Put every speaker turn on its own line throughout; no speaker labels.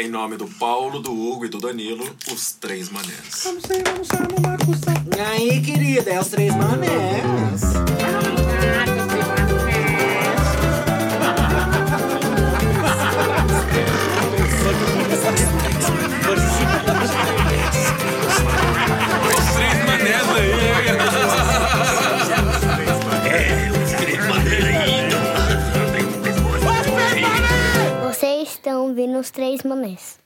Em nome do Paulo, do Hugo e do Danilo, os três manés.
Vamos sair, vamos sair, vamos lá,
E aí, querida, é os três manés.
Os três manés.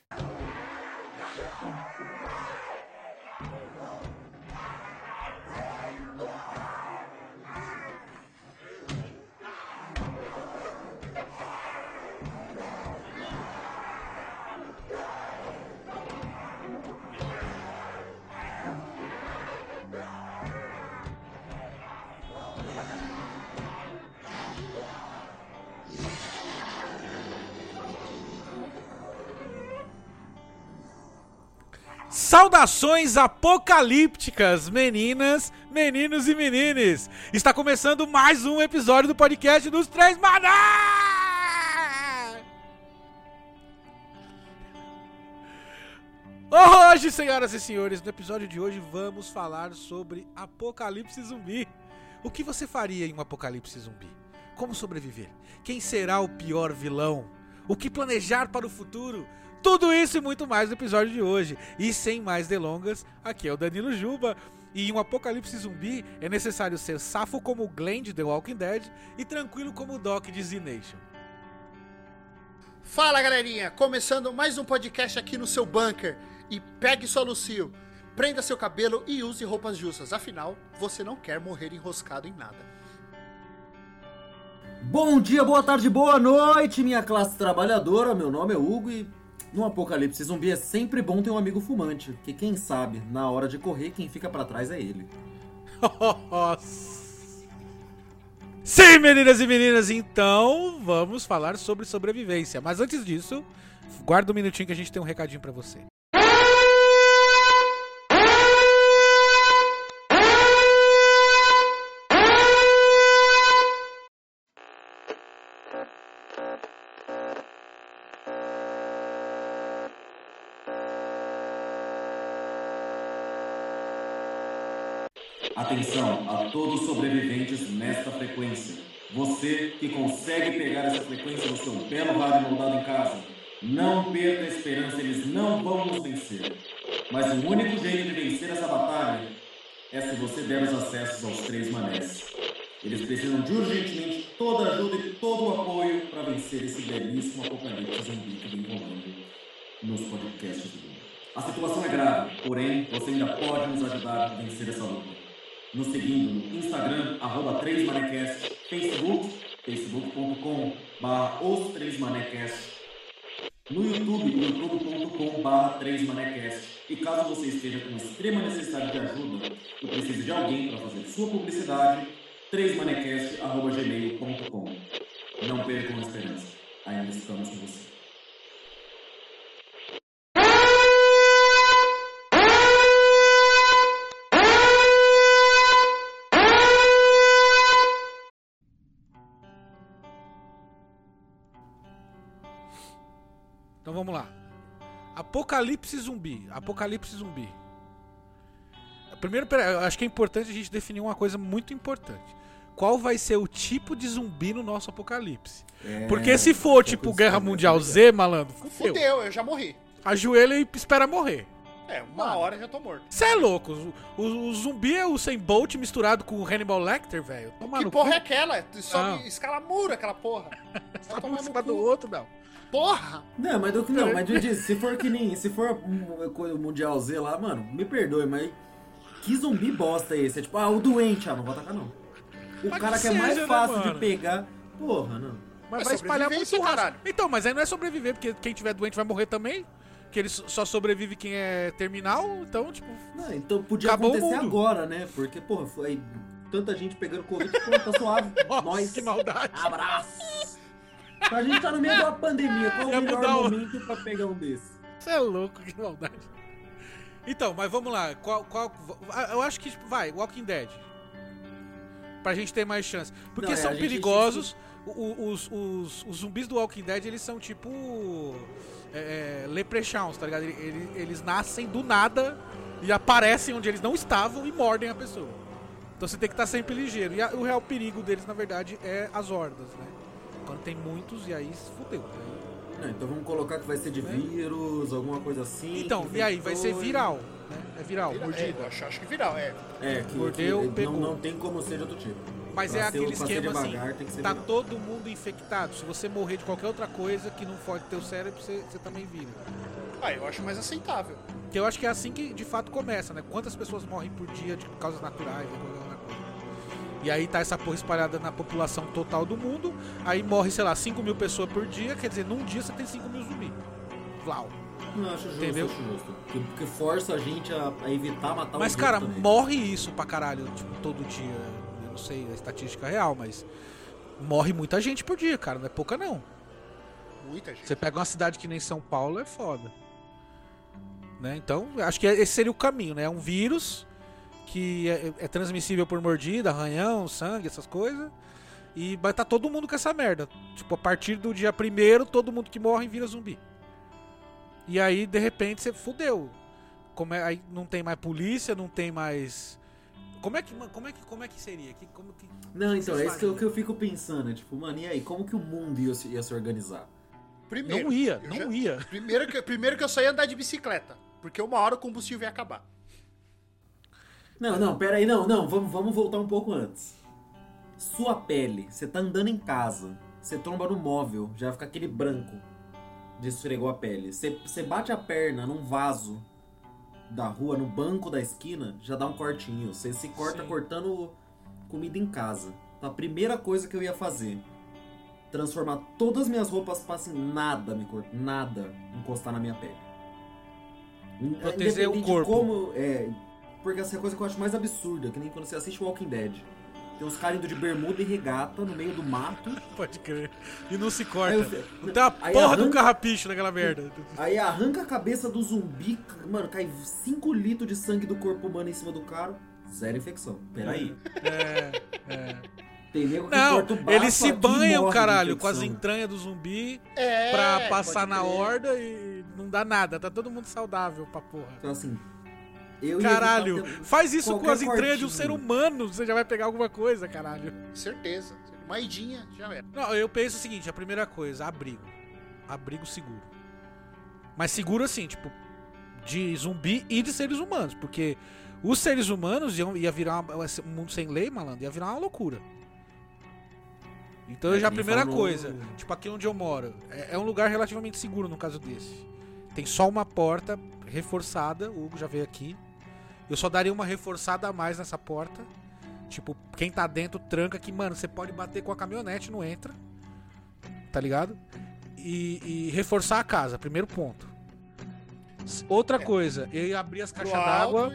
Saudações apocalípticas, meninas, meninos e menines! Está começando mais um episódio do podcast dos Três Manés! Hoje, senhoras e senhores, no episódio de hoje vamos falar sobre apocalipse zumbi. O que você faria em um apocalipse zumbi? Como sobreviver? Quem será o pior vilão? O que planejar para o futuro? Tudo isso e muito mais no episódio de hoje. E sem mais delongas, aqui é o Danilo Juba. E em um apocalipse zumbi é necessário ser safo como o Glenn de The Walking Dead e tranquilo como o Doc de Z Nation.
Fala galerinha, começando mais um podcast aqui no seu bunker. E pegue sua Lucio, prenda seu cabelo e use roupas justas, afinal, você não quer morrer enroscado em nada.
Bom dia, boa tarde, boa noite, minha classe trabalhadora. Meu nome é Hugo e num apocalipse zumbi é sempre bom ter um amigo fumante, porque quem sabe, na hora de correr, quem fica pra trás é ele.
Sim, meninas e meninas, então vamos falar sobre sobrevivência. Mas antes disso, guarda um minutinho que a gente tem um recadinho pra você.
Atenção a todos os sobreviventes nesta frequência. Você que consegue pegar essa frequência no seu belo rádio moldado em casa, não perca a esperança, eles não vão nos vencer. Mas o único jeito de vencer essa batalha é se você der os acessos aos três manés. Eles precisam de urgentemente toda a ajuda e todo o apoio para vencer esse belíssimo apocalipse zumbi que vem rolando nos podcasts do mundo. A situação é grave, porém você ainda pode nos ajudar a vencer essa luta nos seguindo no Instagram, arroba 3manecast, Facebook, facebook.com barra os 3manecast, no YouTube, youtube.com barra 3manecast. E caso você esteja com extrema necessidade de ajuda e precise de alguém para fazer sua publicidade, 3manecast, arroba gmail.com. Não percam a esperança, ainda estamos com você.
Apocalipse zumbi. Apocalipse zumbi. Primeiro, acho que é importante a gente definir uma coisa muito importante. Qual vai ser o tipo de zumbi no nosso apocalipse? Porque se for tipo Guerra Mundial Z, malandro, fudeu.
Fudeu, eu já morri.
Ajoelha e espera morrer.
É, uma hora eu já tô morto.
Você é louco. O, o- o zumbi é o Sem Bolt misturado com o Hannibal Lecter, velho.
Que porra
cu.
é aquela? Sobe,
Ah.
escala muro aquela porra.
Tá
tomar
um em cima do outro, não.
Porra!
Não, mas, do, não, mas Didi, se for que nem. Se for coisa Mundial Z lá, mano, me perdoe, mas. Que zumbi bosta é esse? É tipo, ah, o doente, ah, não vou atacar não. O
Mas
cara
que
que é mais
seja, né,
fácil
mano?
de pegar. Porra, não.
Mas
É
vai espalhar muito
caralho.
Então, mas aí não é sobreviver, porque quem tiver doente vai morrer também. Que ele só sobrevive quem é terminal, então, tipo.
Não, então podia
Acabou o
acontecer agora, né? Porque, porra, foi tanta gente pegando Covid, pô, tá suave.
Nossa,
Nós.
que maldade.
Abraço! A gente tá no meio de uma pandemia, qual o melhor momento pra pegar um desses?
Você é louco, que maldade. Então, mas vamos lá. Qual, qual, eu acho que, vai, Walking Dead. Pra gente ter mais chance. Porque
Não, é,
são perigosos. Os, os, os zumbis do Walking Dead, eles são tipo. é, é, leprechauns, tá ligado? Ele- ele- Eles nascem do nada e aparecem onde eles não estavam e mordem a pessoa. Então você tem que estar sempre ligeiro. E a- o real perigo deles, na verdade, é as hordas, né? Quando tem muitos, e aí se fudeu.
Não, então vamos colocar que vai ser de vírus, alguma coisa assim.
Então, e aí? Vai ser viral, né? É viral,
Vira- é,
mordida.
acho, acho que viral, é.
É, que,
Mordeu,
que
pegou.
Não, não tem como ser de outro tipo.
Mas
Pra
é
ser-
aquele
ser
esquema assim,
devagar, tem que ser
tá
viral.
todo mundo infectado. Se você morrer de qualquer outra coisa que não fode teu cérebro, você, você também vira.
Ah, eu acho mais aceitável.
Que eu acho que é assim que de fato começa, né? Quantas pessoas morrem por dia de causas naturais coisa. E aí tá essa porra espalhada na população total do mundo. Aí morre, sei lá, 5 mil pessoas por dia. Quer dizer, num dia você tem 5 mil zumbis. Vlau.
Não, acho justo,
Entendeu?
acho justo. Porque, porque força a gente a, a evitar matar
Mas, cara,
também.
morre isso pra caralho, tipo, todo dia. Eu não sei a estatística real, mas morre muita gente por dia, cara. Não é pouca, não.
Muita gente.
Você pega uma cidade que nem São Paulo, é foda. Né? Então, acho que esse seria o caminho, né? É um vírus que é, é transmissível por mordida, arranhão, sangue, essas coisas. E vai estar todo mundo com essa merda. Tipo, a partir do dia primeiro, todo mundo que morre vira zumbi. E aí, de repente, você fudeu. Como é, aí não tem mais polícia, não tem mais. Como é que, como é que, como é que seria? Que, como que,
Não, então, é isso que eu, que eu fico pensando. é Tipo, mano, e aí? Como que o mundo ia, se- ia se organizar?
Primeiro,
não ia, não
já-
ia.
Primeiro que, primeiro que eu só ia andar de bicicleta. Porque uma hora o combustível ia acabar.
Não, não, pera aí, não, não, vamos, vamos voltar um pouco antes. Sua pele, você tá andando em casa, você tromba no móvel, já vai ficar aquele branco de esfregou a pele. Você, você bate a perna num vaso da rua, no banco da esquina, já dá um cortinho. Você se corta
Sim.
cortando comida em casa. Então, a primeira coisa que eu ia fazer, transformar todas as minhas roupas pra assim, nada me cortar, nada encostar na minha pele.
Proteger o corpo.
Como, é, porque essa é a coisa que eu acho mais absurda, que nem quando você assiste Walking Dead. Tem uns caras indo de bermuda e regata no meio do mato.
Pode crer. E não se corta.
Eu-
Não tem uma
aí
porra de um
arranca-
carrapicho naquela merda.
Aí arranca a cabeça do zumbi, mano, cai 5 litros de sangue do corpo humano em cima do cara. Zero infecção. Peraí.
É, é.
Tem nego que
Não,
corta o braço
eles se banham, caralho, com as entranhas do zumbi
É.
pra passar na horda e não dá nada. Tá todo mundo saudável pra porra.
Então assim, eu
Caralho,
ter-
faz isso com as entranhas de um ser humano, você já vai pegar alguma coisa, caralho.
Certeza. Uma idinha, já era.
Não, eu penso o seguinte, a primeira coisa, abrigo. Abrigo seguro. Mas seguro assim, tipo, de zumbi e de seres humanos, porque os seres humanos iam, ia virar uma- um mundo sem lei, malandro, ia virar uma loucura. Então
É,
já a primeira
falou-
coisa, tipo aqui onde eu moro, é, é um lugar relativamente seguro no caso desse. Tem só uma porta reforçada, o Hugo já veio aqui. Eu só daria uma reforçada a mais nessa porta. Tipo, quem tá dentro tranca que, mano, você pode bater com a caminhonete, não entra. Tá ligado? E, e reforçar a casa, primeiro ponto. Outra coisa, eu ia abrir as caixas d'água.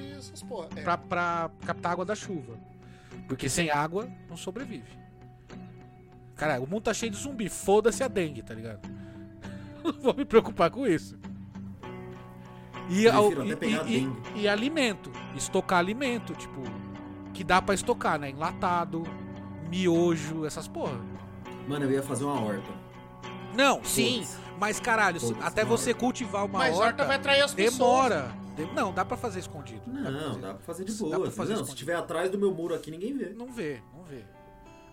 É.
pra, pra captar água da chuva. Porque sem água não sobrevive. Cara, o mundo tá cheio de zumbi, foda-se a dengue, tá ligado? Não vou me preocupar com isso. E, ao-
até
e- e- e- e alimento. Estocar alimento, tipo, que dá pra estocar, né? Enlatado, miojo, essas porra.
Mano, eu ia fazer uma horta.
Não, sim, mas caralho, até você
horta.
cultivar uma
Mas
horta,
horta vai atrair as pessoas.
demora. De- Não, dá pra fazer escondido. pra
Não,
fazer.
dá pra fazer de
Dá
boa.
pra fazer
não, se estiver atrás do meu muro aqui, ninguém vê.
Não vê, não vê.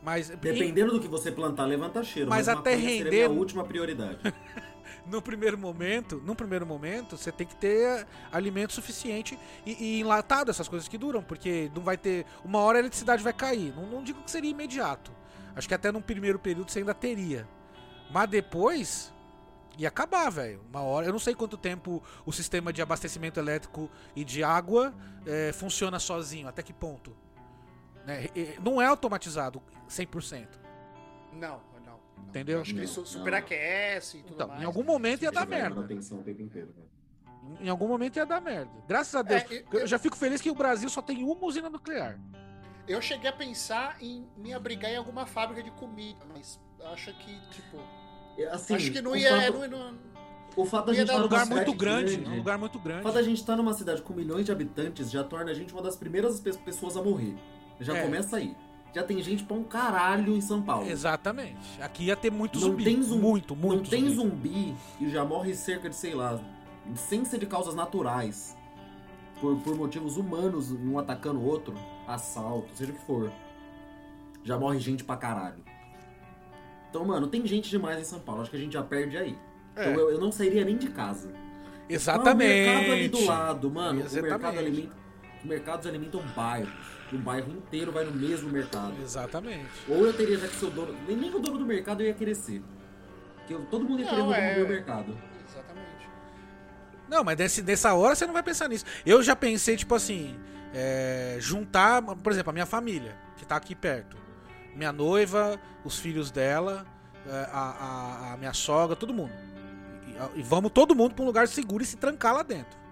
Mas
Dependendo do que você plantar, levanta cheiro.
Mas até
maconha seria
render-
minha última prioridade.
no primeiro momento, no primeiro momento, você tem que ter alimento suficiente e, e enlatado essas coisas que duram, porque não vai ter. Uma hora a eletricidade vai cair. Não, não digo que seria imediato. Acho que até num primeiro período você ainda teria. Mas depois ia acabar, velho. Uma hora. Eu não sei quanto tempo o sistema de abastecimento elétrico e de água eh, funciona sozinho, até que ponto. Né? Não é automatizado 100%.
Não, não. não.
Entendeu?
Acho que ele su-
não.
superaquece e tudo
Então,
mais.
em algum momento ia dar merda.
manutenção o tempo inteiro, cara.
Em algum momento ia dar merda. Graças a Deus.
É, eu-
eu já fico feliz que o Brasil só tem uma usina nuclear.
Eu cheguei a pensar em me abrigar em alguma fábrica de comida, mas acho que, tipo.
É, Assim,
acho que não
o
ia.
fato-
não, não-
O fato da gente estar
É um lugar
numa
muito
cidade
grande. Um lugar muito
O
grande.
fato da gente estar numa cidade com milhões de habitantes já torna a gente uma das primeiras pe- pessoas a morrer. Já
É.
começa aí. Já tem gente pra um caralho em São Paulo.
Exatamente. Aqui ia ter muito
Não
zumbi.
tem zumbi.
Muito, muito.
Não tem zumbi e já morre cerca de, sei lá, sem ser de causas naturais, por, por motivos humanos, um atacando o outro, assalto, seja o que for. Já morre gente pra caralho. Então, mano, tem gente demais em São Paulo. Acho que a gente já perde aí.
É.
Então eu, eu não sairia nem de casa.
Exatamente.
Ah, o mercado ali do lado, mano. O mercado
Exatamente.
alimenta. Os mercados alimentam bairros. O bairro inteiro vai no mesmo mercado.
Exatamente.
Ou eu teria já que ser o dono. Nem, nem o dono do mercado eu ia querer ser. Porque todo mundo ia querer roubar
é-
o mercado.
Exatamente.
Não, mas nesse, nessa hora você não vai pensar nisso. Eu já pensei, tipo assim, é, juntar, por exemplo, a minha família, que tá aqui perto. Minha noiva, os filhos dela, é, a, a- a minha sogra, todo mundo. E, e vamos todo mundo pra um lugar seguro e se trancar lá dentro.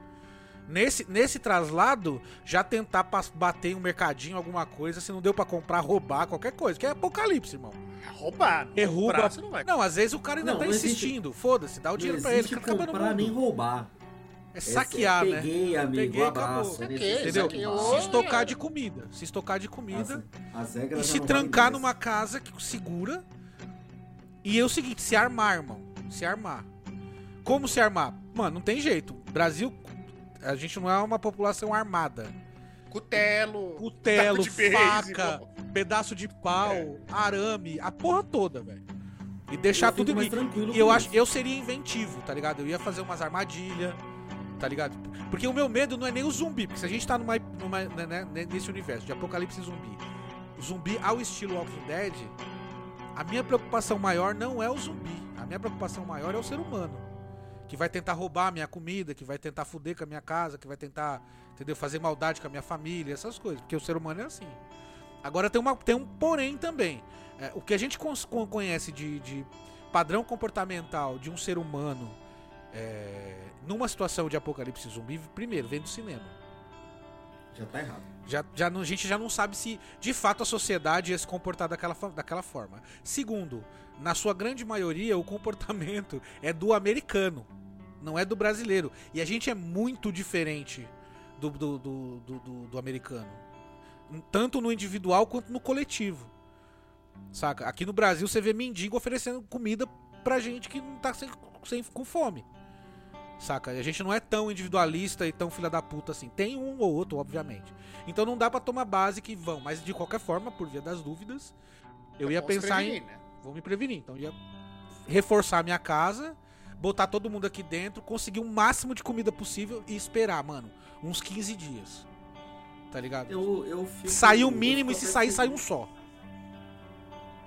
Nesse, nesse traslado, já tentar bater em um mercadinho, alguma coisa, se não deu pra comprar, roubar, qualquer coisa. Que é apocalipse, irmão.
É roubar. Comprar, você não vai.
Não, às vezes o cara ainda
Não,
tá
não existe-
insistindo. Foda-se, dá o
Não
dinheiro pra ele,
existe
fica acabando o
comprar nem
mundo.
roubar.
É saquear,
é,
né?
Peguei, amigo,
Peguei,
abraço.
acabou.
é
Saquei.
Entendeu?
saqueou.
Se estocar de comida. Se estocar de comida.
As, as
e se
não
trancar numa casa que segura. E é o seguinte, se armar, irmão. Se armar. Como se armar? Mano, não tem jeito. Brasil, a gente não é uma população armada.
Cutelo.
Cutelo, faca, pedaço de pau, arame, a porra toda, velho. E deixar
Eu
tudo
mais
em
tranquilo
E eu acho, eu seria inventivo, tá ligado? Eu ia fazer umas armadilhas, tá ligado? Porque o meu medo não é nem o zumbi, porque se a gente tá numa, numa- né, né, nesse universo de apocalipse zumbi, o zumbi ao estilo Walking Dead, a minha preocupação maior não é o zumbi, a minha preocupação maior é o ser humano. Que vai tentar roubar a minha comida, que vai tentar fuder com a minha casa, que vai tentar, entendeu? Fazer maldade com a minha família, essas coisas. Porque o ser humano é assim. Agora tem, uma, tem um porém também. É, o que a gente conhece de, de padrão comportamental de um ser humano é, numa situação de apocalipse zumbi, primeiro, vem do cinema.
Já tá errado.
Já, já não- a gente já não sabe se de fato a sociedade ia se comportar daquela, daquela forma. Segundo, na sua grande maioria, o comportamento é do americano, não é do brasileiro. E a gente é muito diferente do, do, do, do- do- americano. Tanto no individual quanto no coletivo. Saca? Aqui no Brasil você vê mendigo oferecendo comida pra gente que não tá sem, sem- com fome. Saca? A gente não é tão individualista e tão filha da puta assim. Tem um ou outro, obviamente. Então não dá pra tomar base que vão. Mas de qualquer forma, por via das dúvidas, eu ia pensar em.
né?
Vou me prevenir. Então ia reforçar a minha casa, botar todo mundo aqui dentro, conseguir o máximo de comida possível e esperar, mano, uns 15 dias. Tá ligado?
Eu, eu fico,
Sair o mínimo e se sair, sai
feliz.
um só.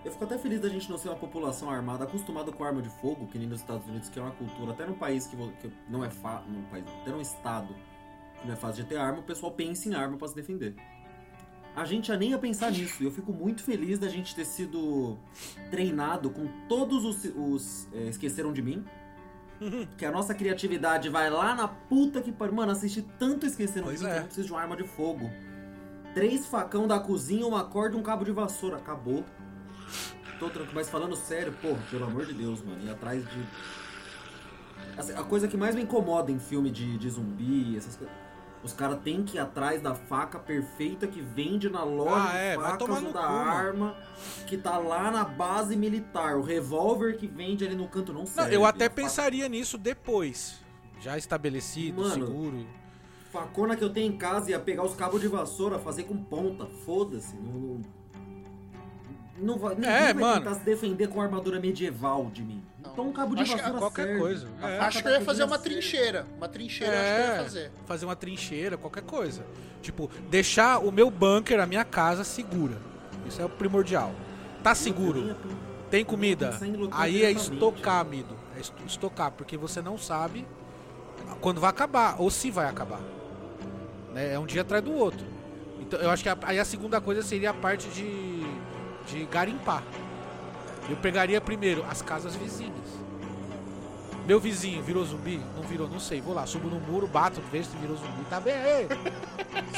Eu fico até feliz da gente não ser uma população armada acostumada com arma de fogo, que nem nos Estados Unidos, que é uma cultura, até num país que, que não é fácil, até num estado que não é fácil de ter arma, o pessoal pensa em arma pra se defender. A gente já nem ia pensar nisso, e eu fico muito feliz da gente ter sido treinado com todos os, os é, Esqueceram de Mim, que a nossa criatividade vai lá na puta que pariu. Mano, assisti tanto Esqueceram
Pois
de Mim
é.
que eu preciso de uma arma de fogo. Três facão da cozinha, uma corda e um cabo de vassoura. Acabou. Tô tranquilo, mas falando sério, porra, pelo amor de Deus, mano, ir atrás de. Assim, a coisa que mais me incomoda em filme de, de zumbi, essas coisas. Os caras têm que ir atrás da faca perfeita que vende na loja
Ah, é,
de facas ou da
cu, mano.
arma que tá lá na base militar. O revólver que vende ali no canto não
Não,
serve.
eu até pensaria nisso depois. Já estabelecido,
Mano,
seguro.
Facona que eu tenho em casa ia pegar os cabos de vassoura, fazer com ponta. Foda-se. Não, não, não vai, ninguém
É,
vai
mano.
tentar se defender com armadura medieval de mim. Então um cabo de
Acho que
vassoura
qualquer
serve.
coisa. É.
Acho que eu ia fazer uma trincheira. Uma trincheira eu acho que eu ia fazer.
fazer uma trincheira, qualquer coisa. Tipo, deixar o meu bunker, a minha casa segura. Isso é o primordial. Tá seguro? Tem comida? Aí é estocar, amigo. É est- estocar, porque você não sabe quando vai acabar, ou se vai acabar. Né? É um dia atrás do outro. Então eu acho que a- aí a segunda coisa seria a parte de, de garimpar. Eu pegaria primeiro as casas vizinhas. Meu vizinho virou zumbi? Não virou, não sei. Vou lá, subo no muro, bato, vejo se virou zumbi. Tá bem, ei.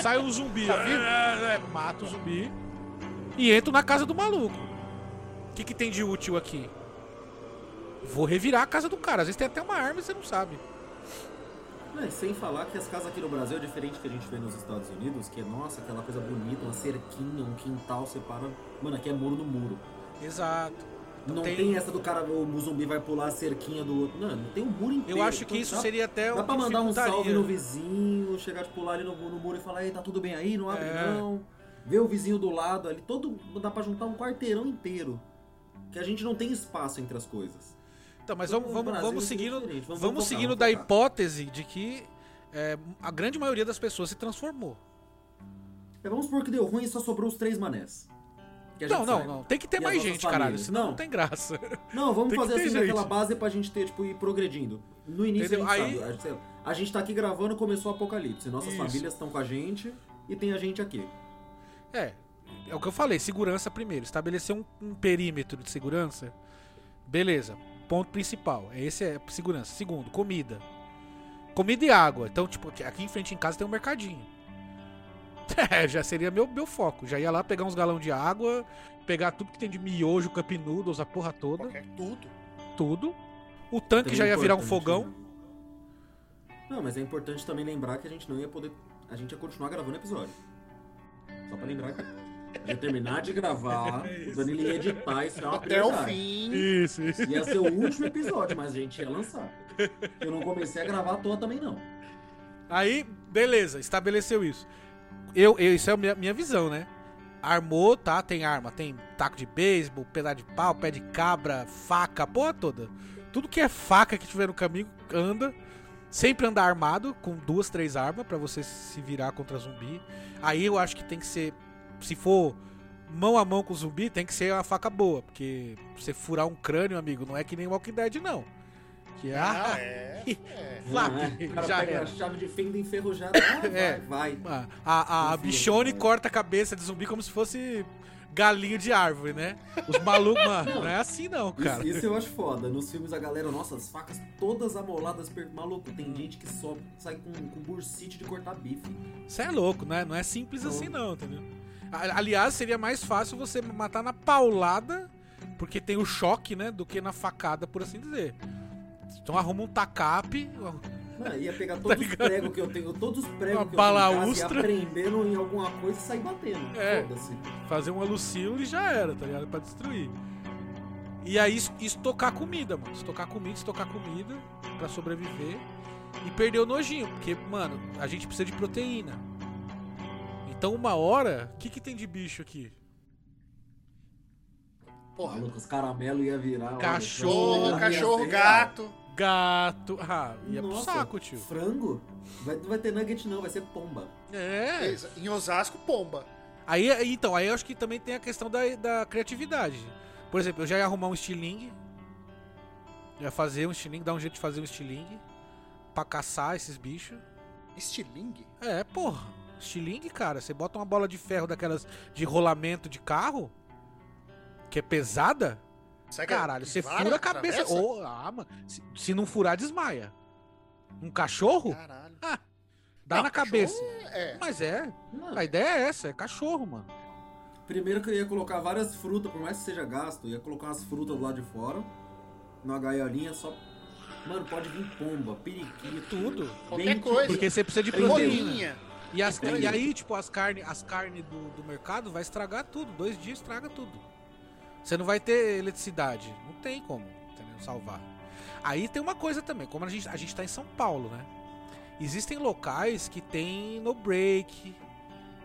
Sai um zumbi, é, mato o zumbi e entro na casa do maluco. O que, que tem de útil aqui? Vou revirar a casa do cara. Às vezes tem até uma arma e você não sabe.
É, sem falar que as casas aqui no Brasil é diferente do que a gente vê nos Estados Unidos, que é, nossa, aquela coisa bonita, uma cerquinha, um quintal separa. Mano, aqui é muro no muro.
Exato.
Não
tem-
tem... essa do cara, o zumbi vai pular a cerquinha do outro. Não, não tem um muro inteiro.
Eu acho que
Então
isso
dá-
seria até
Dá pra mandar um salve no vizinho, chegar, tipo, pular ali no, no muro e falar, ei, tá tudo bem aí, não abre
É.
não. Ver o vizinho do lado ali, todo. Dá pra juntar um quarteirão inteiro. Que a gente não tem espaço entre as coisas.
Então, mas vamos, vamos,
Brasil
vamos
seria
seguindo, vamos,
Vamos focar,
seguindo
vamos
da hipótese de que é, a grande maioria das pessoas se transformou.
É, vamos supor que deu ruim e só sobrou os três manés.
Não,
gente
não,
saiba.
não. Tem que ter
E
mais gente, caralho.
famílias?
Senão não.
Não.
tem graça.
Não, vamos fazer assim
gente.
naquela base pra gente ter, tipo, ir progredindo. No início
Entendeu?
a gente
Aí-
sabe. A gente, a gente tá aqui gravando, começou o apocalipse. Nossas
Isso.
famílias estão com a gente e tem a gente aqui.
É, é o que eu falei, segurança primeiro. Estabelecer um, um perímetro de segurança. Beleza, ponto principal. Esse é segurança. Segundo, comida. Comida e água. Então, tipo, aqui em frente em casa tem um mercadinho. É, já seria meu, meu foco. Já ia lá pegar uns galão de água, pegar tudo que tem de miojo, cup noodles, a porra toda,
Qualquer tudo.
tudo. O tanque já ia virar um fogão.
né? Não, mas é importante também lembrar que a gente não ia poder. A gente ia continuar gravando episódio. Só pra lembrar que. Ia terminar de gravar, o Danilo ia editar, isso é uma
Até o fim.
Isso, isso.
Ia ser o último episódio, mas a gente ia lançar. Eu não comecei a gravar à toa também, não.
Aí, beleza, estabeleceu isso. Eu, eu- isso é a minha, minha visão, né? Armou, tá? Tem arma, tem taco de beisebol, pedaço de pau, pé de cabra, faca, porra toda. Tudo que é faca que tiver no caminho, anda. Sempre anda armado, com duas, três armas, pra você se virar contra zumbi. Aí eu acho que tem que ser. Se for mão a mão com zumbi, tem que ser uma faca boa. Porque você furar um crânio, amigo, não é que nem Walking Dead, não. Que é.
Ah,
Ah,
é. é.
flap,
Não, é? O cara
já
pega
era.
a chave de fenda enferrujada. Ah,
É.
vai, vai.
A, a, a
Enfia,
bichone
vai.
corta a cabeça de zumbi como se fosse galinho de árvore, né? Os malucos, mano, não é assim não, cara.
Isso, isso eu acho foda. Nos filmes a galera, nossa, as facas todas amoladas, per... maluco. Tem gente que só sai com, com bursite de cortar bife.
Isso é louco, né? Não é simples
Não.
assim não, entendeu? A- Aliás, seria mais fácil você matar na paulada, porque tem o choque, né, do que na facada, por assim dizer. Então arruma um tacape,
Não, ia pegar todos os
Tá ligado?
pregos que eu tenho, todos os pregos
Uma
que eu tenho em casa, ia em alguma coisa e sair batendo.
É.
Foda-se.
fazer uma lucila e já era, tá ligado? Pra destruir. E aí es- estocar comida, mano. Estocar comida, estocar comida pra sobreviver. E perder o nojinho, porque, mano, a gente precisa de proteína. Então uma hora, o que, que tem de bicho aqui?
Porra.
Maluco, os caramelos ia virar. olha,
Cachorro,
ia
Cachorro,
ser-
gato.
Gato. Ah, ia pro
Nossa,
saco, tio.
Frango? Vai, não vai ter nugget, não, vai ser pomba.
É.
Exa- Em Osasco, pomba.
Aí, aí, então, aí eu acho que também tem a questão da, da criatividade. Por exemplo, eu já ia arrumar um estilingue. Ia fazer um estilingue, dar um jeito de fazer um estilingue. Pra caçar esses bichos.
Estilingue?
É, porra. Estilingue, cara. Você bota uma bola de ferro daquelas de rolamento de carro. Que é pesada.
Que
Caralho, você fura a cabeça. Ô, ah, mano. Se, se não furar, desmaia. Um cachorro?
Caralho.
Dá
Não,
na cabeça.
É.
Mas é.
Não,
A ideia é essa, é cachorro, mano.
Primeiro que eu ia colocar várias frutas, por mais que seja gasto, eu ia colocar umas frutas do lado de fora, numa gaiolinha só. Mano, pode vir pomba, periquito,
Tudo.
Qualquer
bem
coisa.
Porque você precisa de
Proteína.
E, as- e aí, tipo, as carnes as carne do, do mercado vai estragar tudo. Dois dias estraga tudo. Você não vai ter eletricidade. Não tem como, entendeu? Salvar. Aí tem uma coisa também, como a gente, a gente tá em São Paulo, né? Existem locais que tem no break.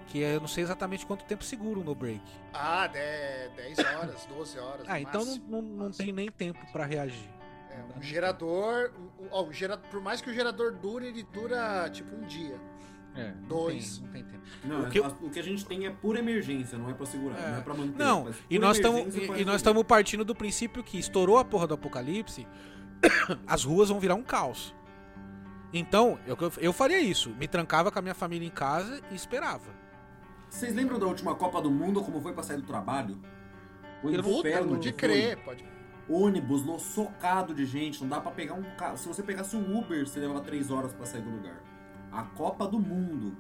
Que é, eu não sei exatamente quanto tempo segura o no break.
Ah, de- 10 horas, 12 horas.
Ah, então não,
máximo.
não, não tem nem tempo pra reagir.
É, um gerador. ó, um gera- por mais que o gerador dure, ele dura tipo um dia.
É, não
Dois.
Tem, não tem tempo.
Não,
O que eu-
a- o que a gente tem é pura emergência, não é pra segurar,
É.
não é pra manter.
Não, e nós estamos
pra
e nós estamos partindo do princípio que estourou a porra do apocalipse, as ruas vão virar um caos. Então, eu, eu faria isso, me trancava com a minha família em casa e esperava.
Vocês lembram da última Copa do Mundo, como foi pra sair do trabalho? O
não-
inferno
pode
que
crer, pode.
Ônibus no socado de gente, não dá pra pegar um carro. Se você pegasse um Uber, você levava três horas pra sair do lugar. A Copa do Mundo.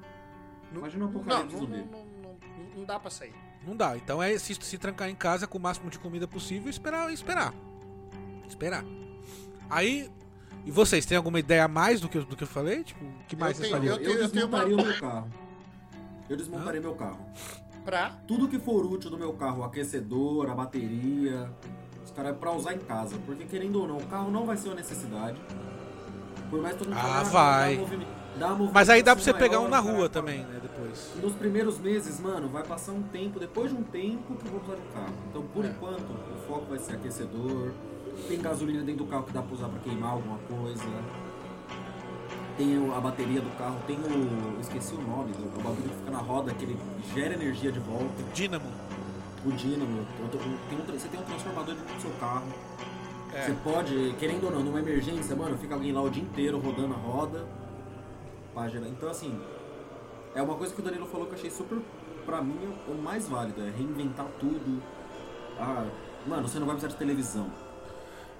Imagina um
Não,
apocalipse
não,
zumbi.
não, não, não- não dá pra sair.
Não dá. Então é se, se trancar em casa com o máximo de comida possível e esperar, esperar. Esperar. Aí, E vocês, têm alguma ideia a mais do que, eu- do que eu falei? Tipo, o que mais
Eu
vocês
tenho-
fariam?
eu
Eu,
tenho- eu tenho
desmontaria
uma-
o meu carro. Eu desmontaria meu carro.
Pra.
Tudo que for útil do meu carro, o aquecedor, a bateria, os caras pra usar em casa. Porque querendo ou não, o carro não vai ser uma necessidade. Por mais que todo mundo
Ah, vai. Mas aí dá pra você
movimentação
pegar um na
maior,
rua
cara.
também, né? Depois.
E nos primeiros meses, mano, vai passar um tempo, depois de um tempo que eu vou precisar de carro. Então, por
É.
enquanto, o foco vai ser aquecedor. Tem gasolina dentro do carro que dá pra usar pra queimar alguma coisa. Tem a bateria do carro, tem o. Esqueci o nome, do, o bagulho que fica na roda, que ele gera energia de volta.
Dínamo.
O dínamo. tem um- você tem um transformador dentro do seu carro.
É.
Você pode, querendo ou não, numa emergência, mano, fica alguém lá o dia inteiro rodando a roda. Gerar. Então, assim, é uma coisa que o Danilo falou que eu achei super, pra mim, o mais válido. É reinventar tudo. Ah, mano, você não vai precisar de televisão.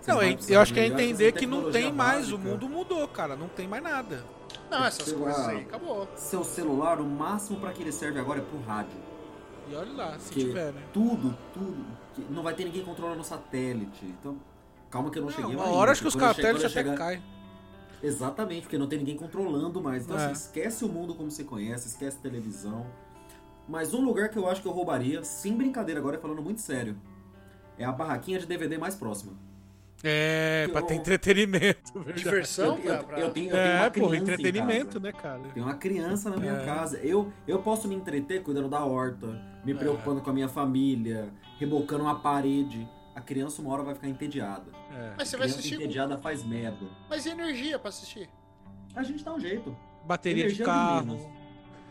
Você
Não, eu, eu acho que é entender que não tem mais, o mundo mudou, cara, não tem mais nada.
Não, essas
Sei
coisas aí, acabou.
Seu celular, o máximo pra que ele serve agora é pro rádio.
E olha lá, se
Que
tiver, né?
tudo, tudo. não vai ter ninguém controlando o satélite. Então, calma que eu não,
Não,
cheguei
uma
lá
hora
ainda,
acho que os satélites até
chegar-
caem.
Exatamente, porque não tem ninguém controlando mais. Então,
É.
assim, esquece o mundo como você conhece, esquece televisão. Mas um lugar que eu acho que eu roubaria, sem brincadeira agora, falando muito sério, é a barraquinha de DVD mais próxima.
É,
Eu-
pra ter entretenimento. verdade.
Diversão
eu, eu-
pra-
eu tenho, eu tenho
É,
uma
porra,
criança em
entretenimento,
casa.
né, cara?
Tem uma criança na minha
É.
casa. Eu, eu posso me entreter cuidando da horta,
É.
me preocupando com a minha família, rebocando uma parede. A criança uma hora vai ficar entediada.
É.
Mas você vai
criança
assistir. com-
entediada faz merda.
Mas e energia pra assistir?
A gente dá um jeito.
Bateria de
Energia
carro.
menos.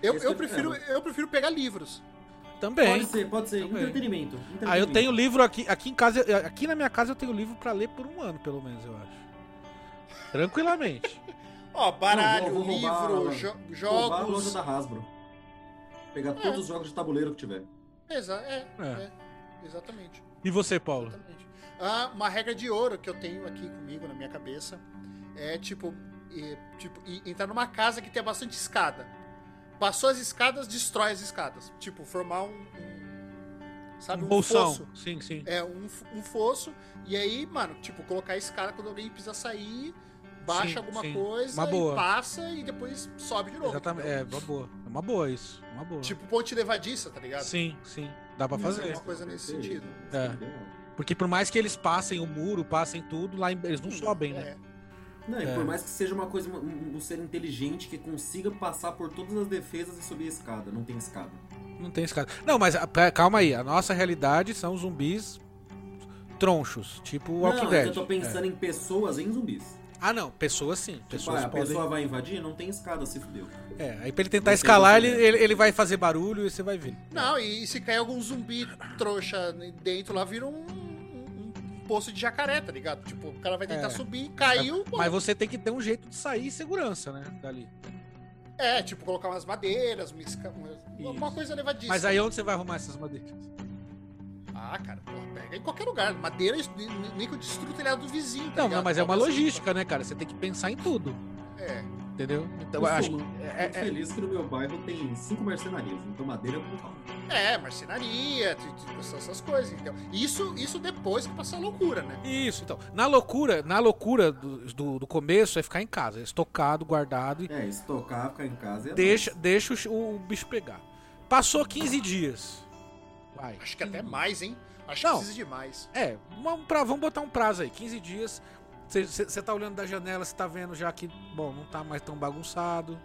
Eu,
Esse
eu,
é
prefiro, eu prefiro pegar livros.
Também.
Pode ser, pode ser.
Também.
Entretenimento.
Ah, eu
entretenimento.
tenho livro aqui, aqui em casa, aqui na minha casa eu tenho livro pra ler por um ano, pelo menos, eu acho. Tranquilamente.
Ó, baralho,
Não, vou- vou roubar-
livro, jo-
Roubar a loja
jogos.
da Hasbro. Pegar todos os jogos de tabuleiro que tiver.
Exa é,
É.
é, exatamente.
E você, Paulo?
exatamente. Ah, uma regra de ouro que eu tenho aqui comigo na minha cabeça é tipo, e- tipo e- entrar numa casa que tem bastante escada. Passou as escadas, destrói as escadas. Tipo, formar um. um- sabe,
Um
um fosso.
Sim, sim.
É, um, um fosso. E aí, mano, tipo, colocar a escada quando alguém precisa sair, baixa
Sim,
alguma
sim.
coisa e passa e depois sobe de novo.
Exatamente.
entendeu?
É, uma boa. É uma boa isso. Uma boa.
Tipo ponte levadiça, tá ligado?
sim, sim. Dá pra
É
fazer.
uma coisa nesse sentido.
É. Porque por mais que eles passem o muro, passem tudo, lá em- eles não sobem, né?
É.
Não, e
É.
por mais que seja uma coisa, um, um ser inteligente que consiga passar por todas as defesas e subir a escada. Não tem escada.
Não tem escada. Não, mas ah, calma aí. A nossa realidade são zumbis tronchos, tipo o Walking
não,
Dead.
eu tô pensando
É.
em pessoas em zumbis.
Ah, não. Pessoas sim.
Tipo,
Pessoas
ah, a
podem...
pessoa vai invadir, não tem escada, se fudeu.
É, aí pra ele tentar
Não
escalar, ele, ele, ele vai fazer barulho e você vai ver.
Não, e se cair algum zumbi trouxa dentro lá, vira um, um- um poço de jacaré, tá ligado? Tipo, o cara vai tentar
É.
subir, caiu. pô.
Mas você tem que ter um jeito de sair em segurança, né? Dali.
É, tipo, colocar umas madeiras, uma esca... uma- coisa levadiça.
Mas aí onde você vai arrumar essas madeiras?
Ah, cara, porra, pega em qualquer lugar. Madeira, nem que eu destrua o telhado do vizinho, tá
Não,
ligado?
não, mas é uma logística, né, cara? Você tem que pensar em tudo.
É.
Entendeu? Então
Eu
acho que.
muito
É, é-
feliz que no meu bairro tem cinco mercenarias, então madeira é.
É, marcenaria, essas- essas coisas, então. Isso, isso depois que passar a loucura, né?
Isso, então. Na loucura, na loucura do, do, do começo é ficar em casa, é estocado, guardado e
É, estocar, ficar em casa é
deixa, deixa o, o bicho pegar. Passou 15 dias. Vai.
Acho que até mais, hein? Acho
Não.
que precisa de mais.
É, vamos, pra, vamos botar um prazo aí, 15 dias. Você tá olhando da janela, você tá vendo já que, bom, não tá mais tão bagunçado.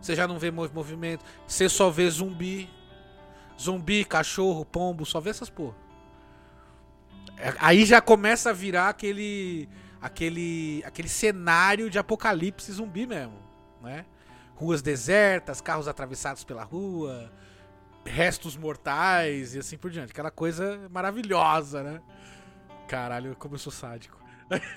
Você já não vê mov- movimento. Você só vê zumbi. Zumbi, cachorro, pombo, só vê essas porra. É, Aí já começa a virar aquele. aquele. aquele cenário de apocalipse zumbi mesmo, né? Ruas desertas, carros atravessados pela rua, restos mortais e assim por diante. Aquela coisa maravilhosa, né? Caralho, como eu sou sádico.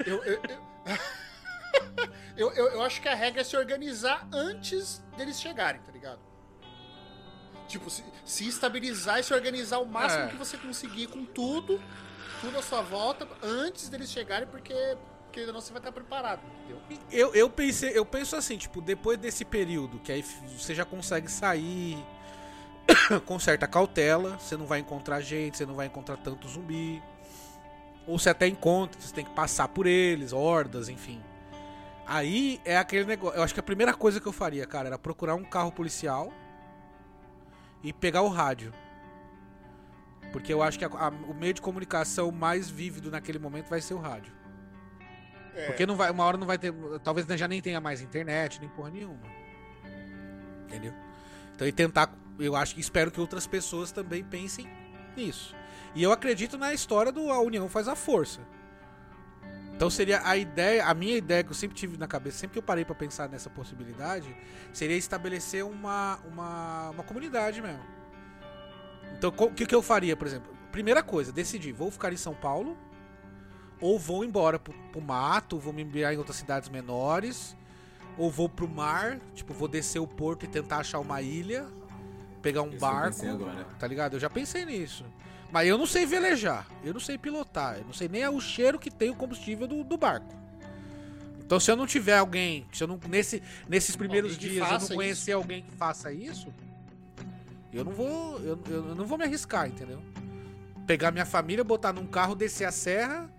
Eu, eu, eu... eu, eu- acho que a regra é se organizar antes deles chegarem, tá ligado? Tipo, se, se estabilizar e se organizar o máximo
É.
que você conseguir com tudo, tudo à sua volta, antes deles chegarem, porque, porque ainda não você vai estar preparado, entendeu?
Eu, eu pensei, eu penso assim, tipo, depois desse período, que aí você já consegue sair com certa cautela, você não vai encontrar gente, você não vai encontrar tanto zumbi. Ou você até encontra, você tem que passar por eles, hordas, enfim. Aí é aquele negócio. Eu acho que a primeira coisa que eu faria, cara, era procurar um carro policial e pegar o rádio. Porque eu acho que a- a- o meio de comunicação mais vívido naquele momento vai ser o rádio.
É.
Porque não vai, uma hora não vai ter. Talvez já nem tenha mais internet, nem porra nenhuma. Entendeu? Então e tentar. Eu acho que espero que outras pessoas também pensem nisso. E eu acredito na história do a união faz a força. Então seria a ideia, a minha ideia que eu sempre tive na cabeça, sempre que eu parei pra pensar nessa possibilidade, seria estabelecer uma, uma, uma comunidade mesmo. Então o que, que eu faria, por exemplo? Primeira coisa, decidir, vou ficar em São Paulo ou vou embora pro, pro mato, vou me enviar em outras cidades menores, ou vou pro mar, tipo, vou descer o porto e tentar achar uma ilha, pegar um
Isso
barco, tá ligado? Eu já pensei nisso. Mas eu não sei velejar, eu não sei pilotar, eu não sei nem o cheiro que tem o combustível do, do barco. Então se eu não tiver alguém, se eu não nesse, nesses primeiros dias eu não conhecer alguém que faça isso, eu não vou, eu, eu não vou me arriscar, entendeu? Pegar minha família, botar num carro, descer a serra,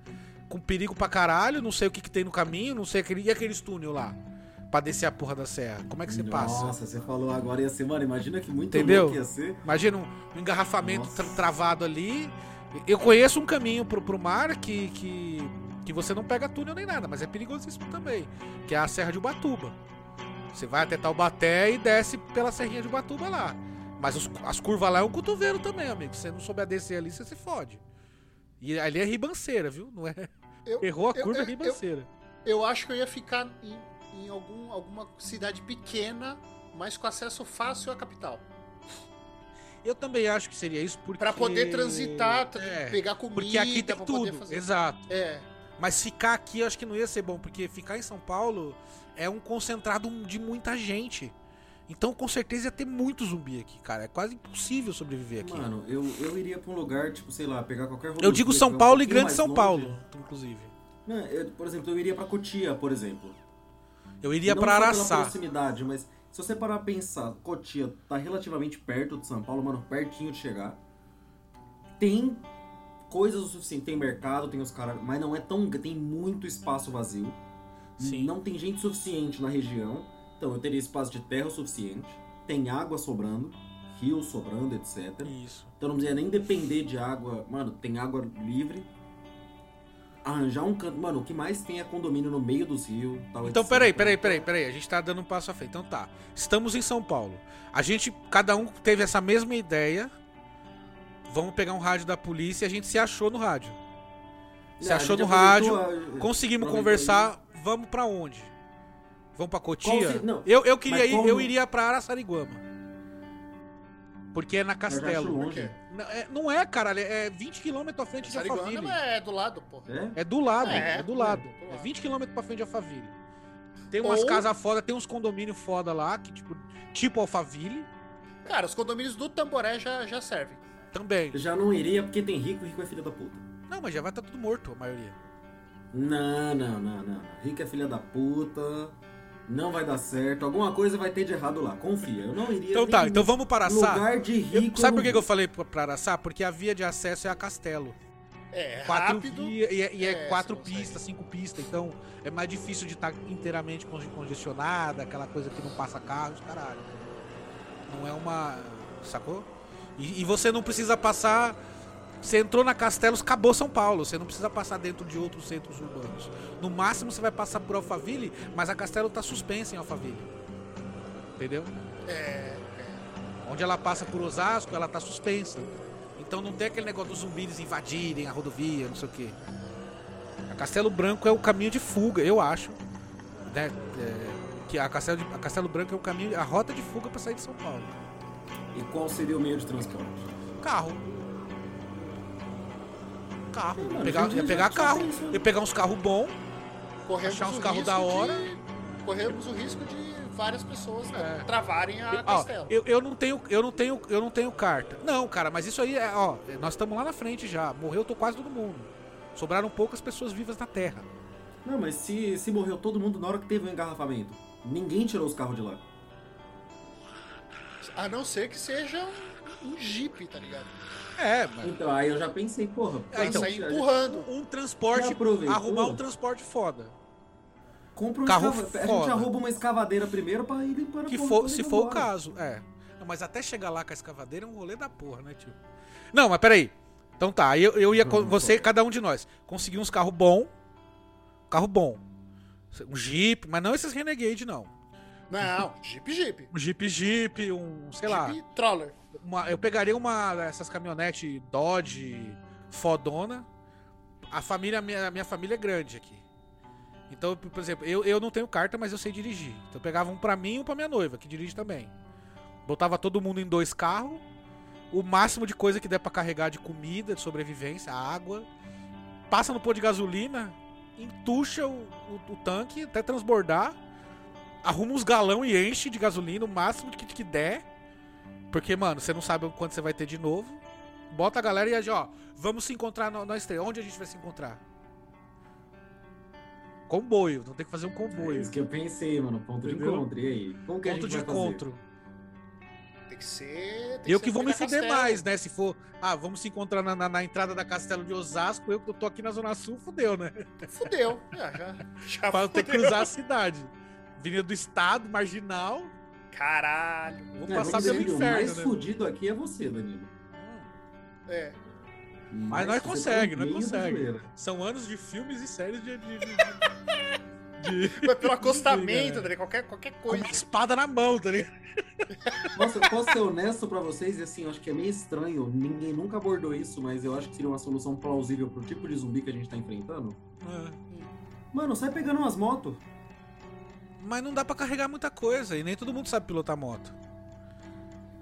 com perigo pra caralho, não sei o que, que tem no caminho, não sei aquele, e aqueles túnel lá, pra descer a porra da serra. Como é que você passa?
Nossa, você falou agora ia ser, mano, imagina que muito
Entendeu?
louco ia ser.
Imagina um, um engarrafamento
Nossa.
tra- travado ali. Eu conheço um caminho pro, pro mar que, que, que você não pega túnel nem nada, mas é perigosíssimo também. Que é a Serra de Ubatuba. Você vai até Taubaté e desce pela Serrinha de Ubatuba lá. Mas os- as curvas lá é um cotovelo também, amigo. Se você não souber descer ali, você se fode. E ali é ribanceira, viu? Não é.
Eu-
Errou a
eu-
curva, é
eu-
ribanceira.
Eu acho que eu ia ficar em, algum, alguma cidade pequena, mas com acesso fácil à capital.
Eu também acho que seria isso porque.
Pra poder transitar, tra-
É,
pegar comida,
Porque aqui tem
pra poder
tudo.
fazer-
Exato.
É,
Mas ficar aqui eu acho que não ia ser bom, porque ficar em São Paulo é um concentrado de muita gente. Então com certeza ia ter muito zumbi aqui, cara. É quase impossível sobreviver aqui.
Mano, eu, eu iria pra um lugar, tipo, sei lá, pegar qualquer
eu
rodovia
digo
que
São
é um
Paulo e
pouquinho
Grande São
longe.
Paulo, inclusive.
Não, eu, por exemplo, eu iria pra Cotia, por exemplo.
Eu iria
pela
Araçá.
proximidade, mas se você parar pra pensar, Cotia tá relativamente perto de São Paulo, mano, pertinho de chegar. Tem coisas o suficiente, tem mercado, tem os caras, mas não é tão, tem muito espaço vazio.
Sim.
Não tem gente suficiente na região, então eu teria espaço de terra o suficiente. Tem água sobrando, rios sobrando, etc.
Isso.
Então não precisa nem depender de água. Mano, tem água livre. Arranjar um canto. Mano, o que mais tem é condomínio no meio dos rios. Tal,
Então, peraí, peraí, peraí, peraí. A gente tá dando um passo à frente. Então tá. Estamos em São Paulo. A gente, cada um teve essa mesma ideia. Vamos pegar um rádio da polícia e a gente se achou no rádio. Se
Não, a
achou no rádio,
a-
conseguimos conversar. Vamos pra onde? Vamos pra Cotia?
Se- não,
eu, eu queria ir,
como-
eu iria pra Araçariguama. Porque é na
Eu
Castelo.
longe.
Não é, não é, caralho, é 20 km pra frente de Alphaville.
é do lado, pô.
É?
É do lado,
É,
é, do lado.
é, do
É
lado.
20 km pra frente de Alphaville. Tem umas
Ou-
casas foda, tem uns condomínios foda lá, que tipo, tipo Alphaville
Cara, os condomínios do Tamboré já, já servem.
também.
Já não iria porque tem rico, rico é filho da puta.
Não, mas já vai estar tudo morto, a maioria.
Não, não, não, não. Rico é filha da puta. Não vai dar certo. Alguma coisa vai ter de errado lá. Confia. Eu não iria.
Então tá, então vamos para Araçá.
Lugar de
Eu-
rico.
sabe por que que eu falei pra Araçá? Porque a via de acesso é a Castelo.
É,
Quatro
rápido.
via- e é, e é
É,
quatro pistas, cinco pistas. Então é mais difícil de estar inteiramente conge- congestionada, aquela coisa que não passa carros, caralho. Não é uma. Sacou? E, e você não precisa passar. Você entrou na Castelos, acabou São Paulo. Você não precisa passar dentro de outros centros urbanos. No máximo você vai passar por Alphaville, mas a Castelo tá suspensa em Alphaville. Entendeu?
É,
Onde ela passa por Osasco, ela tá suspensa. Então não tem aquele negócio dos zumbis invadirem a rodovia, não sei o quê. A Castelo Branco é o caminho de fuga, eu acho. Né? É, que a Castelo, de- a Castelo Branco é o caminho, a rota de fuga pra sair de São Paulo.
E qual seria o meio de transporte?
Carro. Carro.
Mano,
pegar, ia pegar carro. Ia pegar uns carros bons.
corremos
Achar uns
o
carros
risco
da hora.
De, corremos o risco de várias pessoas
É.
travarem a
Ó,
Castelo.
eu, eu não tenho, eu não tenho, eu não tenho carta. Não, cara, mas isso aí é, ó, nós estamos lá na frente já. Morreu tô quase todo mundo. Sobraram poucas pessoas vivas na Terra.
Não, mas se, se morreu todo mundo na hora que teve o engarrafamento, ninguém tirou os carros de lá.
A não ser que seja um, um Jeep, tá ligado?
É, mas
Então, aí eu já pensei, porra.
Então,
sair empurrando.
um transporte, arrumar um transporte foda.
Compra um
Carro
escava... A gente
foda.
rouba uma escavadeira primeiro pra ir limpando a
Que
porra
for, se for o caso, é. Não, mas até chegar lá com a escavadeira é um rolê da porra, né, tio? Não, mas peraí. Então tá, eu, eu ia. com
Não,
você,
não.
cada um de nós, conseguir uns carros bom. Carro bom. Um Jeep, mas não esses Renegade, não.
Não, Jeep, Jeep.
Um Jeep Jeep, um, sei lá.
Jeep Troller.
Uma- eu pegaria uma dessas caminhonetes Dodge fodona. A família, minha, minha família é grande aqui. Então, por exemplo, eu, eu não tenho carta, mas eu sei dirigir. Então eu pegava um pra mim e um pra minha noiva, que dirige também. Botava todo mundo em dois carros. O máximo de coisa que der pra carregar de comida, de sobrevivência, água. Passa no pôr de gasolina, entuxa o, o- o tanque até transbordar. Arruma uns galão e enche de gasolina, o máximo que, que der. Porque, mano, você não sabe quando você vai ter de novo. Bota a galera e aí, ó, vamos se encontrar no- nós três. Onde a gente vai se encontrar? Comboio, não tem que fazer um
É
comboio.
isso que eu pensei, mano. Ponto de encontro. E aí? Como que a
Ponto
gente
de
vai fazer?
encontro.
Tem que ser. tem
Eu
ser
que vou me fuder mais, né? Se for, ah, vamos se encontrar na, na- na entrada da Castelo de Osasco, eu que eu tô aqui na Zona Sul, fudeu, né?
Fudeu. Já, já, já
Pra eu ter que cruzar a cidade. Avenida do Estado, marginal,
Caralho.
vou
É,
passar pelo inferno,
O mais
né?
fudido aqui é você, Danilo.
É.
Mas nós
você tá
consegue, nós consegue. São anos de filmes e séries de. de, de, de-
Mas pelo acostamento,
né?
Qualquer, qualquer
Com
coisa.
uma espada na mão, tá ligado?
Nossa, eu posso ser honesto pra vocês e assim, eu acho que é meio estranho. Ninguém nunca abordou isso, mas eu acho que seria uma solução plausível pro tipo de zumbi que a gente tá enfrentando.
É.
Mano, sai pegando umas motos.
Mas não dá pra carregar muita coisa e nem todo mundo sabe pilotar moto.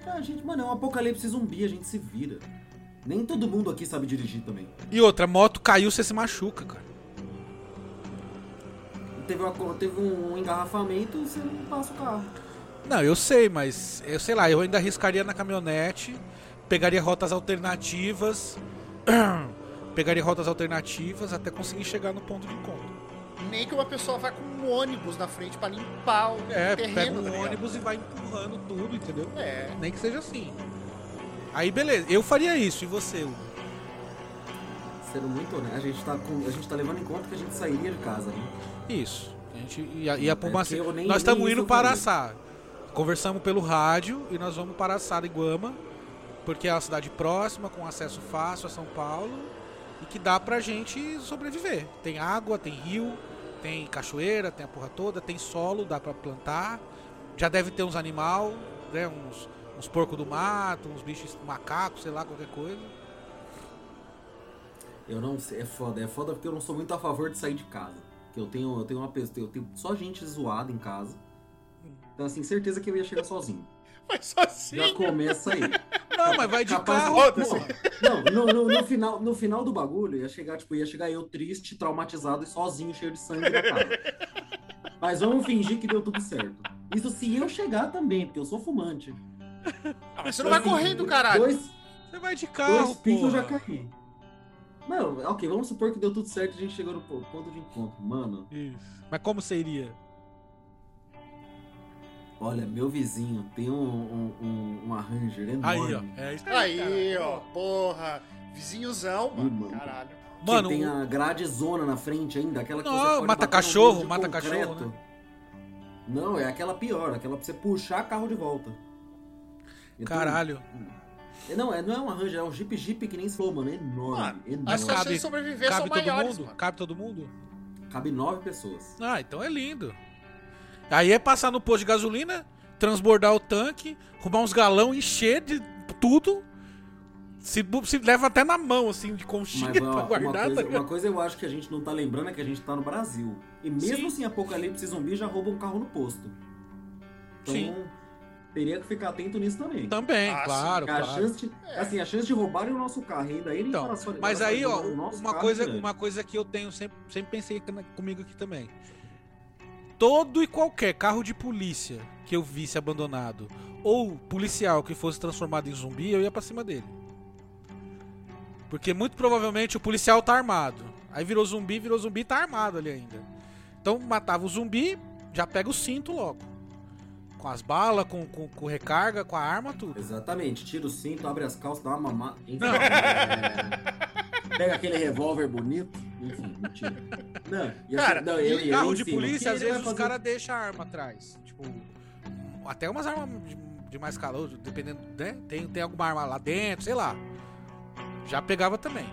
Ah, gente, mano, é um apocalipse zumbi, a gente se vira. Nem todo mundo aqui sabe dirigir também.
E outra, moto caiu, você se machuca, cara.
Teve, uma- teve um engarrafamento, você não passa o carro.
Não, eu sei, mas eu sei lá, eu ainda arriscaria na caminhonete, pegaria rotas alternativas, pegaria rotas alternativas até conseguir chegar no ponto de encontro.
Nem que uma pessoa vá com um ônibus na frente pra limpar o
É,
terreno.
pega
tá
um
ligado?
ônibus e vai empurrando tudo, entendeu?
É.
Nem que seja assim. Aí beleza, eu faria isso, e você, Hugo?
Sendo muito honesto, a gente tá, com, a gente tá levando em conta que a gente sairia de casa, né?
Isso. A gente ia, ia pra uma...
É, eu nem-
nós estamos indo para. Araçá. Conversamos pelo rádio e nós vamos para Araçá de Guama, porque é uma cidade próxima, com acesso fácil a São Paulo e que dá pra gente sobreviver. Tem água, tem rio, tem cachoeira, tem a porra toda, tem solo, dá pra plantar. Já deve ter uns animal, né, uns, uns porcos do mato, uns bichos macacos, sei lá, qualquer coisa.
Eu não sei, é foda, é foda porque eu não sou muito a favor de sair de casa. Que eu tenho, eu tenho uma pessoa, eu tenho só gente zoada em casa. Então assim, certeza que eu ia chegar sozinho.
Mas só assim.
Já começa aí.
Não, mas vai de
Capaz
carro.
Foda-se.
Não, no, no- no final, no final do bagulho, ia chegar, tipo, ia chegar eu triste, traumatizado e sozinho, cheio de sangue na cara. Mas vamos fingir que deu tudo certo. Isso se eu chegar também, porque eu sou fumante.
Ah, mas você não vai
Assim,
correndo, caralho.
Dois,
Você vai de carro,
dois picos eu já caí. Não, ok, vamos supor que deu tudo certo e a gente chegou no po- ponto de encontro. Mano,
Isso. Mas como seria?
Olha, meu vizinho tem um, um, um, um Ranger enorme.
Aí, ó. É isso
Aí,
cara.
ó. Porra. Vizinhozão, mano.
mano.
Caralho.
Que
Mano,
tem a grade zona na frente ainda, aquela que
Não,
você pode
mata cachorro, mata
concreto.
cachorro, né?
Não, é aquela pior, aquela pra você puxar carro de volta. Então,
caralho.
é, Não, é, não é uma Ranger, é um Jeep Jeep que nem falou, mano, é enorme,
Mano,
enorme.
As chances
cabe-
de sobreviver
Cabe
são
todo
maiores,
mundo?
mano.
Cabe todo mundo?
Cabe nove pessoas.
Ah, então é lindo. Aí é passar no posto de gasolina, transbordar o tanque, arrumar uns galão, encher de tudo. Se, se leva até na mão, assim, de
Mas
conchinha
ó,
pra
uma,
guardar. tá
coisa,
ligado?
uma coisa eu acho que a gente não tá lembrando é que a gente tá no Brasil. E mesmo
Sim.
sem apocalipse zumbi já rouba um carro no posto. Então
Sim.
teria que ficar atento nisso também.
Também,
Ah, sim.
claro,
a,
claro.
chance de, assim, a chance de roubarem o nosso carro ainda irem
Então, mas aí, ó,
roubar
uma
carro
coisa,
é grande.
uma coisa que eu tenho sempre, sempre pensei comigo aqui também. Todo e qualquer carro de polícia que eu visse abandonado ou policial que fosse transformado em zumbi, eu ia pra cima dele. Porque muito provavelmente o policial tá armado. Aí virou zumbi, virou zumbi, tá armado ali ainda. Então matava o zumbi, já pega o cinto logo. Com as balas, com, com, com recarga, com a arma, tudo.
Exatamente, tira o cinto, abre as calças, dá uma mamada. Enfim,
Não.
é, Pega aquele revólver bonito. Enfim, mentira. Não, e assim,
Cara,
não, eu,
e
eu
Carro de polícia, às vezes os
fazer-
caras deixam a arma atrás. Tipo, até umas armas de, de mais calor, dependendo, né? Tem, tem alguma arma lá dentro, sei lá. Já pegava também.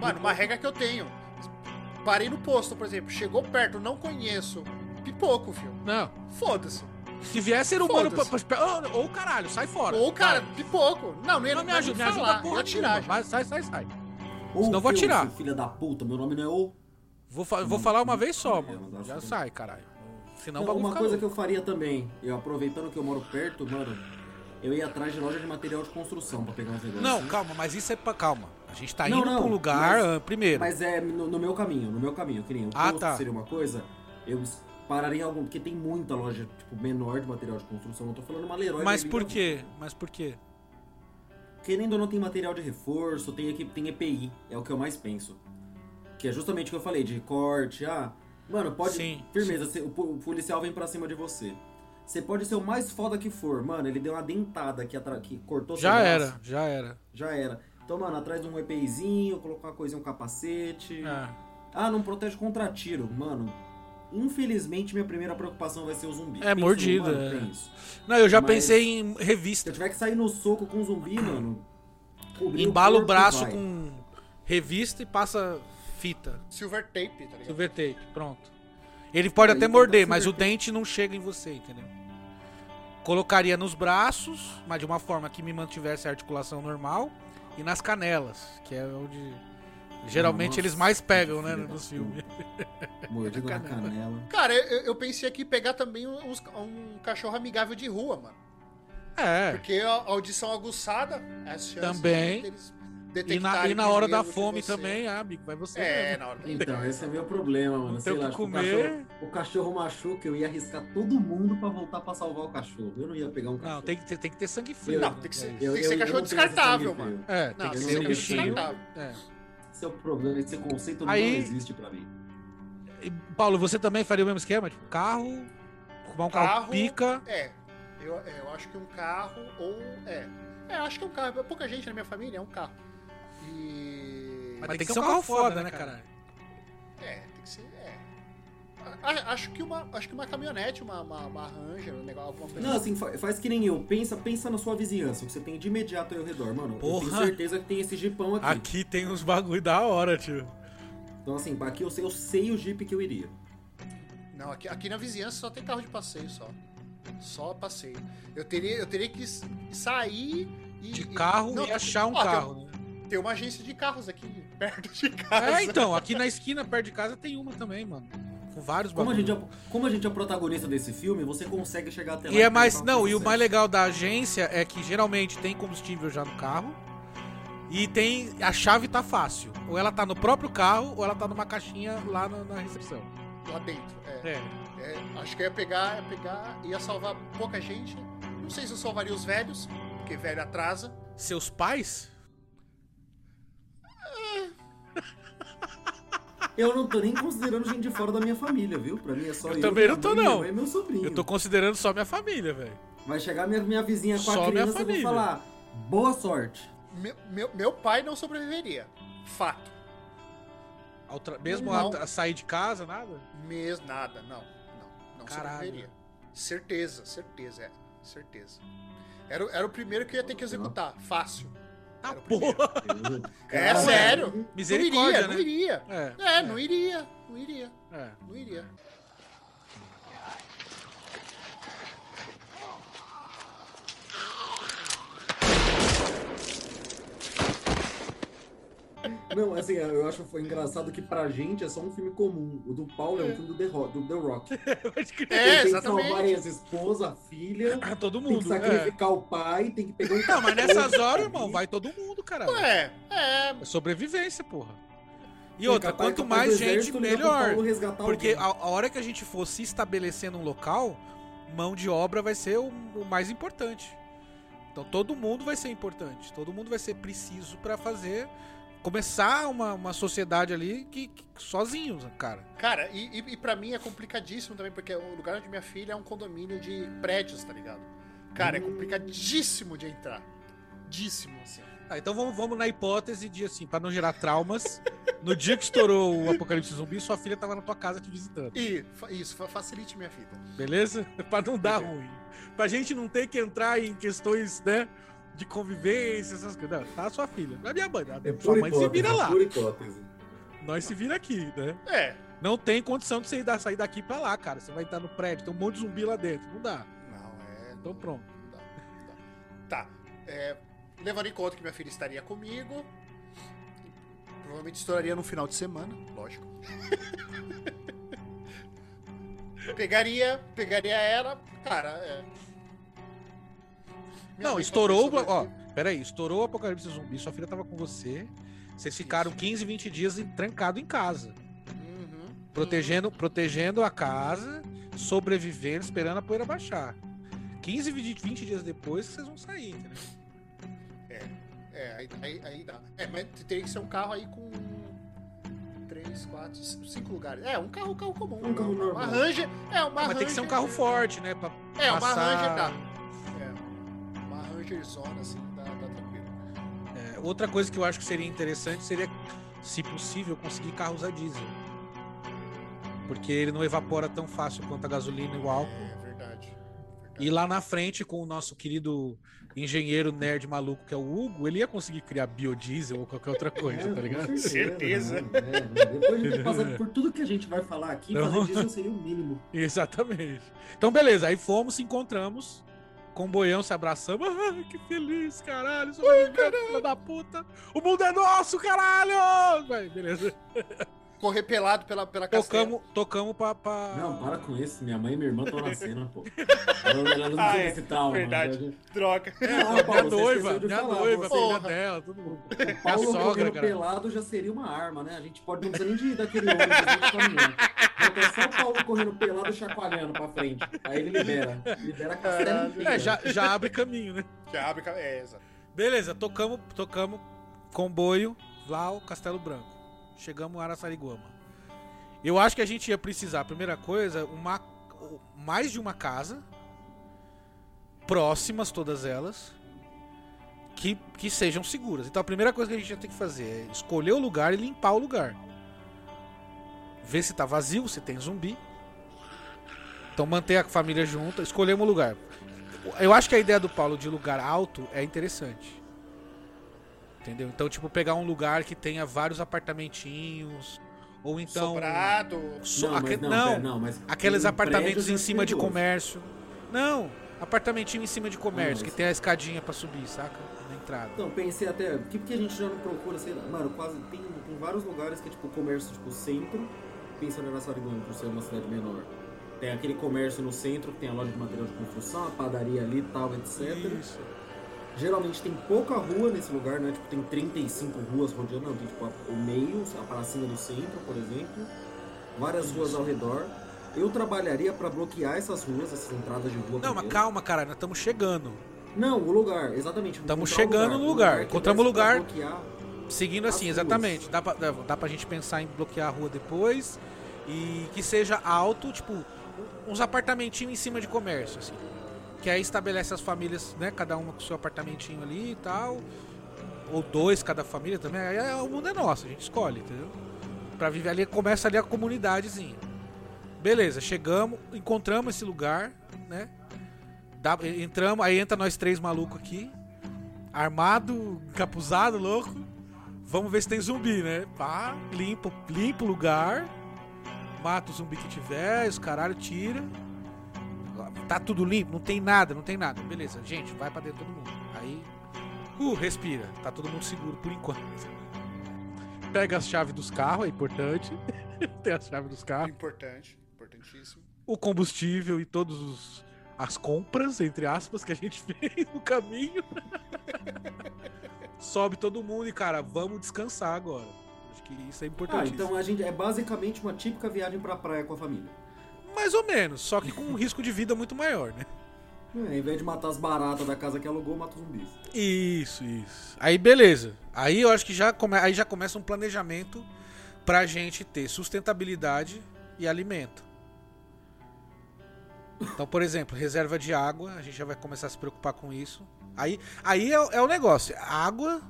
Mano, uma regra que eu tenho. Parei no posto, por exemplo. Chegou perto, não conheço. Pipoco, filho.
Não.
Foda-se.
Se vier ser humano, ou, ou caralho, sai fora.
Ou, cara,
Vai.
pipoco. Não, não ia
não me ajuda, me ajuda porra nenhuma. Vai, sai, sai, sai.
Ou
Senão eu vou
seu Filha da puta, meu nome não é ou.
Vou, fa- vou falar uma vez só,
É,
mano. Já sai, caralho. Senão
Não,
o
uma coisa que eu faria também, eu aproveitando que eu moro perto, mano, eu ia atrás de loja de material de construção pra pegar uns negócios.
Não, calma, mas isso é pra calma. A gente tá
Não,
indo
não,
pra um lugar
mas-
ah, primeiro.
Mas é no, no meu caminho, no meu caminho, que nem o
Ah, tá.
seria uma coisa, eu pararia em algum, porque tem muita loja, tipo, menor de material de construção, não tô falando uma Leroy.
Mas por quê? Mas por quê?
Querendo ou não tem material de reforço, tem equipe, tem EPI, é o que eu mais penso. Que é justamente o que eu falei, de corte, ah, mano, pode,
Sim,
firmeza, você- o, po- o policial vem pra cima de você. Você pode ser o mais foda que for, mano, ele deu uma dentada aqui atrás, que cortou
Já
braço,
era, já era.
Já era. Então, mano, atrás de um EPIzinho, colocar uma coisinha, um capacete.
É.
Ah, não protege contra tiro. Mano, infelizmente minha primeira preocupação vai ser o zumbi.
É, mordida,
mano,
é. Não, eu já
Mas-
pensei em
Se
revista.
eu tiver que sair no soco com um zumbi, mano.
Embala o
e
braço com revista e passa fita.
Silver tape, tá ligado?
Silver tape, pronto. Ele pode
Aí
até morder, mas o dente não chega em você, entendeu? Colocaria nos braços, mas de uma forma que me mantivesse a articulação normal, e nas canelas, que é onde geralmente
Nossa,
eles mais pegam, né, nos filmes.
Mordido na canela.
Cara, eu, eu pensei aqui em pegar também uns- um cachorro amigável de rua, mano.
É.
Porque a audição aguçada, as chances
Também.
deles
E
detectarem
na, e na hora da
de
fome também, ah, amigo, vai você.
É,
mesmo.
na hora da
Então, esse é meu problema, mano.
Não
Sei
o
lá, tipo, o
comer.
cachorro, o cachorro machuca, eu ia arriscar todo mundo pra voltar pra salvar o cachorro. Eu não ia pegar um cachorro.
Não, tem que, ter, tem que ter sangue frio.
Não,
né?
tem que ser-
É,
Eu-
tem que ser
eu
cachorro descartável, mano.
É, tem
Não,
que ser um
ser
bichinho.
descartável.
É.
Esse é o problema, esse conceito
Aí-
não existe pra mim.
E, Paulo, você também faria o mesmo esquema? Tipo, carro, arrumar um carro,
Carro-
pica.
É, eu, é, eu acho que um carro ou. É. É, eu acho que é um carro. Pouca gente na minha família é um carro. E.
Mas, tem, que ser um carro foda, né, cara?
É, tem que ser. É. Acho que uma, acho que uma caminhonete, uma, uma, uma Ranger, um negócio, alguma coisa
Não, assim, fa- faz que nem eu. Pensa, pensa na sua vizinhança, o que você tem de imediato aí ao redor, mano. Eu
Porra.
tenho certeza que tem esse jipão aqui.
Aqui tem uns bagulho da hora, tio.
Então, assim, aqui eu sei, eu sei o jeep que eu iria.
Não, aqui, aqui na vizinhança só tem carro de passeio só. Só passeio. Eu teria, eu teria que sair e.
De
e-
carro
não,
e achar um
ó, tem-
carro, né?
Tem uma agência de carros aqui perto de casa.
É, então, aqui na esquina, perto de casa, tem uma também, mano. Com vários
Como a, gente é, como a gente é protagonista desse filme, você consegue chegar até lá.
E é mais.
perguntar
Não,
o
e o mais legal da agência é que geralmente tem combustível já no carro. E tem. A chave tá fácil. Ou ela tá no próprio carro, ou ela tá numa caixinha lá na, na recepção.
Lá dentro. É.
É.
É, acho que ia pegar, ia pegar, ia salvar pouca gente. Não sei se eu salvaria os velhos, porque velho atrasa.
Seus pais?
Eu não tô nem considerando gente de fora da minha família, viu? Pra mim é só
Eu
eu.
também não tô,
mãe,
não.
mãe meu sobrinho.
Eu tô considerando só minha família, velho.
Vai chegar minha, minha vizinha com
Só
a
minha
criança e vou falar: boa sorte.
Meu, meu, meu pai não sobreviveria. Fato.
Ao tra- Mesmo
Não.
a, a sair de casa, nada?
Mesmo nada. Não. Não. Não
Caralho.
sobreviveria. Certeza, certeza, é. Certeza. Era, o- era o primeiro que eu ia ter que executar. Fácil.
Tá porra.
É sério.
Misericórdia,
não
né?
iria, não iria.
É.
É, não iria. Não iria.
É.
Não iria.
Não, assim, eu acho que foi engraçado que pra gente é só um filme comum. O do Paulo é um filme do The Rock. Do The Rock.
É,
tem que salvar as esposas, a filha,
Todo
tem que
mundo. É.
sacrificar o pai, tem que pegar um
Não, mas nessas horas, irmão, vai todo mundo, caralho.
Ué, é.
É sobrevivência, porra. E
Tem
outra, quanto mais gente, melhor. Porque a, a hora que a gente for se estabelecer num local, mão de obra vai ser o, o mais importante. Então todo mundo vai ser importante, todo mundo vai ser preciso pra fazer começar uma, uma sociedade ali que, que sozinhos, cara.
Cara, e, e, e pra mim é complicadíssimo também, porque o lugar onde minha filha é um condomínio de prédios, tá ligado? Cara, é complicadíssimo de entrar. fudidíssimo, assim.
Ah, então vamos, vamos na hipótese de, assim, pra não gerar traumas. No dia que estourou o apocalipse zumbi, sua filha tava na tua casa te visitando.
E isso, fa- facilite minha vida.
Beleza? pra não dar ruim. Pra gente não ter que entrar em questões, né? De convivência, essas coisas. Não, tá a sua filha. Não é minha mãe.
É
sua mãe se
hipótese,
vira
é
lá.
por hipótese.
Nós se vira aqui, né?
É.
Não tem condição de você sair daqui pra lá, cara. Você vai estar no prédio, tem um monte de zumbi lá dentro. Não dá.
Não, é.
Então pronto.
Não dá, não dá. Tá. É, levando em conta que minha filha estaria comigo. Provavelmente estouraria no final de semana, lógico. pegaria, pegaria ela, cara, é.
Não, estourou. Ó, peraí, estourou o apocalipse zumbi, sua filha tava com você. Vocês ficaram 15, 20 dias trancados em casa.
Uhum,
Protegendo, protegendo a casa, sobrevivendo, esperando a poeira baixar. 15, 20, 20 dias depois vocês vão sair, entendeu?
É, aí, aí, aí dá. É, mas teria que ser um carro aí com. Três, quatro, cinco lugares. É, um carro, um carro comum.
Um carro
uma,
normal.
Uma Ranger. É, uma
Mas tem que ser um
Ranger-
carro forte, né? Pra
É, uma
passar-
Ranger dá. É, assim, dá, dá tranquilo.
É, outra coisa que eu acho que seria interessante seria, se possível, conseguir carros a diesel. Porque ele não evapora tão fácil quanto a gasolina e o álcool.
É verdade. verdade.
E lá na frente, com o nosso querido engenheiro nerd maluco que é o Hugo, ele ia conseguir criar biodiesel ou qualquer outra coisa,
É,
tá ligado?
com
Certeza.
né? É, né? Depois de ter passado por tudo que a gente vai falar aqui,
Não.
fazer diesel seria o mínimo.
Exatamente. Então, beleza, aí fomos, se encontramos. Com o boião se abraçamos. Ah, que feliz, caralho. Sobrevivendo, filha da puta. O mundo é nosso, caralho! Vai, beleza.
Correr pelado pela, pela castela.
Tocamos, tocamos pra. pra...
Não, para com isso. Minha mãe e minha irmã estão na cena, pô. Ela, ela não
Ah, é,
esse trauma.
verdade. Droga.
Não,
minha
Paulo, você
noiva, minha
falar,
noiva, filha dela, todo mundo.
O Paulo
sogra,
correndo
cara.
pelado já seria uma arma, né? A gente pode não precisar nem de ir daquele ônibus de caminhão. Então é só o Paulo correndo pelado e chacoalhando pra frente. Aí ele libera. Libera a castela inteira.
É, já, já abre caminho, né?
Já abre. ca- É, exato.
Beleza, tocamos, tocamos comboio lá o Castelo Branco. Chegamos a Araçariguama. Eu acho que a gente ia precisar, primeira coisa, uma mais de uma casa próximas todas elas que, que sejam seguras. Então a primeira coisa que a gente ia ter que fazer é escolher o lugar e limpar o lugar. Ver se tá vazio, se tem zumbi. Então manter a família junta, escolhemos o lugar. Eu acho que a ideia do Paulo de lugar alto é interessante. Entendeu? Então, tipo, pegar um lugar que tenha vários apartamentinhos. Ou então.
Sobrado.
so-
Não, mas
aque-
não,
não,
pera, não, mas
aqueles apartamentos em cima de comércio. Não, apartamentinho em cima de comércio,
mas-
que tem a escadinha pra subir, saca? Na entrada.
Então, pensei até, por que, que a gente já não procura, sei lá, mano, quase tem, tem vários lugares que é tipo comércio, tipo centro, pensando na Sarigona por ser uma cidade menor. Tem aquele comércio no centro que tem a loja de material de construção, a padaria ali e tal, etc.
Isso.
Geralmente tem pouca rua nesse lugar, né? Tipo, tem 35 ruas rodeando, não, tem tipo o meio, a pracinha do centro, por exemplo. Várias ruas ao redor. Eu trabalharia pra bloquear essas ruas, essas entradas de rua.
Não, mas calma, cara, nós estamos chegando.
Não, o lugar, exatamente. O
chegando no lugar.
que
Encontramos o lugar. Seguindo
As
assim,
ruas.
exatamente. Dá pra, dá pra gente pensar em bloquear a rua depois. E que seja alto, tipo, uns apartamentinhos em cima de comércio, assim. Que aí estabelece as famílias, né? Cada uma com seu apartamentinho ali e tal. Ou dois cada família também. Aí é- o mundo é nosso, a gente escolhe, entendeu? Pra viver ali, começa ali a comunidadezinha. Beleza, chegamos, encontramos esse lugar, né? Dá- entramos, aí entra nós três malucos aqui. Armado, encapuzado, louco. Vamos ver se tem zumbi, né? Pá, limpa, limpa o lugar. Mata o zumbi que tiver, os caralho tira. Tá tudo limpo, não tem nada, não tem nada. Beleza, gente, vai pra dentro todo mundo. Aí, uh, respira. Tá todo mundo seguro por enquanto. Pega as chaves dos carros, é importante. tem a chave dos carros.
Importante. Importantíssimo.
O combustível e todos os as compras, entre aspas, que a gente fez no caminho. Sobe todo mundo e, cara, vamos descansar agora. Acho que isso é
Ah,
importante.
então a gente é basicamente uma típica viagem pra praia com a família.
Mais ou menos, só que com um risco de vida muito maior, né?
É, em vez de matar as baratas da casa que alugou, mata os zumbis.
Isso, isso. Aí beleza. Aí eu acho que já, come... aí já começa um planejamento pra gente ter sustentabilidade e alimento. Então, por exemplo, reserva de água, a gente já vai começar a se preocupar com isso. Aí, aí é, o- é o negócio: água,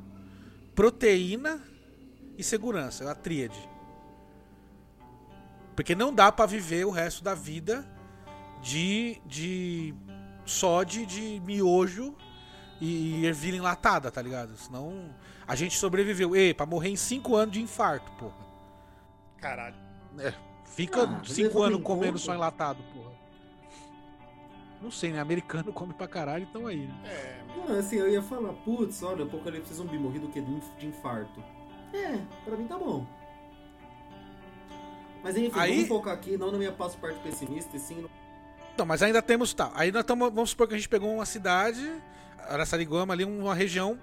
proteína e segurança, é a tríade. Porque não dá pra viver o resto da vida de, de só de, de miojo e ervilha enlatada, tá ligado? Senão a gente sobreviveu. Ei, pra morrer em 5 anos de infarto, porra.
Caralho.
É, fica
Ah,
5
levando
anos comendo só enlatado, porra. Não sei, né? Americano come pra caralho, então aí, né?
É,
Não, assim, eu ia falar, putz, olha, apocalipse zumbi, morri do inf- de infarto. É, pra mim tá bom. Mas enfim,
Aí-
vamos focar aqui, não na minha parte parte pessimista, e sim no...
Não, mas ainda temos tá. Aí nós estamos, vamos supor que a gente pegou uma cidade, Araçariguama ali, uma região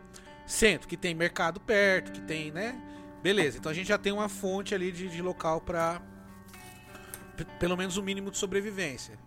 centro, que tem mercado perto, que tem, né? Beleza, então a gente já tem uma fonte ali de, de local pra p- pelo menos o mínimo de sobrevivência.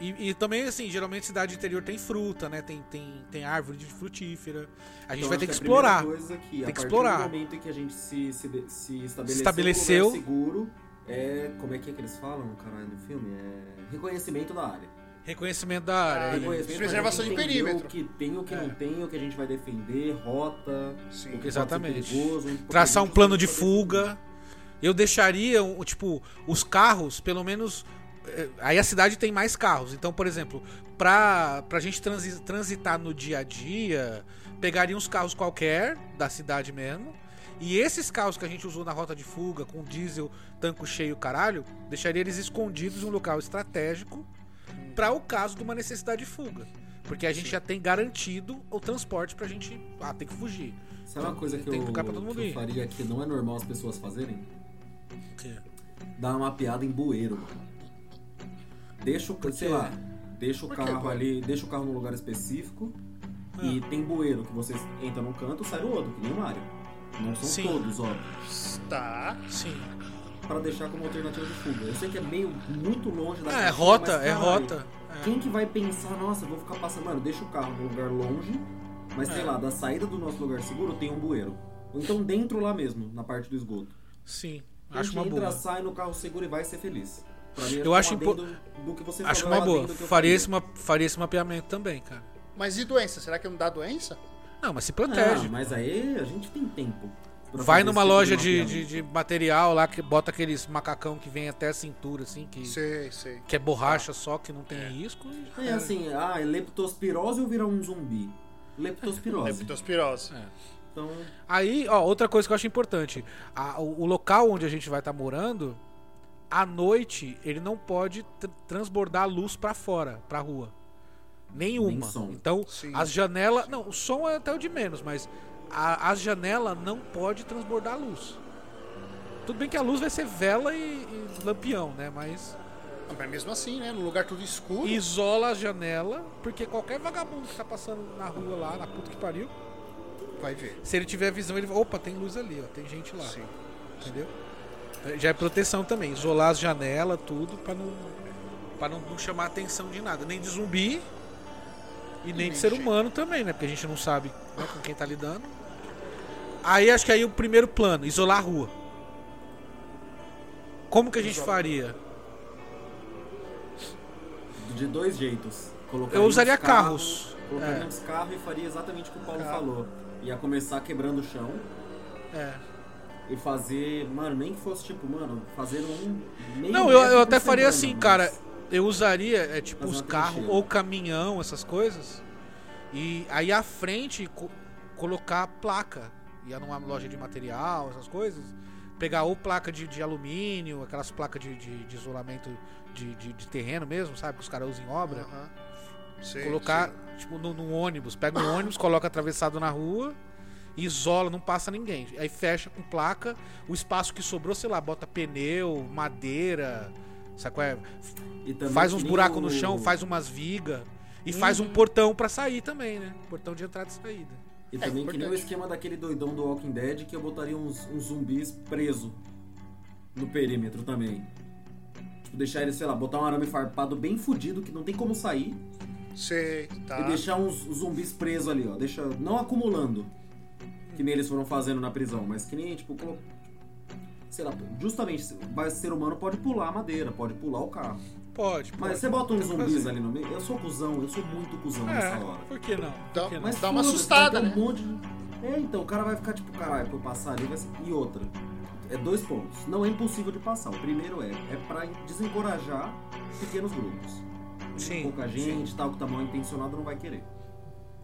E, e também, assim, geralmente cidade interior tem fruta, né? Tem, tem, tem árvore de frutífera. A gente
Então,
vai ter que
a primeira
explorar.
Coisa aqui,
Tem que explorar.
momento em que a gente se, se, se estabeleceu,
Estabeleceu.
um seguro, é, como é que, é que eles falam, caralho, no filme? É reconhecimento da área.
Reconhecimento da área.
Ah,
aí.
Reconhecimento
preservação de perímetro.
O que tem, o que
É.
não tem, o que a gente vai defender, rota,
sim.
o que pode
Exatamente.
ser perigoso,
traçar um plano de fuga. Eu deixaria, tipo, os carros, pelo menos. eh, Aí a cidade tem mais carros. Então, por exemplo, pra, pra gente transi- transitar no dia a dia, pegaria uns carros qualquer, da cidade mesmo. E esses carros que a gente usou na rota de fuga, com diesel, tanco cheio, caralho, deixaria eles escondidos em um local estratégico para o caso de uma necessidade de fuga. Porque a gente já tem garantido o transporte pra gente. Ah, tem que fugir.
Sabe uma coisa que,
Tem
eu,
lugar pra todo mundo
que eu faria que não é normal as pessoas fazerem? Dar uma mapeada em bueiro, mano. Deixa o, sei
quê?
lá, deixa o
Por que
carro
bueiro?
ali, deixa o carro num lugar específico e
Ah.
tem bueiro que você entra num canto e sai no outro, que nem o Mario. Não são
Sim.
todos, óbvio.
Tá.
Sim.
Pra deixar como alternativa de fuga. Eu sei que é meio muito longe da
Ah, é
caixinha,
rota,
mas,
é rota. É.
Quem que vai pensar, nossa, eu vou ficar passando. Mano, deixa o carro num lugar longe, mas sei
É.
lá, da saída do nosso lugar seguro tem um bueiro. Ou então dentro lá mesmo, na parte do esgoto.
Sim,
A
acho
gente
uma
entra,
boa.
sai no carro seguro e vai ser feliz. Pra mim,
Eu acho
um
impo-
do que você
Acho
falou,
uma
é
boa.
adendo que eu
Faria esse, ma- faria esse mapeamento também, cara.
Mas e doença? Será que não dá doença?
Não, mas se protege.
Não, mas aí a gente tem tempo.
Vai numa
tipo
loja de, de, de material lá que bota aqueles macacão que vem até a cintura, assim, que,
Sei, sei.
que é borracha só, que não tem risco. e já
É assim, ah, é leptospirose ou virar um zumbi? Leptospirose.
Leptospirose.
É.
Então,
Aí, ó, outra coisa que eu acho importante. a- o, o local onde a gente vai estar morando, à noite, ele não pode tr- transbordar a luz pra fora, pra rua. Nenhuma. Então,
Sim.
as janelas. Não, o som é até o de menos, mas a, as janelas não pode transbordar a luz. Tudo bem que a luz vai ser vela e, e lampião, né? Mas
Mas mesmo assim, né? No lugar tudo escuro.
isola a janela, porque qualquer vagabundo que tá passando na rua lá, na puta que pariu,
Vai ver.
se ele tiver visão, ele. Opa, tem luz ali, ó. Tem gente lá.
Sim.
Entendeu? Já é proteção também. Isolar as janelas, tudo, pra não. Pra não, não chamar atenção de nada. Nem de zumbi. E nem
nem
de ser humano também, né? Porque a gente não sabe né, com quem tá lidando. Aí acho que aí o primeiro plano, isolar a rua. Como que a gente faria?
de dois jeitos. Colocaria
Eu usaria
carros,
carros.
Colocaria
É.
uns carros e faria exatamente o que o Paulo
Carro.
falou. Ia começar quebrando o chão
É.
e fazer, mano, nem que fosse tipo, mano, fazer um meio
Não, eu, eu até faria
semana,
assim,
mas-
cara. Eu usaria, é, tipo, os carros ou caminhão, essas coisas. E aí à frente co- colocar placa. Ia numa loja de material, essas coisas. Pegar ou placa de, de alumínio, aquelas placas de, de- de isolamento de, de- terreno mesmo, sabe? Que os caras usam em obra.
Sei,
colocar,
sei.
tipo, num num ônibus. Pega um ônibus, coloca atravessado na rua. Isola, não passa ninguém. Aí fecha com placa. O espaço que sobrou, sei lá, bota pneu, madeira. Qual é?
E também
faz uns buracos
o-
no chão, faz umas vigas. E faz um portão pra sair também, né? Portão de entrada e saída.
E também que nem o esquema daquele doidão do Walking Dead que eu botaria uns, uns zumbis preso no perímetro também. Tipo, deixar ele, sei lá, botar um arame farpado bem fudido que não tem como sair
Sei, tá.
e deixar uns zumbis presos ali, ó. Deixa, não acumulando, que nem eles foram fazendo na prisão, mas que nem, tipo, lá, justamente, o ser humano pode pular a madeira, pode pular o carro.
Pode.
Mas
pode.
você bota uns zumbis
fazer.
ali no meio. Eu sou cuzão, eu sou muito cuzão nessa
É,
hora.
por que não?
Dá-
Por que não?
mas-
Mas
Dá uma assustada, né?
um monte de... É, então, o cara vai ficar tipo, caralho, pra eu passar ali vai ser... E outra, é dois pontos. Não é impossível de passar. O primeiro é, é pra desencorajar pequenos grupos.
Sim,
Pouca gente, tal, que tá mal intencionado, não vai querer.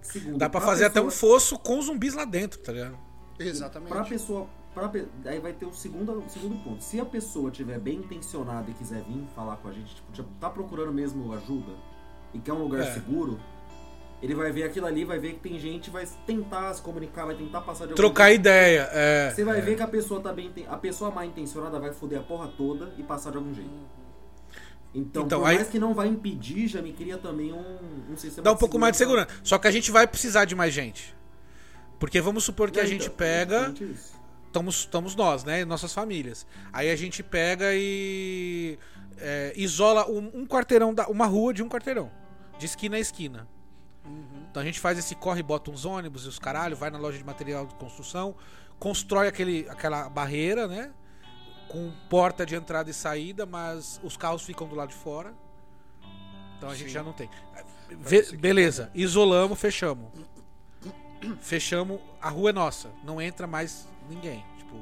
Segundo,
Dá pra
pra
fazer até um
pessoa-
fosso com zumbis lá dentro, tá ligado?
Exatamente.
Pra pessoa. Pra, aí vai ter o segundo, segundo ponto. Se a pessoa tiver bem intencionada e quiser vir falar com a gente, tipo, tá procurando mesmo ajuda e quer um lugar
É.
seguro, ele vai ver aquilo ali, vai ver que tem gente, vai tentar se comunicar, vai tentar passar de algum
Trocar
jeito.
ideia. É.
Você vai ver que a pessoa tá bem. A pessoa mal intencionada vai foder a porra toda e passar de algum jeito. Então,
Então,
por
aí-
mais que não vai impedir, já me cria também um, um sistema
Dá um pouco mais de
segurança.
Só que a gente vai precisar de mais gente. Porque vamos supor que a
É,
gente
então,
pega.
isso.
Estamos, estamos nós, né? Nossas famílias. Aí a gente pega e. é, isola um, um quarteirão, da, uma rua de um quarteirão. De esquina a esquina. Então a gente faz esse corre, bota uns ônibus e os caralho, vai na loja de material de construção, constrói aquele, aquela barreira, né? Com porta de entrada e saída, mas os carros ficam do lado de fora. Então a gente
Sim.
já não tem. Ve-
que-
beleza, isolamos, fechamos. Fechamos, a rua é nossa, não entra mais ninguém. Tipo,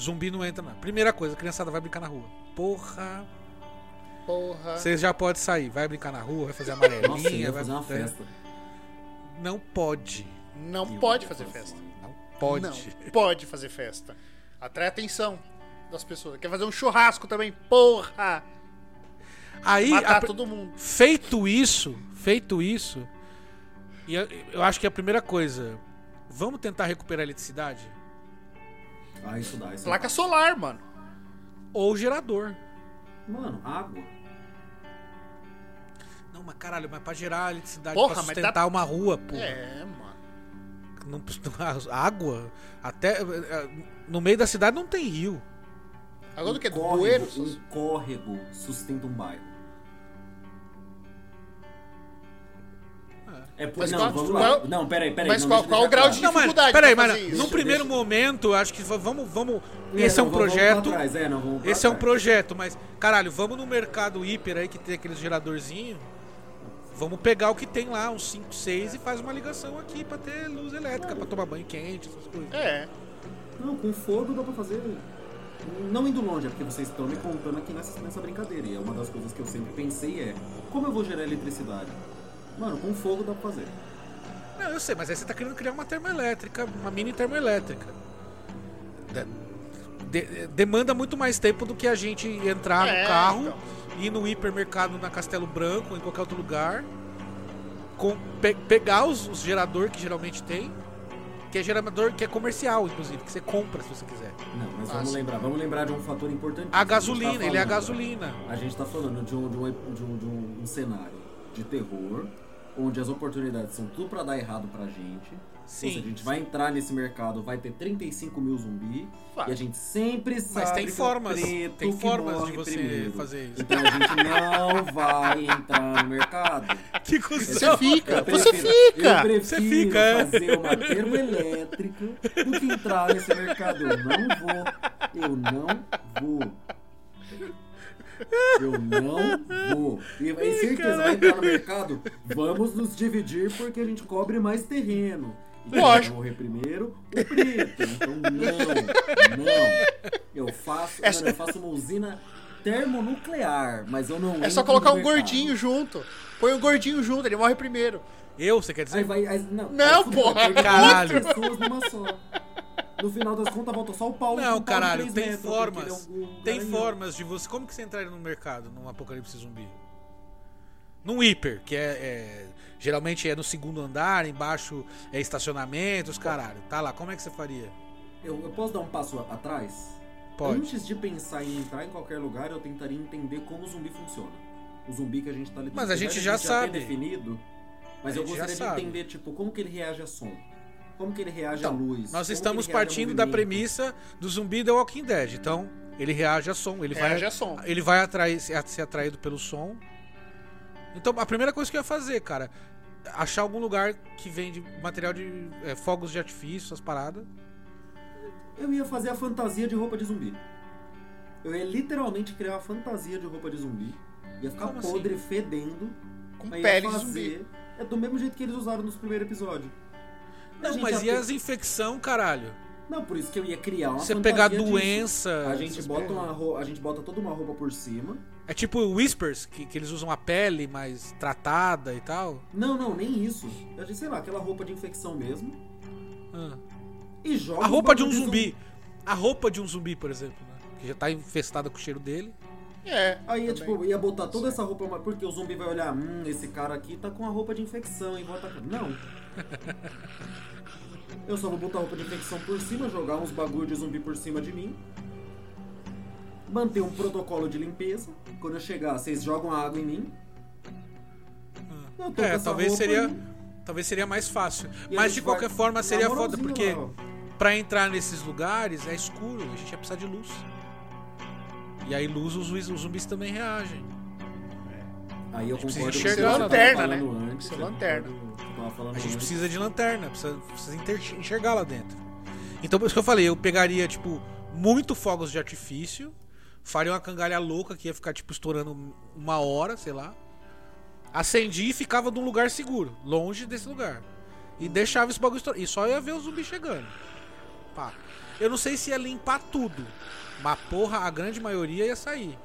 zumbi não entra, não. Primeira coisa, a criançada vai brincar na rua. Porra,
Porra.
vocês já pode sair, vai brincar na rua, vai fazer
Nossa,
amarelinha,
ia
vai
fazer uma
é,
festa.
Não pode.
Não
Eu
pode fazer festa.
Não pode.
Não pode fazer festa. Atrai a atenção das pessoas. Quer fazer um churrasco também? Porra!
Aí,
Matar
a-
todo mundo.
feito isso, feito isso, e eu, eu acho que a primeira coisa, vamos tentar recuperar a eletricidade
Ah, isso dá. Isso
Placa
dá.
solar, mano.
ou gerador.
Mano, água.
Não, mas caralho, mas pra gerar eletricidade
Porra,
pra
mas
sustentar
dá-
uma rua, pô.
É, mano.
Não, água, até eh, no meio da cidade não tem rio.
Agora do que? Do
córrego,
bueiro?
um córrego sustenta um bairro. É por...
Mas
não,
qual-
vamos
qual-
lá. Não, peraí, peraí.
mas
não,
qual- qual o grau de
Não, mas
dificuldade
peraí, mas
isso.
num primeiro
deixa-
momento, eu acho que vamos, vamos.
É,
Esse é
não,
um
vamos- vamos
projeto.
é, não,
Esse é um projeto, mas caralho, vamos no mercado hiper aí que tem aqueles geradorzinho. Vamos pegar o que tem lá, uns 5, 6 e faz uma ligação aqui pra ter luz elétrica, pra tomar banho quente, essas coisas.
É.
Não, com fogo dá pra fazer. Não indo longe, é porque vocês estão me contando aqui nessa, nessa brincadeira. E é uma das coisas que eu sempre pensei é como eu vou gerar eletricidade? Mano, com fogo dá pra fazer.
Não, eu sei, mas aí você tá querendo criar uma termoelétrica, uma mini termoelétrica. De- de- demanda muito mais tempo do que a gente entrar
É,
no carro,
então.
ir no hipermercado na Castelo Branco ou em qualquer outro lugar, com, pe- pegar os, os gerador que geralmente tem, que é gerador que é comercial, inclusive, que você compra se você quiser.
Não, mas vamos lembrar, vamos lembrar de um fator importante.
A gasolina, ele é a gasolina.
A gente tá falando de um, de um, de um, de um- um cenário de terror, onde as oportunidades são tudo pra dar errado pra gente.
Sim.
Ou seja, a gente vai entrar nesse mercado, vai ter 35 mil zumbi.
Vai.
E a gente sempre sabe
Mas tem
é
formas,
preto
tem
que
formas de você
primeiro.
fazer isso.
Então a gente não vai entrar no mercado.
Que
Você fica,
Eu
você
prefiro-
fica.
Eu prefiro
Você fica, é.
fazer uma termoelétrica do que entrar nesse mercado. Eu não vou. Eu não vou. Eu não vou. E vai certeza, vai entrar no mercado, vamos nos dividir porque a gente cobre mais terreno. E quem vai morrer primeiro, o preto. Então não, não. Eu faço, mano, eu faço uma usina termonuclear, mas eu não
É só colocar um gordinho junto. Põe um gordinho junto, ele morre primeiro.
Eu, você quer dizer?
Aí vai. aí- não,
Não,
aí
porra,
caralho.
duas pessoas numa só. No final das contas, volta só o Paulo.
Não,
um
caralho, tem
metros,
formas.
é um
Tem
garanhão.
formas de você. Como que você entraria no mercado num apocalipse zumbi? Num hiper, que é, é- Geralmente é no segundo andar, embaixo é estacionamentos, caralho. Tá lá, como é que você faria?
Eu, eu posso dar um passo a- atrás?
Pode.
Antes de pensar em entrar em qualquer lugar, eu tentaria entender como o zumbi funciona. O zumbi que a gente tá lidando.
Mas a gente já
tem
sabe.
definido, mas
A
eu
gente já
gostaria de entender, tipo, como que ele reage a som. Como que ele reage
Então,
à luz.
Nós estamos partindo da premissa do zumbi The Walking Dead. Então, ele reage a som, ele
Reage
vai
a som.
ele vai atrair, ser atraído pelo som. Então, a primeira coisa que eu ia fazer, cara, achar algum lugar que vende material de é, fogos de artifício, essas paradas.
Eu ia fazer a fantasia de roupa de zumbi. Eu ia literalmente criar a fantasia de roupa de zumbi. Ia ficar
Como assim?
podre, fedendo.
Com pele de
fazer-
zumbi.
É do mesmo jeito que eles usaram nos primeiros episódios.
Não, mas e
ia-
as infecção, caralho?
Não, por isso que eu ia criar uma
Você pegar
disso.
doença.
A gente, bota uma roupa, a gente bota toda uma roupa por cima.
É tipo Whispers, que, que eles usam a pele mais tratada e tal.
Não, não, nem isso. A gente, sei lá, aquela roupa de infecção mesmo.
Ah.
E joga
A roupa de um
bagulho
zumbi. A roupa de um zumbi, por exemplo, né? Que já tá infestada com o cheiro dele.
É.
Aí, ia,
também.
tipo, ia botar toda essa roupa, mas porque o zumbi vai olhar, hum, esse cara aqui tá com a roupa de infecção, vou atacar. Não. Eu só vou botar a roupa de infecção por cima, jogar uns bagulho de zumbi por cima de mim. Manter um protocolo de limpeza. Quando eu chegar, vocês jogam água em mim.
É, talvez seria,
aí,
talvez seria mais fácil.
e a
Mas de qualquer forma seria foda, porque pra entrar nesses lugares é escuro, a gente ia precisar de luz. E aí luz os, os zumbis também reagem.
Aí eu
precisa
concordo
enxergar
com o
lanterna, né?
antes,
Precisa lanterna.
o
A gente
antes.
precisa de lanterna, precisa, precisa enxergar lá dentro. Então por isso que eu falei, eu pegaria, tipo, muito fogos de artifício, faria uma cangalha louca que ia ficar, tipo, estourando uma hora, sei lá. Acendia e ficava num lugar seguro, longe desse lugar. E deixava esse bagulho estourar. E só ia ver os zumbis chegando. Pá. Eu não sei se ia limpar tudo. Mas porra, a grande maioria ia sair.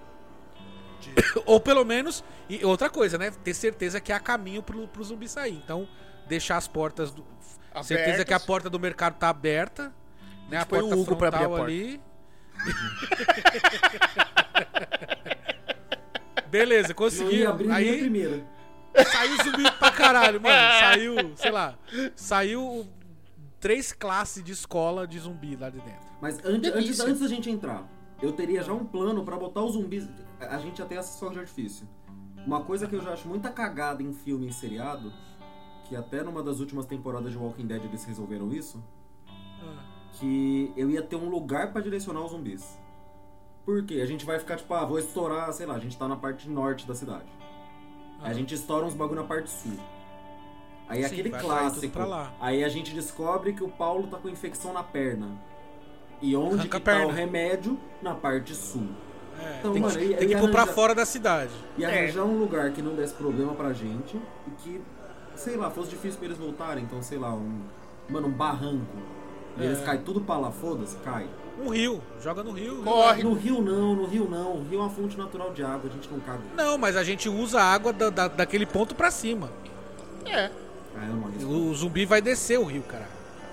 Ou pelo menos. E outra coisa, né? Ter certeza que há caminho pro, pro zumbi sair. Então, deixar as portas. Do, certeza que a porta do mercado tá aberta. Né? A
põe
porta
o Hugo pra abrir a
frontal
porta.
ali. Beleza,
Eu
consegui.
ia abrir a
Aí
primeira.
saiu zumbi pra caralho, mano. Saiu, sei lá. Saiu três classes de escola de zumbi lá de dentro.
Mas antes, antes, antes da gente entrar, eu teria já um plano pra botar os zumbis. A gente já tem esses fogos de artifício. Uma coisa que eu já acho muita cagada em filme e seriado, que até numa das últimas temporadas de Walking Dead eles resolveram isso, que eu ia ter um lugar pra direcionar os zumbis. Por quê? A gente vai ficar tipo, ah, vou estourar, sei lá, a gente tá na parte norte da cidade. Aí a gente estoura uns bagulho na parte sul. Aí
Sim,
aquele clássico. Aí a gente descobre que o Paulo tá com infecção na perna. E onde
Arranca
que tá o remédio? Na parte sul.
É,
Então,
tem
mano,
que,
eu-
tem que
ia
pôr pra
arranjar-
fora da cidade.
E
É.
arranjar um lugar que não desse problema pra gente e que, sei lá, fosse difícil pra eles voltarem. Então, sei lá, um. Mano, um barranco. E eles
É.
caem tudo pra lá, foda-se, cai.
Um rio, joga no rio.
Corre.
No rio não, no rio não. O rio é uma fonte natural de água, a gente não caga.
Não, mas a gente usa a água da, da- daquele ponto pra cima.
É.
Ah, é.
O zumbi vai descer o rio, cara.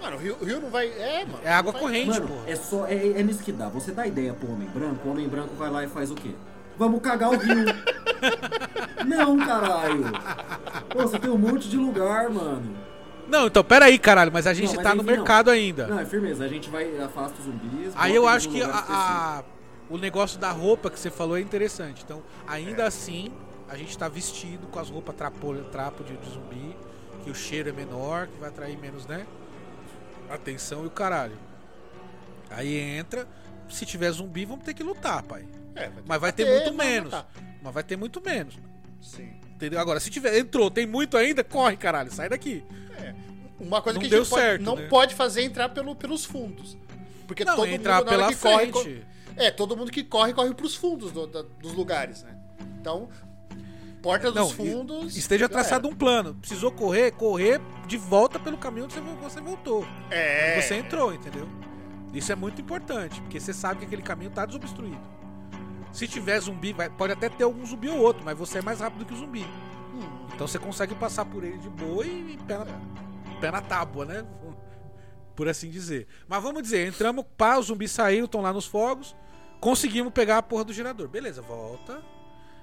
Mano, o rio, o rio não vai. É, mano.
É água
não
corrente,
Mano,
porra.
é só. É, é nisso que dá. Você dá ideia pro homem branco, o homem branco vai lá e faz o quê? Vamos cagar o rio. não, caralho. Pô, você tem um monte de lugar, mano.
Não, então, pera aí, caralho, mas a gente
Não, mas
tá no
enfim, não.
mercado ainda.
Não, é firmeza. A gente vai afasta os zumbis.
Aí eu acho que a, a- o negócio da roupa que você falou é interessante. Então, ainda assim, a gente tá vestido com as roupas trapo, trapo de, de zumbi, que o cheiro é menor, que vai atrair menos, né? Atenção e o caralho. Aí entra, se tiver zumbi, vamos ter que lutar, pai.
É, vai ter
Mas vai ter
bater,
muito menos.
matar.
Mas vai ter muito menos.
Sim.
Entendeu? Agora, se tiver, entrou, tem muito ainda, corre, caralho, sai daqui.
Uma coisa
Não
que a
deu
gente pode-
certo,
não
né?
pode fazer é entrar pelo, pelos fundos. Porque
Não,
todo
entrar
mundo
pela
que corre,
frente.
co- É, todo mundo que corre, corre pros fundos do- da- dos lugares, né? Então, porta dos
Não,
fundos.
Esteja traçado um plano. Precisou correr, correr de volta pelo caminho onde você, vo- você voltou.
É.
Você entrou, entendeu? Isso é muito importante, porque você sabe que aquele caminho tá desobstruído. Se tiver zumbi, vai- pode até ter algum zumbi ou outro, mas você é mais rápido que o zumbi.
Hum,
Então você consegue passar por ele de boa e, e pé, na, pé na tábua, né? Por assim dizer. Mas vamos dizer, entramos, pá, os zumbis saíram, estão lá nos fogos, conseguimos pegar a porra do gerador. Beleza, volta.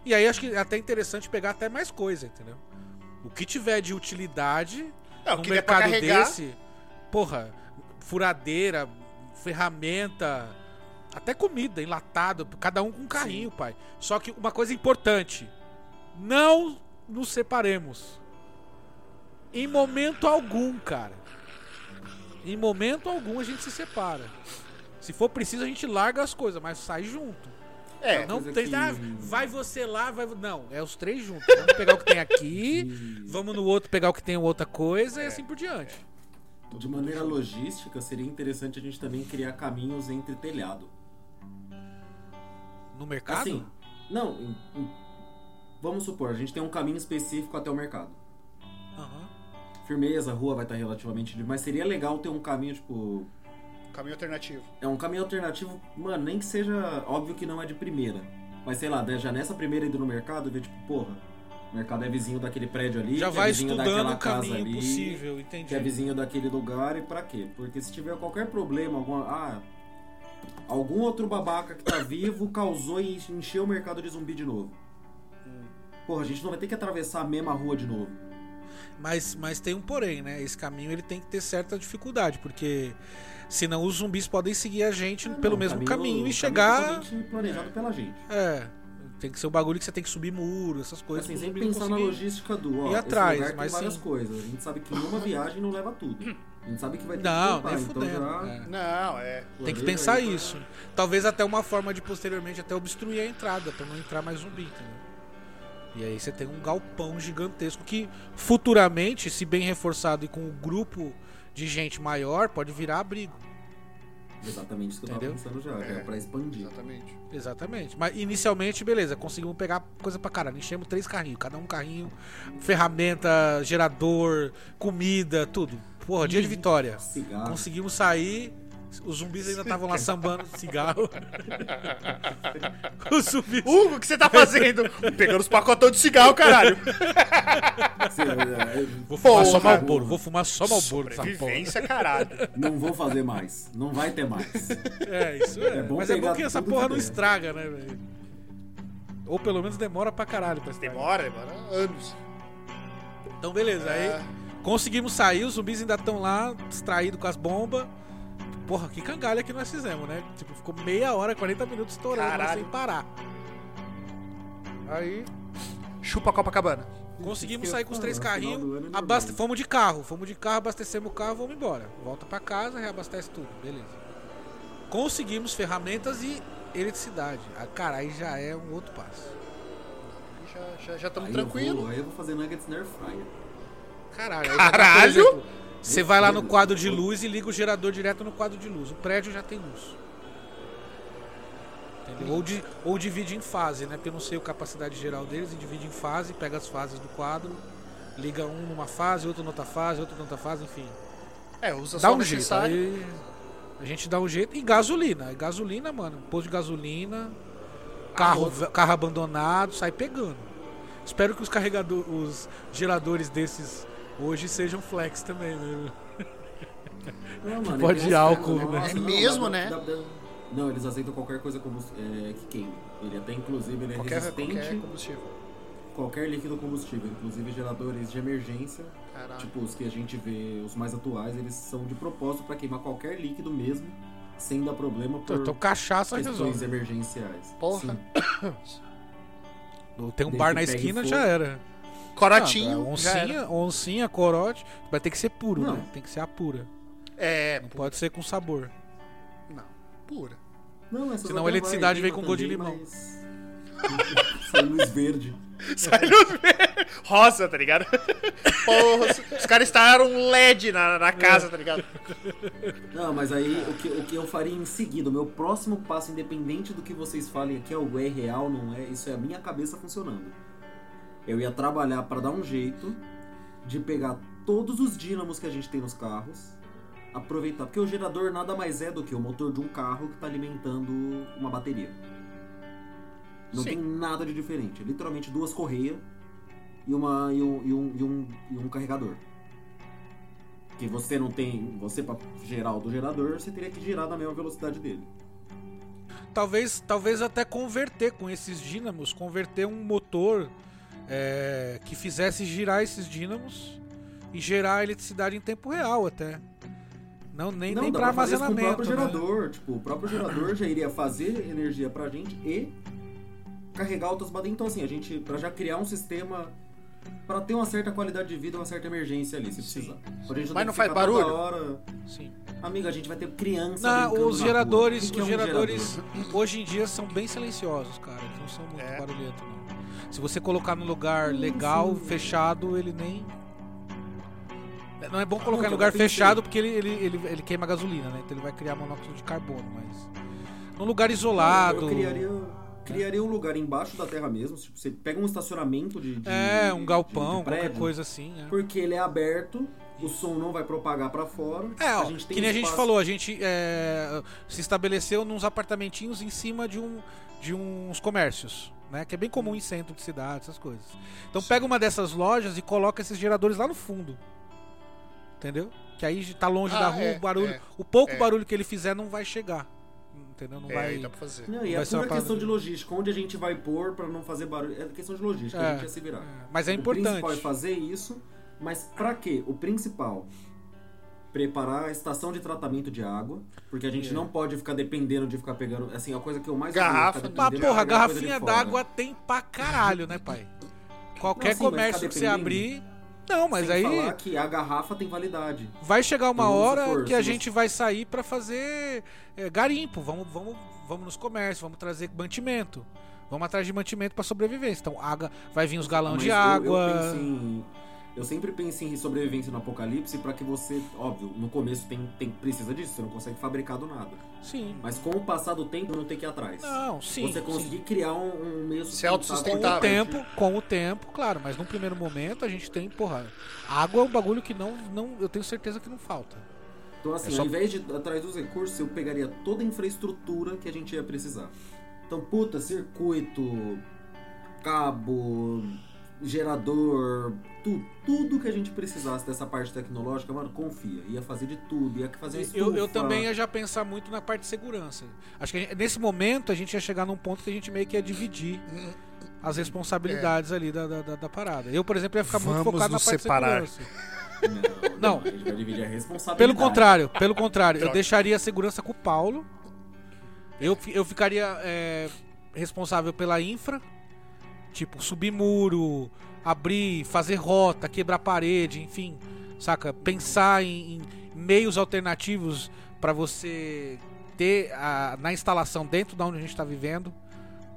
E aí acho que é até interessante pegar até mais coisa, entendeu? O que tiver de utilidade
É,
no mercado desse, porra, furadeira, ferramenta, até comida, enlatado, cada um com um carrinho, pai. Só que uma coisa importante, não nos separemos. Em momento algum, cara. Em momento algum a gente se separa. Se for preciso, a gente larga as coisas, mas sai junto.
É,
Não tem.
que-
Ah, vai você lá, vai. Não, é os três juntos. Vamos pegar o que tem aqui, vamos no outro pegar o que tem outra coisa e assim por diante.
De maneira logística, seria interessante a gente também criar caminhos entre telhado.
No mercado?
Assim, não, em- em- vamos supor, a gente tem um caminho específico até o mercado.
Aham.
Firmeza, a rua vai estar relativamente livre, mas seria legal ter um caminho, tipo.
Caminho alternativo.
É um caminho alternativo, mano, nem que seja óbvio que não é de primeira. Mas sei lá, já nessa primeira ida no mercado, ver tipo, porra, o mercado é vizinho daquele prédio ali,
Já
que
vai
é vizinho
estudando
daquela
o
casa ali,
possível, entendi.
que é vizinho daquele lugar e pra quê? Porque se tiver qualquer problema, alguma. Ah, algum outro babaca que tá vivo causou e encheu o mercado de zumbi de novo.
Hum.
Porra, a gente não vai ter que atravessar a mesma rua de novo.
Mas, mas tem um porém, né? Esse caminho ele tem que ter certa dificuldade, porque senão os zumbis podem seguir a gente
Ah,
pelo
não,
mesmo caminho, e
caminho
chegar.
totalmente planejado pela gente.
É. Tem que ser um bagulho que você tem que subir muro, essas coisas.
Assim,
pro
sem
zumbi não
pensar na logística do, ó, esse
atrás,
lugar
mas
tem várias
sim.
coisas. A gente sabe que uma viagem não leva tudo. A gente sabe que vai ter
Não,
que voltar,
nem
então
fudendo.
já...
é.
Não, é.
Tem que pensar
aí pra-
isso. Talvez até uma forma de posteriormente até obstruir a entrada, pra não entrar mais zumbi, entendeu? E aí você tem um galpão gigantesco que futuramente, se bem reforçado e com um grupo de gente maior, pode virar abrigo.
Exatamente isso que eu
Entendeu?
tava pensando já, já
É.
pra expandir.
Exatamente.
Exatamente. Mas inicialmente, beleza, conseguimos pegar coisa pra caralho. Enchemos três carrinhos, cada um carrinho, ferramenta, gerador, comida, tudo. Porra, dia de vitória.
Cigarro.
Conseguimos sair. Os zumbis ainda estavam lá sambando cigarro. Os zumbis.
Hugo, o que você tá fazendo? Pegando os pacotões de cigarro, caralho.
Vou fumar só
Porra.
Malboro, vou fumar só Malboro nessa porra.
Sobrevivência, caralho.
Não vou fazer mais. Não vai ter mais.
É, isso é.
É bom
Mas é bom
pegar
que essa
tudo
porra
que
não estraga, né, velho? Ou pelo menos demora pra caralho pra estragar.
Demora, demora anos.
Então, beleza. Aí
É.
conseguimos sair, os zumbis ainda estão lá, distraídos com as bombas. Porra, que cangalha que nós fizemos, né? Tipo, ficou meia hora, 40 minutos estourando sem parar. Aí
Chupa Copacabana.
conseguimos sair com os três carrinhos,
é
abaste... fomos de carro. Fomos de carro, abastecemos o carro, vamos embora. Volta pra casa, reabastece tudo, beleza. Conseguimos ferramentas e eletricidade. Ah, cara, aí já é um outro passo.
Já- Já já estamos
Aí eu
tranquilos.
Aí eu vou fazer nuggets na air fryer.
Caralho, aí
Caralho!
Você vai lá no quadro de luz e liga o gerador direto no quadro de luz. O prédio já tem luz. Entendeu? Ou, di- ou divide em fase, né? Porque eu não sei a capacidade geral deles, e divide em fase, pega as fases do quadro, liga um numa fase, outro noutra fase, outro noutra fase, enfim.
É, usa
Dá
só
um jeito.
necessário.
Aí a gente dá um jeito. E gasolina. E gasolina, mano. Posto de gasolina, carro, carro abandonado, sai pegando. Espero que os carregadores, os geradores desses hoje sejam flex também, né?
Não, mano,
pode
é que
de álcool,
nossa,
né?
É
não,
mesmo, né?
Não, eles aceitam qualquer coisa como é, que queima. Ele até, inclusive, ele é
Qualquer,
resistente
qualquer combustível.
qualquer líquido combustível, inclusive geradores de emergência,
Caralho.
tipo os que a gente vê, os mais atuais, eles são de propósito pra queimar qualquer líquido mesmo, sem dar problema por
Então, cachaça
questões
resolve.
emergenciais.
Porra.
Sim.
Tem um
Desde
bar na esquina,
fogo.
já era.
Corotinho.
Ah,
já era.
oncinha, oncinha, corote. Vai ter que ser puro,
Não.
né? Tem que ser a pura.
É,
Não
pô,
pode ser com sabor.
não. Pura.
Não, essa
Senão a eletricidade
vai,
vem com gosto de limão.
mas- Sai luz verde.
Sai luz verde. Rosa, tá ligado? Porra, os, os caras instalaram um LED na, na casa, tá ligado?
Não, mas aí o que, o que eu faria em seguida, o meu próximo passo, independente do que vocês falem aqui, é o é real, não é, isso é a minha cabeça funcionando. Eu ia trabalhar pra dar um jeito de pegar todos os dínamos que a gente tem nos carros, aproveitar, porque o gerador nada mais é do que o motor de um carro que tá alimentando uma bateria. Não
Sim.
tem nada de diferente, é literalmente duas correias e, uma, e, um, e, um, e, um, e um carregador. Que você não tem. Você, pra gerar o do gerador, você teria que girar na mesma velocidade dele.
Talvez, talvez até converter com esses dínamos, converter um motor é, que fizesse girar esses dínamos e gerar eletricidade em tempo real até. Não, nem,
não,
nem
isso com o
armazenamento.
próprio
né?
gerador. Tipo, o próprio gerador já iria fazer energia pra gente e carregar outras baterias. Então, assim, a gente, pra já criar um sistema pra ter uma certa qualidade de vida, uma certa emergência ali, se precisar. Pra gente
Mas não faz barulho?
hora-
Sim.
Amiga, a gente vai ter criança.
Não, os
na
geradores, os
é um
geradores
gerador?
hoje em dia são bem silenciosos, cara. Eles não são muito
É.
barulhentos, não. Se você colocar num lugar legal, fechado, ele nem. Não é bom colocar em lugar fechado porque ele, ele, ele, ele queima gasolina, né? Então ele vai criar monóxido de carbono, mas. Num lugar isolado.
Eu criaria. criaria um lugar embaixo da terra mesmo. Tipo, você pega um estacionamento de. de-
É, um galpão,
de
qualquer
prédio,
coisa assim. é.
Porque ele é aberto, o som não vai propagar pra fora.
É, ó, que nem a gente falou, a gente é, se estabeleceu nos apartamentinhos em cima de, um, de uns comércios, né? Que é bem comum em centro de cidade, essas coisas. Então pega uma dessas lojas e coloca esses geradores lá no fundo. Entendeu? Que aí tá longe
Ah,
da rua,
é,
o barulho,
é,
o pouco
é.
barulho que ele fizer não vai chegar. Entendeu? Não
É,
vai.
dá pra fazer.
Não, e
Vai
é pura questão de logística. Onde a gente vai pôr pra não fazer barulho? É questão de logística,
É,
a gente ia se virar.
é, mas é
O principal é
importante.
fazer isso, mas pra quê? O principal, preparar a estação de tratamento de água, porque a gente
É.
não pode ficar dependendo de ficar pegando, assim, a coisa que eu mais
Garrafa,
é
Mas, porra,
pegar coisa de
garrafinha d'água tem pra caralho, né, pai? Qualquer
Não, sim, mas
comércio que você abrir. Não, mas aí.
falar que a garrafa tem validade.
Vai chegar uma
Então,
hora
supor,
que a gente vai sair pra fazer é, garimpo. Vamos, vamos, vamos nos comércios, vamos trazer mantimento. Vamos atrás de mantimento pra sobrevivência. Então, água, vai vir os galão
Mas
de
eu-
água.
Eu, penso em- eu sempre penso em sobrevivência no apocalipse pra que você, óbvio, no começo tem, tem, precisa disso, você não consegue fabricar do nada.
Sim.
Mas com o passar do tempo, não tem que ir atrás.
Não, sim.
você
sim.
conseguir criar um, um meio
Ser
Com o
autossustentável.
tempo, com o tempo, claro, mas num primeiro momento a gente tem, porra, água é um bagulho que não, não eu tenho certeza que não falta.
Então, assim,
É só-
ao invés de ir atrás dos recursos, eu pegaria toda a infraestrutura que a gente ia precisar. Então, puta, circuito, cabo, gerador, tu, tudo que a gente precisasse dessa parte tecnológica, mano, confia. Ia fazer de tudo, ia fazer uma
Eu, eu também ia já pensar muito na parte de segurança. Acho que gente- nesse momento a gente ia chegar num ponto que a gente meio que ia dividir as responsabilidades ali da, da, da- da parada. Eu, por exemplo, ia ficar muito
Vamos
focado na parte
separar.
de segurança.
Não,
Não.
A gente vai dividir a responsabilidade.
Pelo contrário, pelo contrário, eu deixaria a segurança com o Paulo. Eu, eu ficaria é, responsável pela infra, tipo, subir muro, abrir, fazer rota, quebrar parede, enfim, saca? Pensar em, em meios alternativos para você ter a- na instalação dentro da onde a gente está vivendo,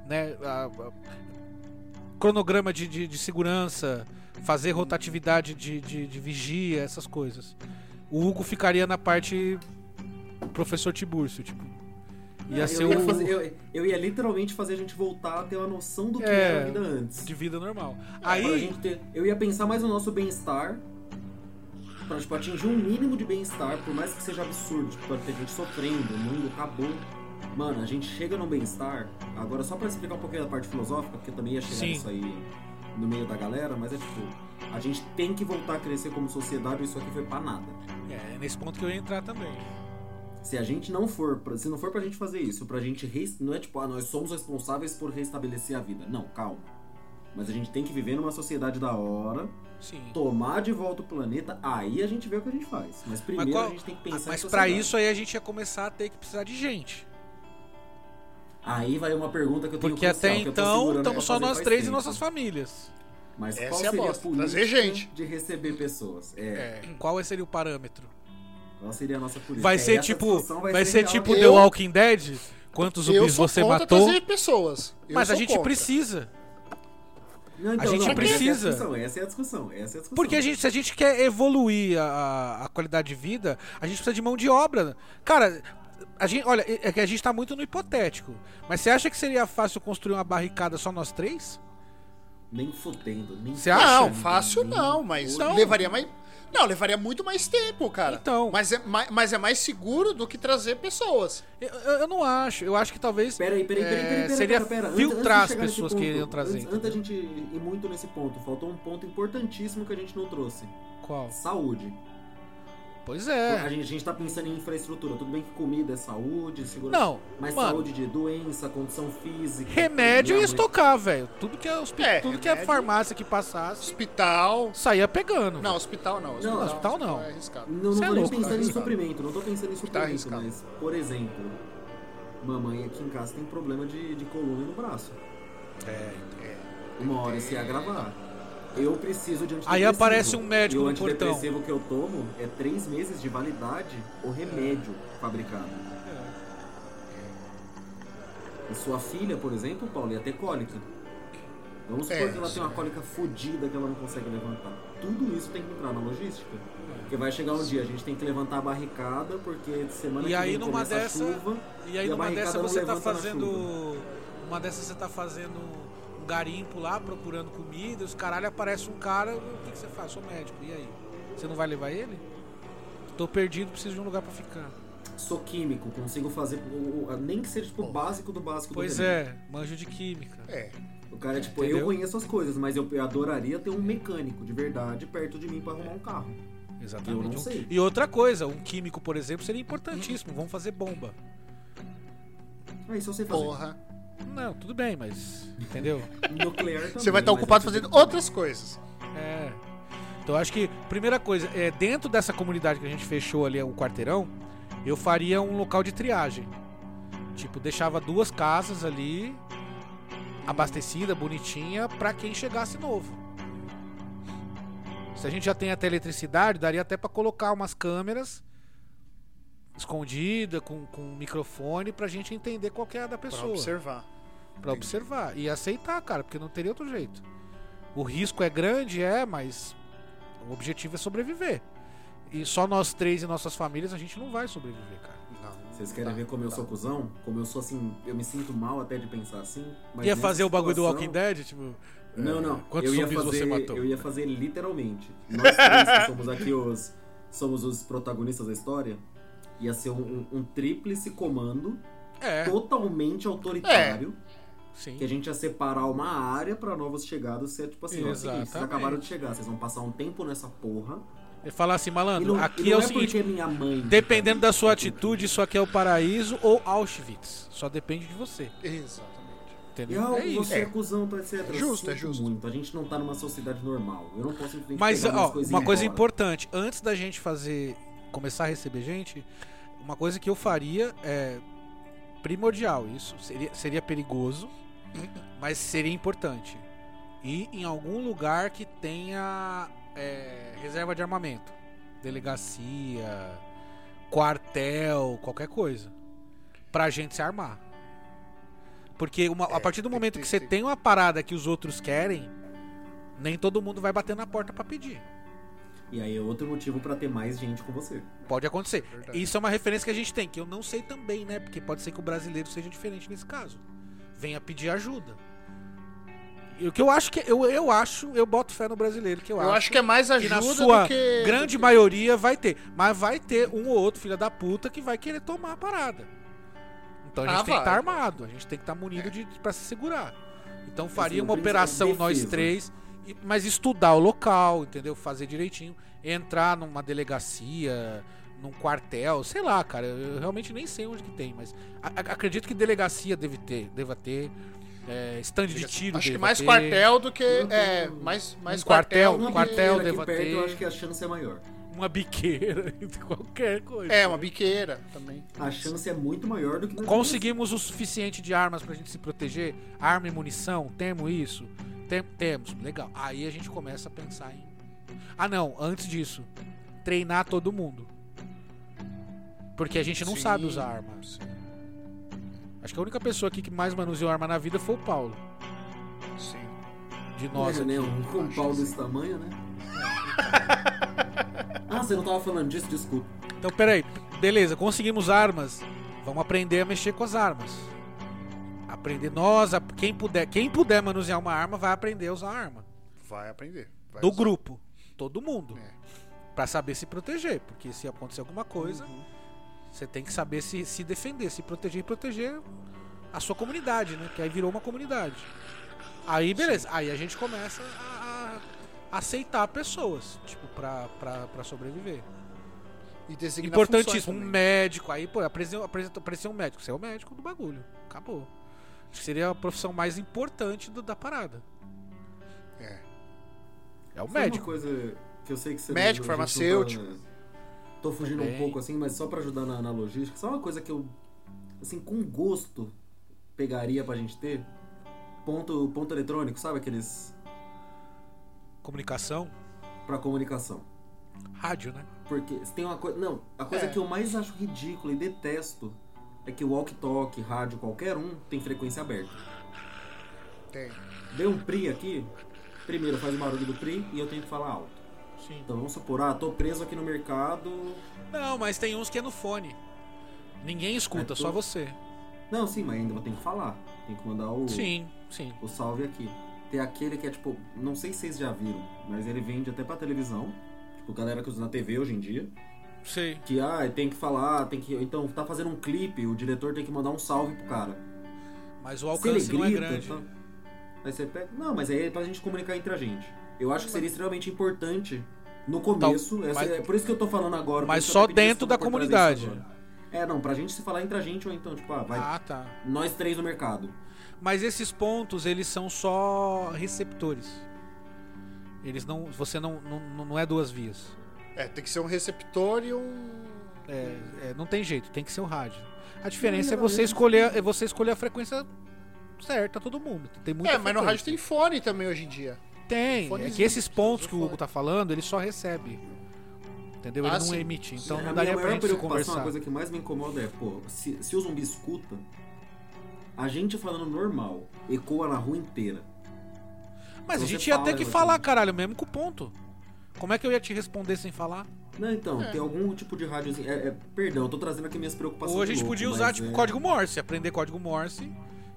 né? A- a- cronograma de, de, de segurança, fazer rotatividade de, de, de vigia, essas coisas. O Hugo ficaria na parte professor Tibúrcio, tipo. Ia
eu,
ser
ia
o
fazer- eu- eu ia literalmente fazer a gente voltar a ter uma noção do que
É,
era a vida antes.
de vida normal.
Pra
Aí,
gente ter- eu ia pensar mais no nosso bem-estar. Pra tipo, atingir um mínimo de bem-estar, por mais que seja absurdo, tipo, pra ter gente sofrendo, o mundo acabou. Mano, a gente chega no bem-estar. Agora, só pra explicar um pouquinho da parte filosófica, porque eu também ia chegar
Sim.
nisso aí no meio da galera, mas é tipo, a gente tem que voltar a crescer como sociedade, isso aqui foi pra nada.
é nesse ponto que eu ia entrar também.
Se a gente não for, pra- se não for pra gente fazer isso, pra gente, não é tipo, ah, nós somos responsáveis por restabelecer a vida. Não, calma. Mas a gente tem que viver numa sociedade da hora,
Sim.
tomar de volta o planeta, aí a gente vê o que a gente faz. Mas primeiro
qual-
a gente tem que pensar
Mas
sociedade.
isso aí a gente ia começar a ter que precisar de gente.
Aí vai uma pergunta que eu tenho
Porque até
crucial,
então estamos só nós três e
tempo.
nossas famílias.
Mas
Essa
qual
é a
seria a
bosta,
política
gente.
de receber pessoas? É,
É.
Qual seria o parâmetro?
Qual seria a nossa política?
Vai
É,
ser
essa
tipo,
discussão
vai, ser tipo
Eu-
The Walking Dead? Quantos
Eu
zumbis você matou?
pessoas. Eu
Mas a gente
contra.
precisa.
Não, então,
a gente
não,
precisa.
Essa é a discussão, essa é a discussão. Essa é a discussão.
Porque a gente, se a gente quer evoluir a, a qualidade de vida, a gente precisa de mão de obra. Cara, a gente, olha, é que a gente tá muito no hipotético. Mas você acha que seria fácil construir uma barricada só nós três?
Nem fudendo, nem
Você acha?
Não, fácil
Nem
não, mas
Não.
levaria mais. Não, levaria muito mais tempo, cara.
Então.
Mas é, mais, mas é mais seguro do que trazer pessoas.
Eu, eu- não acho. Eu acho que talvez.
Peraí, peraí, peraí,
é,
peraí, peraí,
seria
pera, pera. Antes-
filtrar
antes
as
chegar nesse
pessoas que
ponto,
iriam trazer.
Antes, antes da gente ir muito nesse ponto, faltou um ponto importantíssimo que a gente não trouxe.
Qual?
Saúde.
Pois
A,
é.
gente, a gente tá pensando em infraestrutura. Tudo bem que comida é saúde, segurança.
Não,
Mas
mano.
saúde de doença, condição física.
Remédio
mãe-
estocar, velho. Tudo que é, hospi-
É,
tudo que é
remédio.
farmácia que passasse,
Hospital.
saía pegando.
Não, hospital não. Hospital,
hospital não.
É arriscado.
Não, não
Cê é
tô nem
louco,
pensando
tá
em
arriscado.
suprimento, não tô pensando em suprimento,
arriscado.
mas, por exemplo, mamãe aqui em casa tem problema de, de coluna e no braço.
É,
Uma hora isso ia agravar. Eu preciso de antidepressivo.
Aí aparece um médico
e o
no portão.
antidepressivo que eu tomo é três meses de validade o remédio fabricado. E sua filha, por exemplo, Paulo, ia ter cólica. Vamos supor
É,
que ela tem uma cólica fodida que ela não consegue levantar. Tudo isso tem que entrar na logística. Porque vai chegar um dia, a gente tem que levantar a barricada, porque semana
E
que
aí
vem
numa
começa a
dessa-
chuva.
E aí
E a
numa
barricada
dessa você tá fazendo numa dessas você tá fazendo um garimpo lá, procurando comida, os caralho aparece um cara, o que, que você faz? Sou médico, e aí? Você não vai levar ele? Tô perdido, preciso de um lugar pra ficar.
Sou químico, consigo fazer. o- o- nem que seja tipo o básico do básico
Pois
do remédio.
é, manjo de química.
É.
O cara é tipo,
Entendeu?
eu conheço as coisas, mas eu, eu adoraria ter um mecânico de verdade perto de mim pra arrumar um carro.
Exatamente.
Eu não
Um-
sei.
E outra coisa, um químico, por exemplo, seria importantíssimo. Vamos fazer bomba.
Aí só você fazer.
Porra.
Não, tudo bem, mas. Entendeu?
Nuclear também.
Você vai estar ocupado fazendo
tem-
outras coisas.
É. Então eu acho que, primeira coisa, é, dentro dessa comunidade que a gente fechou ali, o quarteirão, eu faria um local de triagem. Tipo, deixava duas casas ali, abastecida, bonitinha, pra quem chegasse novo. Se a gente já tem até eletricidade, daria até pra colocar umas câmeras escondida com, com um microfone pra gente entender qual que é a da
Pra
pessoa.
observar.
Pra observar e aceitar, cara, porque não teria outro jeito. O risco é grande, é, mas o objetivo é sobreviver. E só nós três e nossas famílias a gente não vai sobreviver, cara.
Não.
Vocês querem
Tá,
ver como eu
tá.
sou cuzão? Como eu sou assim, eu me sinto mal até de pensar assim. Mas
Ia fazer o bagulho do
situação-
Walking Dead, tipo.
Não, não.
Quantos
eu ia
zumbis
fazer,
você matou?
Eu ia fazer literalmente. Nós três que somos aqui os. Somos os protagonistas da história. Ia ser um, um, um tríplice comando
É,
totalmente autoritário.
sim.
Que a gente ia separar uma área pra novos chegados ser tipo assim, ó, é o seguinte, vocês
Exatamente.
acabaram de chegar, vocês vão passar um tempo nessa porra.
E falar assim,
E
malandro,
não,
aqui
e
é o
é
seguinte,
é minha mãe.
dependendo
tá
da sua atitude, isso aqui é o paraíso ou Auschwitz. Só depende de você.
Exatamente.
E
Entendeu?
algo,
É isso.
você é cuzão, tá, etc.
É justo, é justo.
Muito. A gente não tá numa sociedade normal. Eu não posso
Mas, ó,
e
uma coisa
embora.
importante, antes da gente fazer, começar a receber gente, uma coisa que eu faria é primordial, isso seria, seria perigoso, mas seria importante. Ir em algum lugar que tenha é, reserva de armamento, delegacia, quartel, qualquer coisa, pra gente se armar. Porque uma- a
É,
partir do momento
que
você tem uma parada que os outros querem, nem todo mundo vai bater na porta pra pedir.
E aí é outro motivo pra ter mais gente com você.
Pode acontecer.
Verdade.
Isso é uma referência que a gente tem, que eu não sei também, né? Porque pode ser que o brasileiro seja diferente nesse caso. Venha pedir ajuda. O que eu acho que. Eu, eu acho, eu boto fé no brasileiro, que eu,
Eu acho que é mais
que
ajuda
na sua
do que.
grande
do que-
maioria vai ter. Mas vai ter um ou outro filho da puta que vai querer tomar a parada. Então a gente
Ah,
tem que estar
vai.
armado, a gente tem que estar munido de, pra se segurar. Então faria
Assim,
uma
o principal
operação nós três, mas estudar o local, entendeu? Fazer direitinho. Entrar numa delegacia, num quartel, sei lá, cara. Eu realmente nem sei onde que tem, mas acredito que delegacia deve ter, deva ter. É, stand de tiro.
Acho que mais
ter.
quartel do que.
Eu
É, mais, mais
Um quartel,
quartel.
um quartel deva
perto,
ter.
eu acho que a chance é maior.
Uma biqueira, qualquer coisa.
É, uma biqueira também.
A chance é muito maior do que
Conseguimos o suficiente de armas pra gente se proteger? Arma e munição? Temos isso? Tem- temos. Legal. Aí a gente começa a pensar em. Ah, não. Antes disso, treinar todo mundo. Porque a gente não
Sim,
sabe usar arma.
sim,
Acho que a única pessoa aqui que mais manuseou arma na vida foi o Paulo.
sim.
De
Nossa,
nós
né?
aqui.
Um com um pau desse tamanho, né? ah, você não tava falando disso? Desculpa.
Então, peraí. Beleza, conseguimos armas. Vamos aprender a mexer com as armas. Aprender nós, quem puder, quem puder manusear uma arma vai aprender a usar a arma.
Vai aprender. Vai
do
usar.
grupo. Todo mundo.
É.
Pra saber se proteger. Porque se acontecer alguma coisa,
Uhum.
você tem que saber se, se defender, se proteger e proteger a sua comunidade, né? Que aí virou uma comunidade. Aí, beleza. Aí a gente começa a, a aceitar pessoas, tipo, pra, pra, pra sobreviver.
E
Importantíssimo. Um médico. Aí, pô, apareceu, apareceu, apareceu um médico. Você é o médico do bagulho. Acabou. Acho que seria a profissão mais importante do- da parada.
É.
É o
Sabe
médico.
Uma coisa que eu sei que você
Médico,
a gente não
farmacêutico.
Tá, tô fugindo
Também.
um pouco assim, mas só pra ajudar na, na logística. Só uma coisa que eu, assim, com gosto pegaria pra gente ter. Ponto, ponto eletrônico, sabe aqueles
Comunicação.
pra comunicação.
Rádio, né?
Porque se tem uma coisa. Não, a coisa
É.
que eu mais acho ridícula e detesto é que o walkie-talkie, rádio, qualquer um, tem frequência aberta.
Tem.
Deu um PRI aqui, primeiro faz o barulho do PRI e eu tenho que falar alto.
Sim.
Então vamos supor, ah, tô preso aqui no mercado.
Não, mas tem uns que é no fone. Ninguém escuta,
É,
só você.
Não, sim, mas ainda tem que falar. Tem que mandar o,
Sim, sim.
o salve aqui. Tem aquele que é tipo, não sei se vocês já viram, mas ele vende até pra televisão. Tipo, galera que usa na TV hoje em dia.
Sei.
Que, ah, tem que falar, tem que. Então, tá fazendo um clipe, o diretor tem que mandar um salve pro cara.
Mas o alcance não é
grita,
grande.
tá- Aí você pega. Não, mas aí é pra gente comunicar entre a gente. Eu acho que seria extremamente importante no começo. essa-
mas-
é por isso que eu tô falando agora.
Mas só dentro da comunidade.
É, não, pra gente se falar entre a gente, ou então, tipo, ah, vai
Ah, tá.
nós três no mercado.
Mas esses pontos, eles são só receptores. Eles não. Você não, não, não é duas vias.
É, tem que ser um receptor e um.
É, é, não tem jeito, tem que ser o rádio. A diferença é você escolher, é você escolher a frequência certa, todo mundo. Tem muita
É, mas no rádio tem fone também hoje em dia.
Tem. É que esses pontos que o. Hugo tá falando, ele só recebe. Entendeu? Ele
Ah,
não
sim.
emite. Então não
a
daria
minha
pra gente conversar.
a coisa que mais me incomoda é, pô, se, se o zumbi escuta, a gente falando normal ecoa na rua inteira.
Mas a gente ia
fala,
ter que falar, caralho, mesmo com o ponto. Como é que eu ia te responder sem falar?
Não, então,
É.
tem algum tipo de rádiozinho. É, é, perdão, eu tô trazendo aqui minhas preocupações.
Ou a gente
louco,
podia usar, tipo,
é-
código Morse, aprender código Morse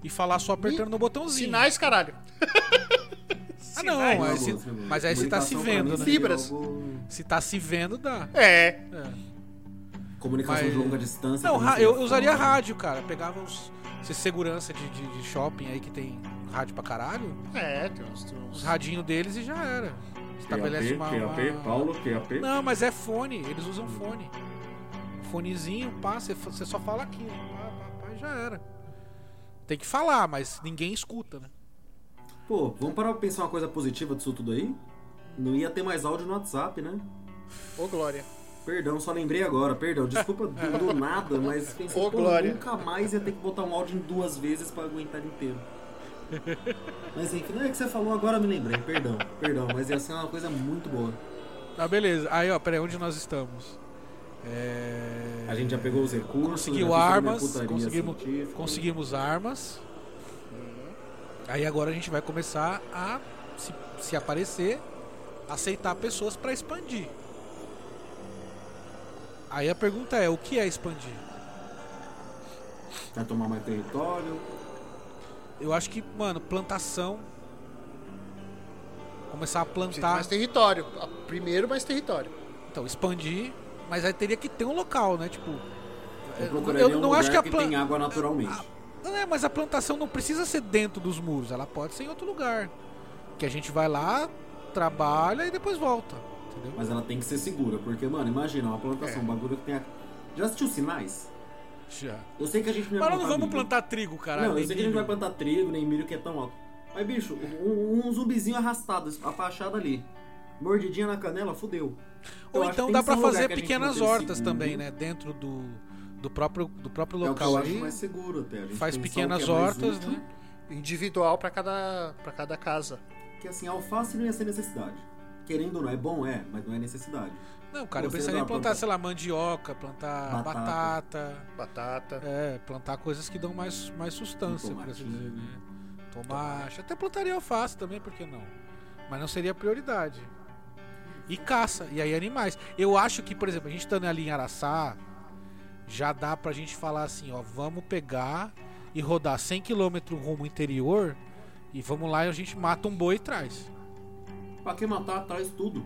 e falar só apertando no botãozinho.
Sinais, caralho.
Ah, não,
Sinais.
mas,
Não,
se- mas aí se tá se vendo, né?
Fibras.
algo-
Se tá se vendo, dá.
É.
É.
Comunicação
Mas-
de longa distância.
Não, ra- eu usaria rádio, cara. Pegava os. Se segurança de, de, de shopping aí que tem rádio pra caralho,
É, tem uns. Tem
os
uns...
radinhos deles e já era. Estabelece uma.
QAP,
uma-
Paulo, QAP.
Não, mas é fone, eles usam fone. Fonezinho, pá, você só fala aqui, pá, pá, pá, e já era. Tem que falar, mas ninguém escuta, né?
Pô, vamos parar pra pensar uma coisa positiva disso tudo aí? Não ia ter mais áudio no WhatsApp, né?
Ô, Glória.
Perdão, só lembrei agora, perdão. Desculpa do, do nada, mas pensei,
Ô,
pô,
Glória.
nunca mais ia ter que botar um áudio em duas vezes pra aguentar inteiro. Mas enfim, não é que você falou agora, eu me lembrei, perdão, perdão, mas ia ser uma coisa muito boa.
Ah, beleza. Aí, ó, peraí, onde nós estamos? É...
A gente já pegou os recursos,
Conseguiu armas, conseguimos, conseguimos armas. Aí agora a gente vai começar a se, se aparecer, aceitar pessoas pra expandir. Aí a pergunta é, o que é expandir?
Vai tomar mais território.
Eu acho que, mano, plantação. Começar a plantar.
mais território. Ah, Primeiro, mais território.
Então, expandir. Mas aí teria que ter um local, né? Tipo.
Eu procuraria
eu
um
não
lugar
acho que a
que
plan-
tem água naturalmente.
Não é, mas a plantação não precisa ser dentro dos muros, ela pode ser em outro lugar. Que a gente vai lá, trabalha e depois volta. Entendeu?
Mas ela tem que ser segura, porque, mano, imagina, uma plantação,
É.
um bagulho que tem a... Já assistiu Sinais?
Já.
Eu sei que a gente não
Mas não vamos
milho.
plantar trigo, cara.
Não, eu sei que a gente não vai plantar trigo, nem milho que é tão alto. Mas, bicho, um, um zumbizinho arrastado, apachado ali. Mordidinha na canela, fudeu. Eu
Ou
acho
então dá
lugar
fazer
a
pequenas hortas também, né? Dentro do, do, próprio, do próprio
É
local
eu acho
aí.
mais seguro até. A
Faz pequenas
que é
hortas,
útil,
né?
Individual pra cada, pra cada casa.
Que assim, alface não ia ser necessidade. Querendo ou não, é bom, é, mas não é necessidade.
Não, cara, eu pensaria em plantar,
plantar-
sei lá, mandioca, plantar
Batata.
batata.
Batata.
É, plantar coisas que dão mais, mais sustância, por assim dizer, né? Tomate. Até plantaria alface também, por que não? Mas não seria prioridade. E caça, e aí animais. Eu acho que, por exemplo, a gente estando ali em Araçá, já dá pra gente falar assim, ó, vamos pegar e rodar 100 km rumo interior e vamos lá e a gente mata um boi e traz.
Pra que matar, traz tudo.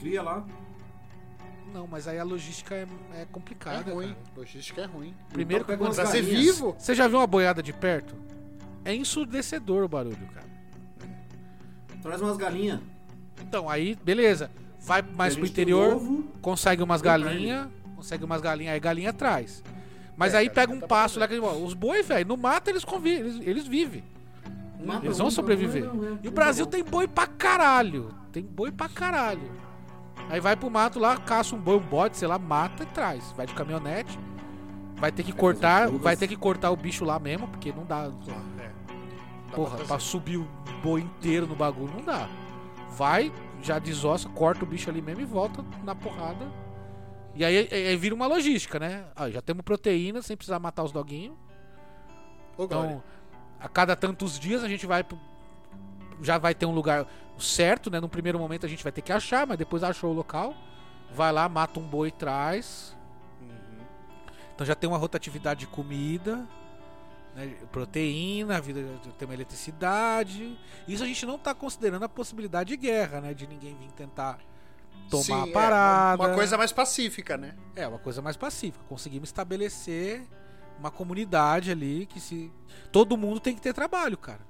Cria lá.
Não, mas aí a logística é, é
É
complicada.
ruim.
cara.
Logística é ruim.
Primeiro
Então
que quando
Pra ser
galinhas.
vivo?
Você já viu uma boiada de perto? É ensurdecedor o barulho, cara.
Traz umas galinhas.
Então, aí, beleza. Vai mais pro interior,
ovo,
consegue umas galinhas, consegue umas galinhas, aí galinha atrás. Mas
É,
aí pega um
pra
passo lá que os boi, velho, no mato eles convivem, eles, eles vivem.
mata
Eles vão
não,
sobreviver.
não, é,
E o
tá
Brasil tem boi pra caralho. Tem boi pra caralho. Aí vai pro mato lá, caça um boi, um bode, sei lá, mata e traz. Vai de caminhonete. Vai ter que cortar, vai ter que cortar o bicho lá mesmo, porque não dá.
É.
Porra,
pra
subir o boi inteiro no bagulho não dá. Vai, já desossa, corta o bicho ali mesmo e volta na porrada. E aí, aí- aí vira uma logística, né? Ah, já temos proteína sem precisar matar os doguinhos. Então, a cada tantos dias a gente vai. Já vai ter um lugar certo, né? No primeiro momento a gente vai ter que achar, mas depois achou o local. Vai lá, mata um boi e traz.
Uhum.
Então já tem uma rotatividade de comida. né, proteína, vida tem uma eletricidade. Isso a gente não tá considerando a possibilidade de guerra, né? De ninguém vir tentar tomar
Sim,
a
é,
parada.
uma coisa mais pacífica, né?
É, uma coisa mais pacífica. Conseguimos estabelecer uma comunidade ali que se. Todo mundo tem que ter trabalho, cara.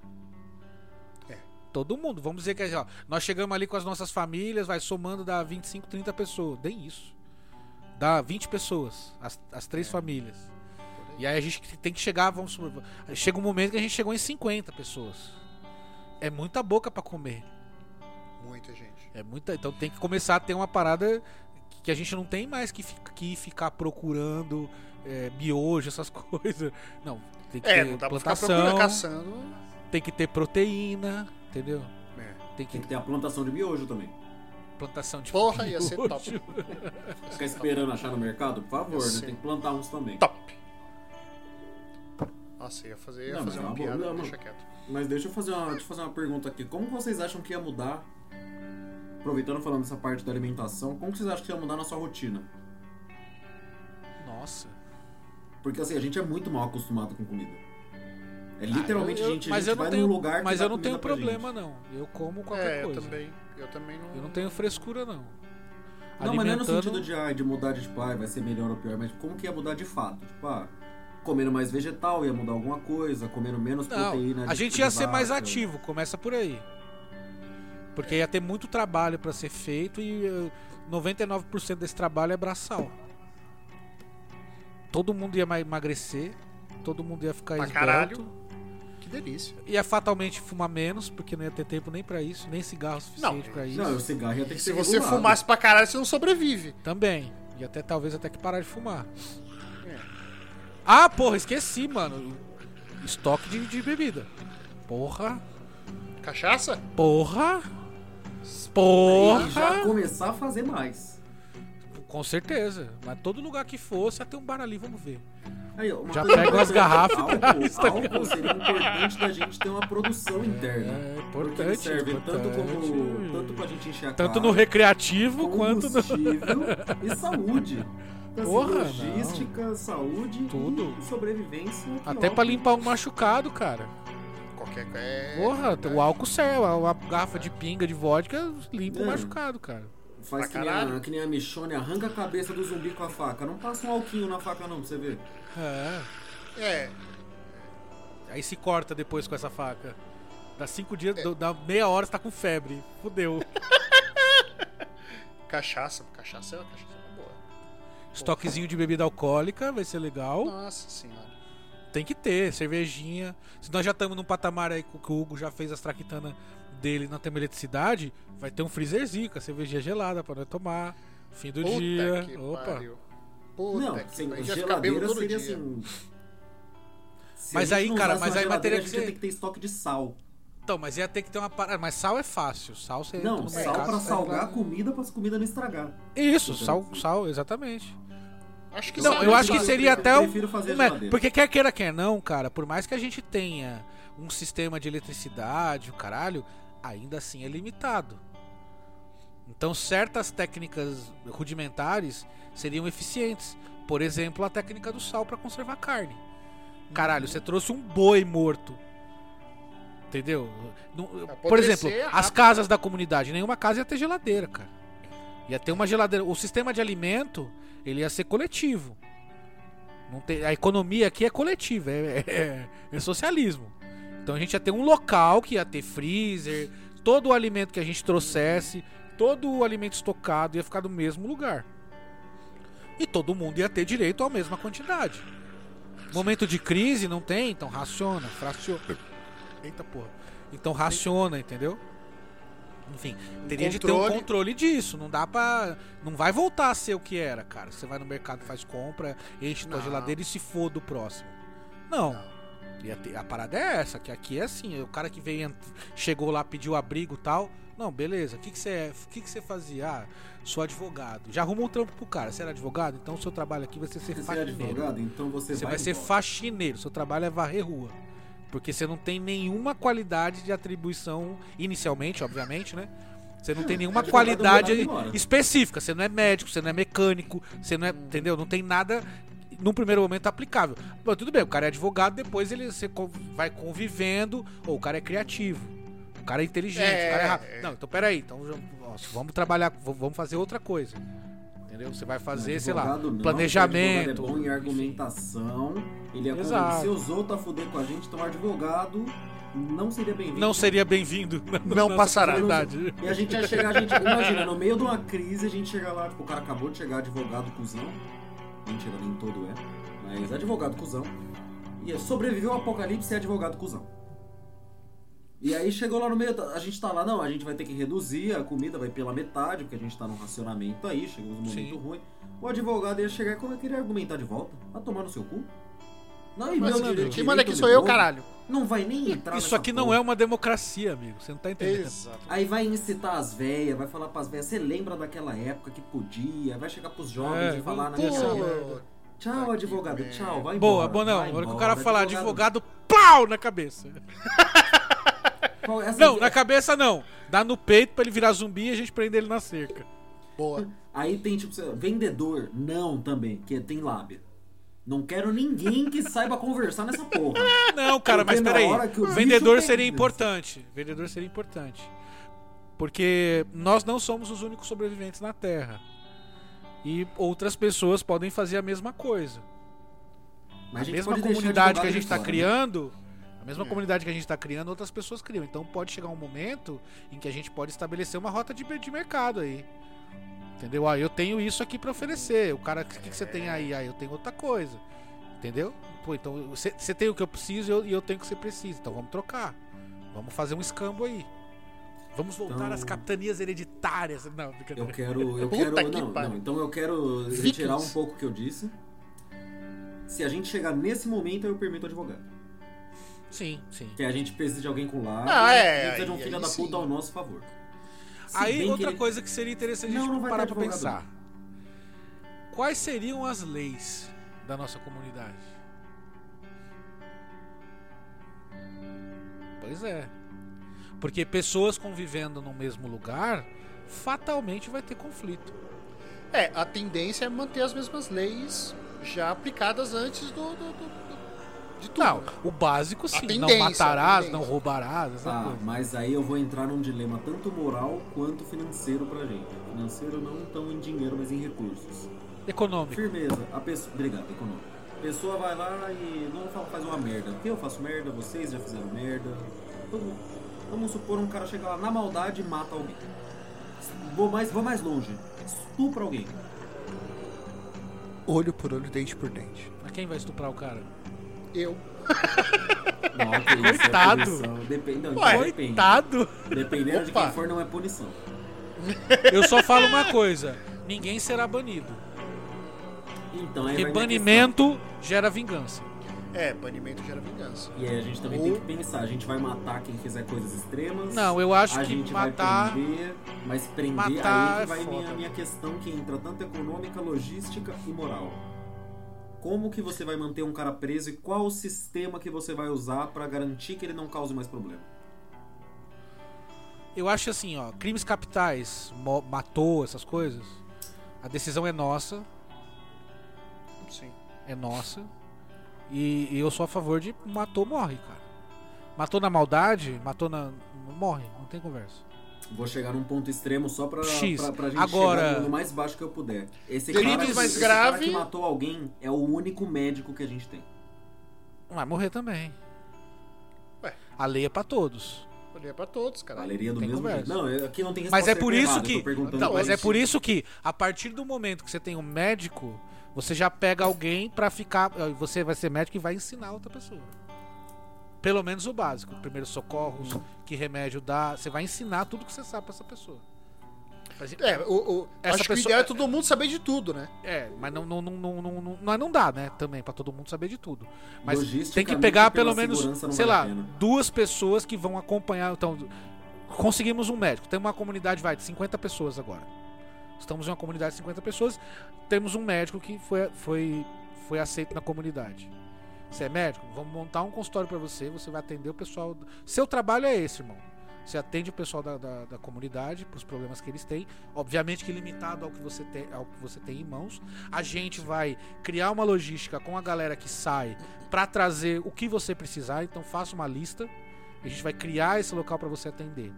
É.
Todo mundo. Vamos dizer que ó, nós chegamos ali com as nossas famílias, vai somando, dá 25, 30 pessoas. Nem isso. Dá 20 pessoas, as, as três famílias. E aí a gente tem que chegar, vamos chega um momento que a gente chegou em 50 pessoas. É muita boca pra comer.
Muita gente.
É muita, então tem que começar a ter uma parada que a gente não tem mais que, que ficar procurando é, miojo, essas coisas. Não, tem que
É,
ter
não dá pra ficar
plantação,
caçando.
tem que ter proteína, entendeu?
É.
Tem que
Tem que ter a plantação de miojo também.
plantação de
Porra, ia ser
miojo.
top.
Ficar esperando achar no mercado, por favor, né? Tem que plantar uns também.
Top. Nossa, ia fazer, ia
Não,
fazer
é
uma
uma boa,
piada,
não,
deixa quieto.
Mas deixa eu fazer uma, deixa eu fazer uma pergunta aqui. Como vocês acham que ia mudar, aproveitando falando dessa parte da alimentação, como que vocês acham que ia mudar na sua rotina?
Nossa.
Porque assim, a gente é muito mal acostumado com comida. É literalmente
Ah, eu-
gente, a
mas
gente
eu não
vai
tenho,
num lugar que
Mas eu não tenho problema
gente.
não. Eu como qualquer
É, eu
coisa.
também. Eu também não.
Eu não tenho frescura não.
Não, mas não é no sentido de, ah, de mudar de tipo, ah, vai ser melhor ou pior, mas como que ia mudar de fato? Tipo, ah, comendo mais vegetal ia mudar alguma coisa, comendo menos proteína.
Não, a
de
gente ia ser mais ativo, começa por aí. Porque ia ter muito trabalho pra ser feito e eh, 99% desse trabalho é braçal. Todo mundo ia ma- emagrecer, todo mundo ia ficar
Pra
esbelto,
caralho. Que delícia.
ia fatalmente fumar menos, porque não ia ter tempo nem pra isso, nem cigarro suficiente
Não,
pra isso.
Não, o cigarro ia ter que
Se
ser
você
regulado.
fumasse pra caralho, você não sobrevive.
Também. E até talvez até que parar de fumar.
É.
Ah, porra, esqueci, mano. Estoque de, de bebida. Porra.
Cachaça?
Porra. Porra.
já começar a fazer mais.
Com certeza. Mas todo lugar que fosse, ter um bar ali, vamos ver.
Aí, ó,
Já pega umas
importante,
garrafas e
álcool,
tá
álcool seria importante da gente ter uma produção interna.
É
Porque ele
importante.
serve tanto como
importante.
tanto pra gente encher a
Tanto
cara,
no recreativo quanto no.
e saúde. Então, assim,
Porra,
logística, saúde
Tudo.
e sobrevivência.
Até
álcool.
pra limpar um machucado, cara.
Qualquer é,
Porra, o álcool serve. Uma garrafa de pinga de vodka limpa o
É.
machucado, cara.
Faz que nem, a, que nem a Michonne, arranca a cabeça do zumbi com a faca. Não passa um alquinho na faca não, pra você ver.
É.
É.
Aí se corta depois com essa faca. Dá cinco dias,
É.
dá meia hora você tá com febre. Fudeu.
Cachaça. Cachaça é uma cachaça boa.
Estoquezinho de bebida alcoólica, vai ser legal.
Nossa senhora.
Tem que ter, cervejinha. Se nós já estamos num patamar aí que o Hugo já fez as traquitanas dele não tem eletricidade, vai ter um freezerzinho com a cervejinha gelada pra nós tomar. Fim do
Puta
dia.
que
Opa.
pariu. Puta
não,
que
assim,
pariu.
Geladeira
todo
seria
dia.
assim... Se
Mas aí, cara, mas
uma
aí vai ter que ser-
ter que ter estoque de sal.
Então, mas ia ter que ter uma parada. Mas sal é fácil. Sal você
Não, sal
mercado,
pra salgar a comida pra comida não estragar.
Isso, sal, sal, exatamente.
Acho que
Não,
sabe,
eu acho que seria até um.
prefiro fazer
um
geladeira.
Porque quer queira, quer não, cara, por mais que a gente tenha um sistema de eletricidade, o caralho, ainda assim é limitado. Então certas técnicas rudimentares seriam eficientes. Por exemplo, a técnica do sal para conservar carne. Caralho, você trouxe um boi morto. Entendeu? Por exemplo, as casas da comunidade, nenhuma casa ia ter geladeira, cara. Ia ter uma geladeira. O sistema de alimento, ele ia ser coletivo. Não tem, a economia aqui é coletiva, é, é- é socialismo. Então a gente ia ter um local que ia ter freezer, todo o alimento que a gente trouxesse, todo o alimento estocado ia ficar no mesmo lugar. E todo mundo ia ter direito à mesma quantidade. Momento de crise não tem, então raciona, fraciona. Eita porra. Então raciona, entendeu? Enfim, teria de ter um
controle.
disso. Não dá pra. Não vai voltar a ser o que era, cara. Você vai no mercado, faz compra, enche tua
Não.
geladeira e se foda o próximo. Não. Ia ter- a parada é essa, que aqui é assim, o cara que veio, chegou lá, pediu abrigo e tal. Não, beleza. O que que você é? O que que você fazia? Ah, sou advogado. Já arrumou um trampo pro cara. Você era advogado? Então o seu trabalho aqui vai ser ser
Você é
faxineiro.
advogado, então você,
Você
vai,
vai ser faxineiro. Seu trabalho é varrer rua. Porque você não tem nenhuma qualidade de atribuição, inicialmente, obviamente, né? Você não tem nenhuma
advogado
qualidade específica. Você não é médico, você não é mecânico, você não é. Entendeu? Não tem nada num primeiro momento, aplicável. Mas tudo bem, o cara é advogado, depois ele você vai convivendo, ou o cara é criativo. O cara é inteligente,
É,
o cara é rápido.
é.
Não, então peraí, então ó, vamos trabalhar, vamos fazer outra coisa. Entendeu? Você vai fazer, sei lá,
não,
planejamento.
advogado É bom em argumentação. Ele ia
Exato.
convencer os outros a fuder com a gente, então o advogado não seria bem-vindo.
Não seria bem-vindo.
Não
nossa
passará.
comunidade.
E a gente ia chegar, a gente, imagina, no meio de uma crise, a gente chega lá, tipo, o cara acabou de chegar, advogado cuzão. Mentira, nem todo é. Mas advogado cuzão. E sobreviveu ao apocalipse e é advogado cuzão. E aí chegou lá no meio, a gente tá lá, não, a gente vai ter que reduzir, a comida vai pela metade, porque a gente tá num racionamento aí, chegou uns momentos
Sim.
ruins. O advogado ia chegar e como é que ele ia argumentar de volta? Vai tomar no seu cu? Não, e meu
Sandro,
direito,
quem manda aqui sou eu, caralho.
Não vai nem entrar
Isso aqui não
porra.
é uma democracia, amigo. Você não tá entendendo.
Exato.
Aí vai incitar as velhas, vai falar pras velhas, você lembra daquela época que podia, vai chegar pros jovens
É,
e falar na minha
Pô,
Tchau, advogado, tchau, vai
Boa,
embora.
boa não. Na hora que o cara falar advogado, pau na cabeça.
Essa-
Não, na cabeça não. Dá no peito pra ele virar zumbi e a gente prende ele na cerca.
boa.
Aí tem tipo, vendedor, não também, que tem lábia. Não quero ninguém que saiba conversar nessa porra.
Não, cara,
Porque
mas peraí. Vendedor seria importante. Vendedor seria importante. Porque nós não somos os únicos sobreviventes na Terra. E outras pessoas podem fazer a mesma coisa.
Mas
a mesma
pode deixar
comunidade que a gente
de
está
né?
criando, a mesma
É.
comunidade que a gente está criando, outras pessoas criam. Então pode chegar um momento em que a gente pode estabelecer uma rota de, de mercado aí. Entendeu? Ah, eu tenho isso aqui para oferecer. O cara, o que, que você tem aí? Ah, eu tenho outra coisa. Entendeu? Pô, então você, você tem o que eu preciso e eu, eu tenho o que você precisa. Então vamos trocar. Vamos fazer um escambo aí. Vamos voltar
Então-
às capitanias hereditárias. Não,
Eu quero. Eu quero.
que
Não, não, então eu quero retirar um pouco o que eu disse. Se a gente chegar nesse momento, eu permito advogado.
Sim, sim.
Que a gente precisa de alguém com lábia.
Ah, é,
precisa de um filho da
sim.
puta ao nosso favor.
Aí
que
outra
ele-
coisa que seria interessante a
Não,
gente
não vai
parar
advogado,
pensar. Quais seriam as leis da nossa comunidade? Pois é. Porque pessoas convivendo no mesmo lugar, fatalmente vai ter conflito.
É, a tendência é manter as mesmas leis já aplicadas antes do, do- do- do- de tudo.
Não, o básico sim, não matarás, não roubarás, essa
Ah,
coisa.
mas aí eu vou entrar num dilema tanto moral quanto financeiro pra gente. Financeiro não tão em dinheiro, mas em recursos.
Econômico.
Firmeza. A pessoa... Obrigado, econômico. A pessoa vai lá e não faz uma merda. Eu faço merda, vocês já fizeram merda. Todo. Vamos supor um cara chega lá na maldade e mata alguém. Vou mais, vou mais longe. Estupra alguém.
Olho por olho, dente por dente.
Mas quem vai estuprar o cara?
Eu.
Não, que isso, é
Coitado.
punição. Depende, não,
Ué,
depende.
Coitado!
Dependendo de
Opa.
quem for, não é punição.
Eu só falo uma coisa: ninguém será banido.
Então,
Porque banimento gera vingança.
É, banimento gera vingança.
E aí a gente também
Ou-
tem que pensar, a gente vai matar quem fizer coisas extremas.
Não, eu acho
a
que
gente
matar.
vai prender, mas prender
matar
aí
é
que vai
foda.
minha, minha questão que entra tanto econômica, logística e moral. Como que você vai manter um cara preso e qual o sistema que você vai usar pra garantir que ele não cause mais problema?
Eu acho assim, ó, crimes capitais, matou essas coisas. A decisão é nossa,
Sim.
é nossa. E, e eu sou a favor de matou, morre, cara. Matou na maldade, matou na. morre, não tem conversa.
Vou chegar num ponto extremo só pra,
X.
pra, pra gente
Agora-
chegar no mais baixo que eu puder. Esse cara,
mais
esse cara
grave-
que matou alguém é o único médico que a gente tem.
Vai morrer também.
Ué.
A lei é pra todos.
Olhei pra todos, cara.
Valeria do
Tem
mesmo
conversa.
jeito. Não, aqui não tem
Mas
resposta
é por isso que. Não, mas é por isso que, a partir do momento que você tem um médico, você já pega alguém pra ficar. Você vai ser médico e vai ensinar outra pessoa. Pelo menos o básico. Primeiros socorros, que remédio dá. Você vai ensinar tudo que você sabe pra essa pessoa. Mas-
É, o, o,
Essa
acho que o
pessoa-
ideal é todo mundo saber de tudo, né?
É, mas não, não, não, não, não, não, não- não dá, né? Também, pra todo mundo saber de tudo. Mas tem que pegar pelo menos, sei lá, duas pessoas que vão acompanhar. Então, conseguimos um médico. Tem uma comunidade, vai, de 50 pessoas agora. Estamos em uma comunidade de 50 pessoas. Temos um médico que foi, foi, foi aceito na comunidade. Você é médico? Vamos montar um consultório pra você. Você vai atender o pessoal. Seu trabalho é esse, irmão. Você atende o pessoal da, da, da comunidade pros problemas que eles têm. Obviamente que limitado ao que, você tem, ao que você tem em mãos. A gente vai criar uma logística com a galera que sai para trazer o que você precisar. Então faça uma lista. A gente vai criar esse local para você atender.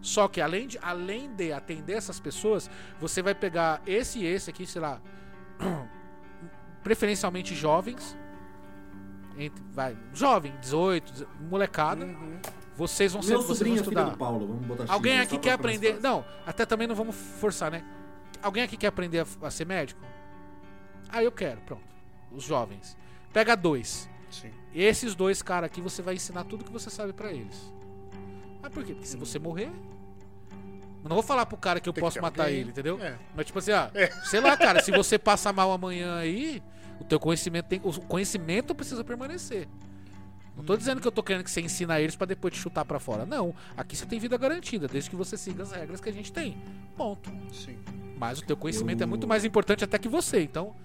Só que além de, além de atender essas pessoas, você vai pegar esse e esse aqui, sei lá, preferencialmente jovens, entre, vai, jovem, 18, 18, molecada. Vocês vão ser,
Meu
vocês vão
é
estudar.
Paulo, vamos botar
Alguém
só
aqui quer aprender? Não, até também não vamos forçar, né? Alguém aqui quer aprender a, a ser médico? Ah, eu quero, pronto. Os jovens. Pega dois.
Sim.
Esses dois caras aqui você vai ensinar tudo que você sabe pra eles. Ah, por quê? Porque se você morrer. Eu não vou falar pro cara que eu
Tem que
posso
ter
matar ele, entendeu?
É.
Mas tipo assim, ah, sei lá, cara, se você passar mal amanhã aí, o teu conhecimento tem. O conhecimento precisa permanecer. Não tô dizendo que eu tô querendo que você ensina eles pra depois te chutar pra fora. Não. Aqui você tem vida garantida, desde que você siga as regras que a gente tem. Ponto.
Sim.
Mas o teu conhecimento
Eu-
é muito mais importante até que você. Então,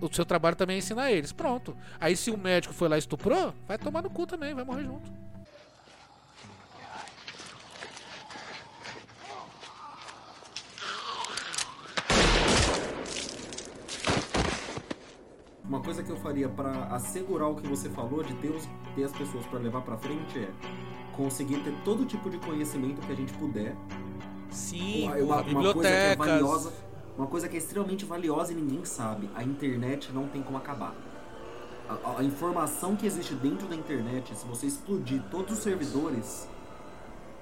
o seu trabalho também é ensinar eles. Pronto. Aí se o médico foi lá e estuprou, vai tomar no cu também, vai morrer junto.
Uma coisa que eu faria pra assegurar o que você falou de ter, os- ter as pessoas pra levar pra frente é conseguir ter todo tipo de conhecimento que a gente puder.
Sim,
uma,
porra,
uma coisa que é
bibliotecas.
valiosa, uma coisa que é extremamente valiosa e ninguém sabe. A internet não tem como acabar. A, a- informação que existe dentro da internet, se você explodir todos os servidores,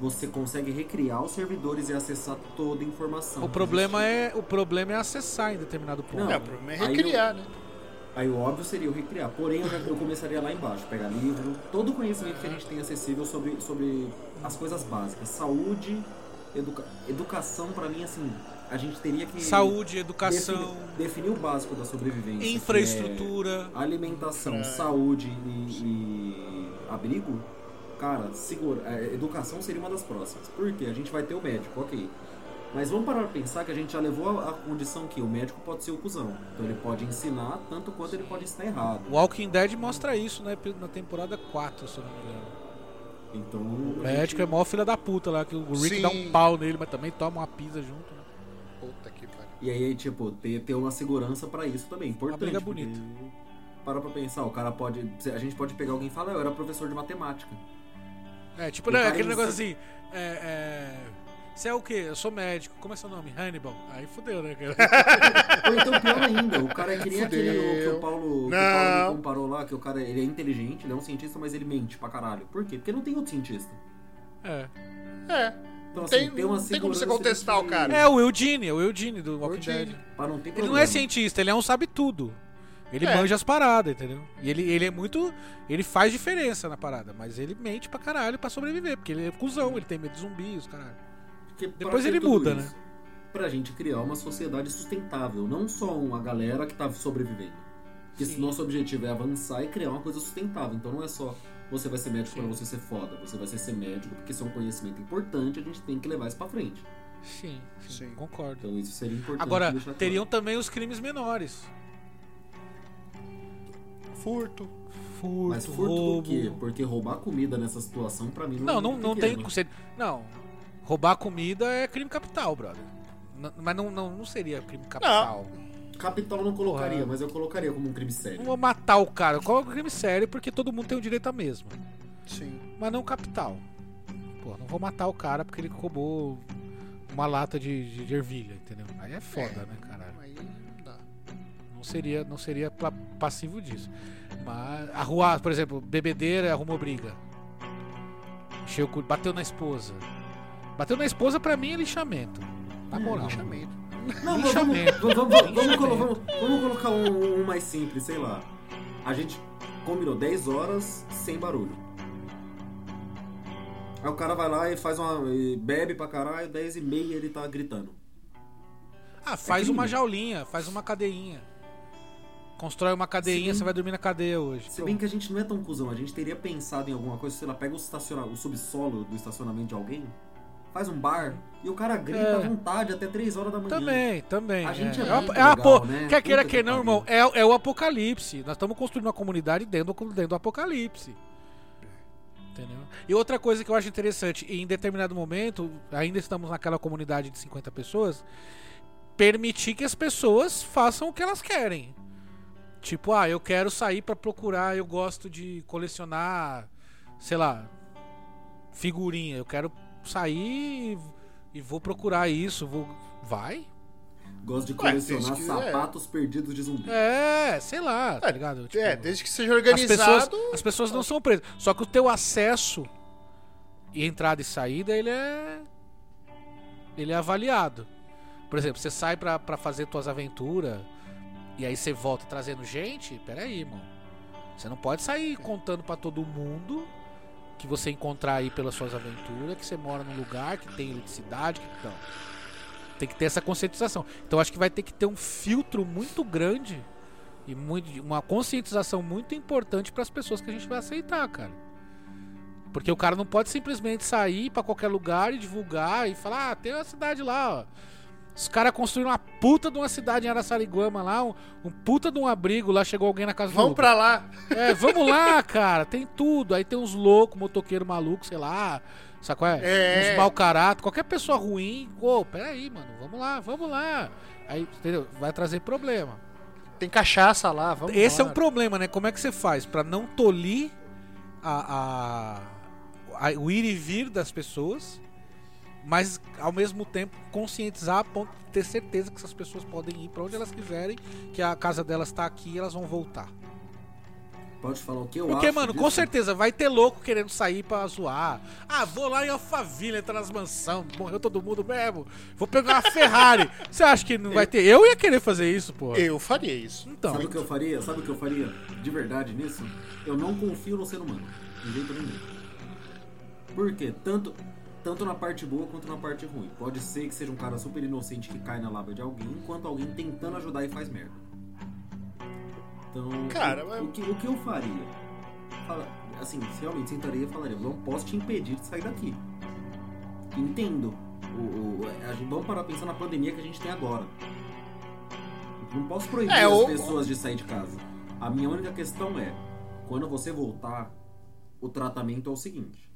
você consegue recriar os servidores e acessar toda a informação.
O problema
existe.
é o problema é acessar em determinado ponto.
Não,
É, o problema é recriar, né?
Aí o óbvio seria eu recriar. Porém, eu, já, eu começaria lá embaixo, pegar livro, todo o conhecimento que a gente tem acessível sobre, sobre as coisas básicas. Saúde, educa educação, pra mim, assim, a gente teria que.
Saúde, educação,
Definir, definir o básico da sobrevivência. que
infraestrutura.
é alimentação,
Infra-
saúde e, e abrigo. Cara, segura. é, educação seria uma das próximas. Por quê? A gente vai ter o médico, ok. Mas vamos parar pra pensar que a gente já levou a, a condição que o médico pode ser o cuzão. Então ele pode ensinar tanto quanto ele pode ensinar errado.
Walking Dead mostra isso, né? Na temporada 4, se eu não me engano.
Então.
O médico é
gente-
mó filha da puta lá, que o Rick
Sim.
dá um pau nele, mas também toma uma pizza junto. Né?
Puta que pariu.
E aí, tipo, ter, ter uma segurança pra isso também. Importante.
briga
porque
bonita.
Para pra pensar, o cara pode. A gente pode pegar alguém e falar, "Ah, eu era professor de matemática.
É, tipo,
O
né, aquele negócio assim. É, é, Você é o quê? Eu sou médico. Como é seu nome? Hannibal. Aí fudeu, né, cara?
Ou então, pior ainda, o cara é que nem aquele que o Paulo, que o Paulo comparou lá, que o cara ele é inteligente, ele é um cientista, mas ele mente pra caralho. Por quê? Porque não tem outro cientista.
É.
É.
Então, assim,
tem,
tem
não tem como você contestar o cara.
É o Eugene, é o Eugene do Walking. Dead.
Pra não ter
Ele não é cientista, ele é um sabe-tudo. Ele
É.
manja as paradas, entendeu? E ele, ele é muito. Ele faz diferença na parada, mas ele mente pra caralho pra sobreviver, porque ele é cuzão, ele tem medo de zumbis, caralho.
Porque
Depois ele muda,
isso,
né?
Pra gente criar uma sociedade sustentável, não só uma galera que tá sobrevivendo. Porque se nosso objetivo é avançar e criar uma coisa sustentável. Então não é só você vai ser médico pra você ser foda, você vai ser, ser médico porque isso é um conhecimento importante, a gente tem que levar isso pra frente.
Sim, sim,
Sim.
concordo.
Então isso seria importante.
Agora,
deixar claro.
teriam também os crimes menores.
Furto.
Furto,
Mas furto
roubo.
do quê? Porque roubar comida nessa situação, pra mim,
Não,
não
não,
é
não tem.
pequeno.
você- Não. Roubar comida é crime capital, brother. N- mas não, não, não seria crime capital.
Capital eu não colocaria,
Porra.
mas eu colocaria como um crime sério.
Não vou matar o cara. Qual é o crime sério? Porque todo mundo tem o direito à mesma.
Sim.
Mas não capital. Pô, não vou matar o cara porque ele roubou uma lata de, de, de ervilha, entendeu? Aí é foda,
É.
né, caralho?
Aí não dá.
Não seria, não seria pa- passivo disso. Mas arruar, por exemplo, bebedeira arrumou briga. Encheu o cu, bateu na esposa. Bateu na esposa pra mim é lixamento. Na moral.
Lixamento.
Não,
Lixamento.
vamos, vamos, vamos,
Lixamento.
vamos- vamos colocar um, um mais simples, sei lá. A gente combinou 10 horas sem barulho. Aí o cara vai lá e faz uma. e bebe pra caralho, 10 e meia ele tá gritando.
Ah, faz
crime.
uma jaulinha, faz uma cadeinha. Constrói uma cadeinha,
Sim.
você vai dormir na cadeia hoje.
Se bem que a gente não é tão cuzão, a gente teria pensado em alguma coisa, sei lá, pega o, estaciona, o subsolo do estacionamento de alguém, faz um bar e o cara grita
É.
à vontade até 3 horas da manhã.
Também, também.
A gente é
é,
muito
é
legal,
po-
né?
Quer queira
Puta
que
que
não, irmão, é, é o apocalipse. Nós estamos construindo uma comunidade dentro, dentro do apocalipse. Entendeu? E outra coisa que eu acho interessante, em determinado momento, ainda estamos naquela comunidade de 50 pessoas, permitir que as pessoas façam o que elas querem. Tipo, ah, eu quero sair pra procurar, eu gosto de colecionar, sei lá, figurinha. Eu quero sair e, e vou procurar isso, vou vai?
Gosto de
Ué,
colecionar
desde que- é.
sapatos perdidos de zumbi.
É, sei lá, tá
É,
ligado? Tipo,
É, desde que seja
as
organizado.
pessoas, as pessoas não são presas. Só que o teu acesso e entrada e saída, ele é ele é avaliado. Por exemplo, você sai pra, pra fazer tuas aventuras e aí você volta trazendo gente, peraí, irmão. Você não pode sair contando pra todo mundo que você encontrar aí pelas suas aventuras, que você mora num lugar que tem eletricidade, que não. Tem que ter essa conscientização. Então acho que vai ter que ter um filtro muito grande e muito, uma conscientização muito importante para as pessoas que a gente vai aceitar, cara. Porque o cara não pode simplesmente sair pra qualquer lugar e divulgar e falar: ah, tem uma cidade lá, ó. Os caras construíram uma puta de uma cidade em Araçariguama lá, um, um puta de um abrigo, lá chegou alguém na casa do
Vamos pra lá.
É, vamos lá, cara, tem tudo. Aí tem uns loucos, motoqueiro maluco, sei lá. Sabe qual é?
É.
Uns mau caráter, qualquer pessoa ruim. Ô, peraí, mano, vamos lá, vamos lá. Aí, entendeu? Vai trazer problema.
Tem cachaça lá, vamos
Esse é um
embora.
problema, né? Como é que você faz pra não tolir a, a- a- o ir e vir das pessoas, mas ao mesmo tempo conscientizar a ponto de ter certeza que essas pessoas podem ir pra onde elas quiserem, que a casa delas tá aqui e elas vão voltar.
Pode falar o que eu
Porque,
acho
mano, com
disso?
certeza vai ter louco querendo sair pra zoar. Ah, vou lá em Alphaville, entrar nas mansão, morreu todo mundo mesmo. Vou pegar uma Ferrari. Você acha que não vai ter? Eu ia querer fazer isso, pô.
Eu faria isso.
Então,
Sabe o que eu faria? Sabe o que eu faria de verdade nisso? Eu não confio no ser humano. De jeito nenhum. Por quê? Tanto, tanto na parte boa quanto na parte ruim. Pode ser que seja um cara super inocente que cai na lábia de alguém, enquanto alguém tentando ajudar e faz merda. Então,
Cara,
o,
mas-
o que, o que eu faria? Fala- assim, se realmente sentaria e falaria, não posso te impedir de sair daqui. Entendo. O, o- a vamos parar pensar na pandemia que a gente tem agora. Não posso proibir
É,
as
ou-
pessoas de sair de casa. A minha única questão é, quando você voltar, o tratamento é o seguinte.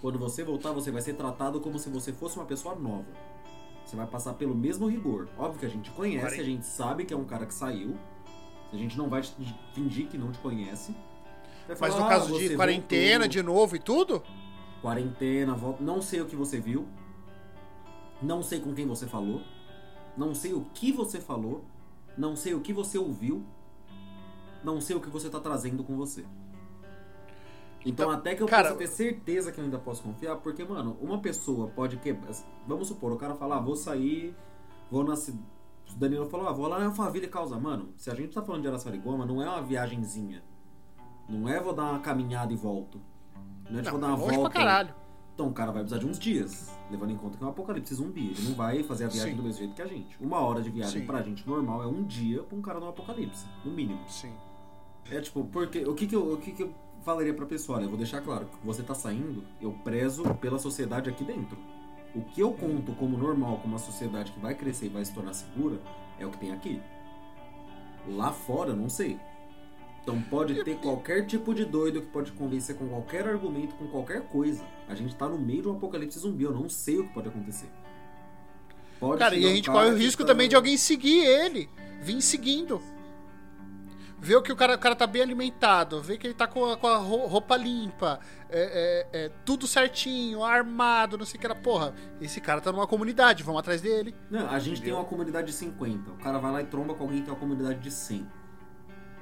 Quando você voltar, você vai ser tratado como se você fosse uma pessoa nova. Você vai passar pelo mesmo rigor. Óbvio que a gente conhece, a gente sabe que é um cara que saiu. A gente não vai te- fingir que não te conhece. Vai
Mas
falar,
no
"Ah,
caso
você
de quarentena
voltou."
de novo e tudo?
quarentena, volta. Não sei o que você viu. Não sei com quem você falou. Não sei o que você falou. Não sei o que você ouviu. Não sei o que você tá trazendo com você. Então,
Então,
até que eu
cara-
possa ter certeza que eu ainda posso confiar, porque, mano, uma pessoa pode quebrar. Vamos supor, o cara fala, ah, vou sair, vou na. ci- O Danilo falou, ah, vou lá na Alphaville e causa. Mano, se a gente tá falando de Araçariguama, não é uma viagenzinha. Não é vou dar uma caminhada e volto. Não é tipo dar uma volta.
pra caralho.
Então o cara vai precisar de uns dias, levando em conta que é um apocalipse zumbi. Ele não vai fazer a viagem
Sim.
do mesmo jeito que a gente. Uma hora de viagem
Sim.
pra gente normal é um dia pra um cara no apocalipse, no mínimo.
Sim.
É tipo, porque o que que eu, o que que eu falaria pra pessoa? Olha, eu vou deixar claro que você tá saindo, eu prezo pela sociedade aqui dentro. O que eu conto como normal, como uma sociedade que vai crescer e vai se tornar segura, é o que tem aqui. Lá fora, não sei. Então pode ter qualquer tipo de doido que pode convencer com qualquer argumento, com qualquer coisa. A gente tá no meio de um apocalipse zumbi, eu não sei o que pode acontecer. Pode
Cara, e a gente corre o
que
risco
tá-
também de alguém seguir ele. Vir seguindo. Ver que o cara, o cara tá bem alimentado, ver que ele tá com a, com a ro- roupa limpa, é, é, é, tudo certinho, armado, não sei o que era. Porra, esse cara tá numa comunidade, vamos atrás dele.
Não, a gente tem
Entendeu?
uma comunidade de 50. O cara vai lá e tromba com alguém que tem uma comunidade de 100.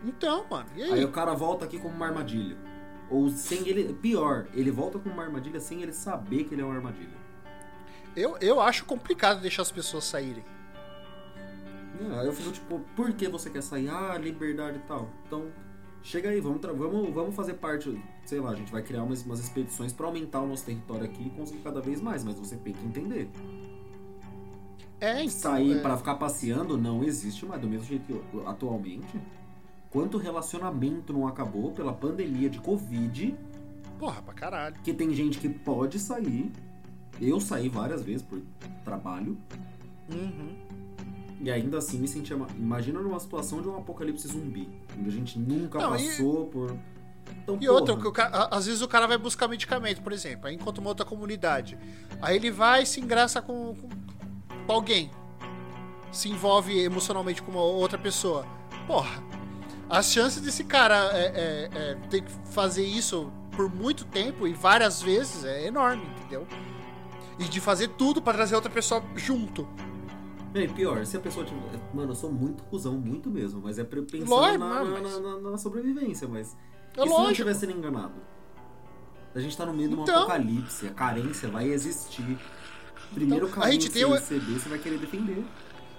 Então, mano, e aí?
Aí o cara volta aqui como uma armadilha. Ou sem ele. Pior, ele volta como uma armadilha sem ele saber que ele é uma armadilha.
Eu, eu acho complicado deixar as pessoas saírem.
Aí eu fico tipo, por que você quer sair? Ah, liberdade e tal. Então, chega aí, vamos, vamos, vamos fazer parte. Sei lá, a gente vai criar umas, umas expedições pra aumentar o nosso território aqui e conseguir cada vez mais, mas você tem que entender.
É, então.
Sair
é,
pra ficar passeando não existe mais, do mesmo jeito que atualmente. Quanto relacionamento não acabou pela pandemia de Covid,
Porra, pra caralho.
que tem gente que pode sair. Eu saí várias vezes por trabalho.
Uhum.
E ainda assim me sentia. ma- Imagina numa situação de um apocalipse zumbi. Onde a gente nunca
Não, e-
passou por. Então,
E outra,
porra,
que o ca- a- às vezes o cara vai buscar medicamento, por exemplo, aí encontra uma outra comunidade. Aí ele vai e se engraça com, com- alguém. Se envolve emocionalmente com uma outra pessoa. Porra, as chances desse cara é, é, é, ter que fazer isso por muito tempo e várias vezes é enorme, entendeu? E de fazer tudo pra trazer outra pessoa junto.
Bem, pior, se a pessoa tiver. Mano, eu sou muito cuzão, muito mesmo, mas é pensando
Lógico,
na,
não,
na-
mas-
na- na sobrevivência, mas.
É
e se não estiver sendo enganado? A gente tá no meio de um
Então.
apocalipse, a carência vai existir. Primeiro
Então, a gente
carência
tem o-
receber, você vai querer defender.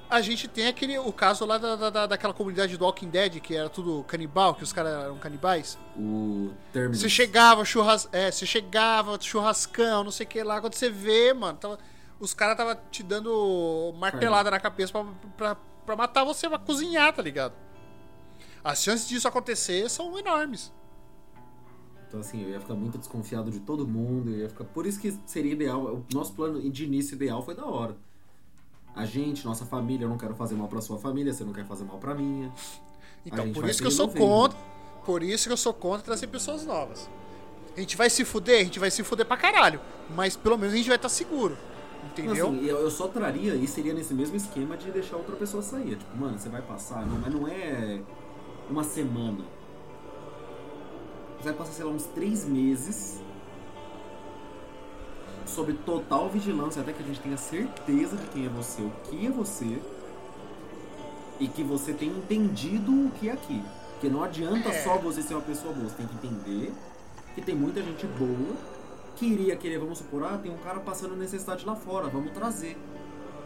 A gente tem aquele, o caso lá da, da, daquela comunidade do Walking Dead, que era tudo canibal, que os caras eram canibais.
O Terminus.
Você chegava, churras... é, você chegava, churrascão, não sei o que lá. Quando você vê, mano, tava- os caras tava te dando martelada na cabeça pra, pra, pra matar você, pra cozinhar, tá ligado? As chances disso acontecer são enormes.
Então, assim, eu ia ficar muito desconfiado de todo mundo. Eu ia ficar... Por isso que seria ideal. O nosso plano de início ideal foi da hora. A gente, nossa família, eu não quero fazer mal pra sua família, você não quer fazer mal pra minha.
Então, por isso que eu sou contra. Por isso que eu sou contra trazer pessoas novas. A gente vai se fuder, a gente vai se fuder pra caralho. Mas pelo menos a gente vai estar seguro. Entendeu?
Assim, eu, eu só traria e seria nesse mesmo esquema de deixar outra pessoa sair. Tipo, mano, você vai passar, não, mas não é uma semana. Você vai passar, sei lá, uns três meses sob total vigilância, até que a gente tenha certeza de quem é você, o que é você, e que você tenha entendido o que é aqui. Porque não adianta
É.
só você ser uma pessoa boa, você tem que entender que tem muita gente boa que iria querer, vamos supor, ah, tem um cara passando necessidade lá fora, vamos trazer.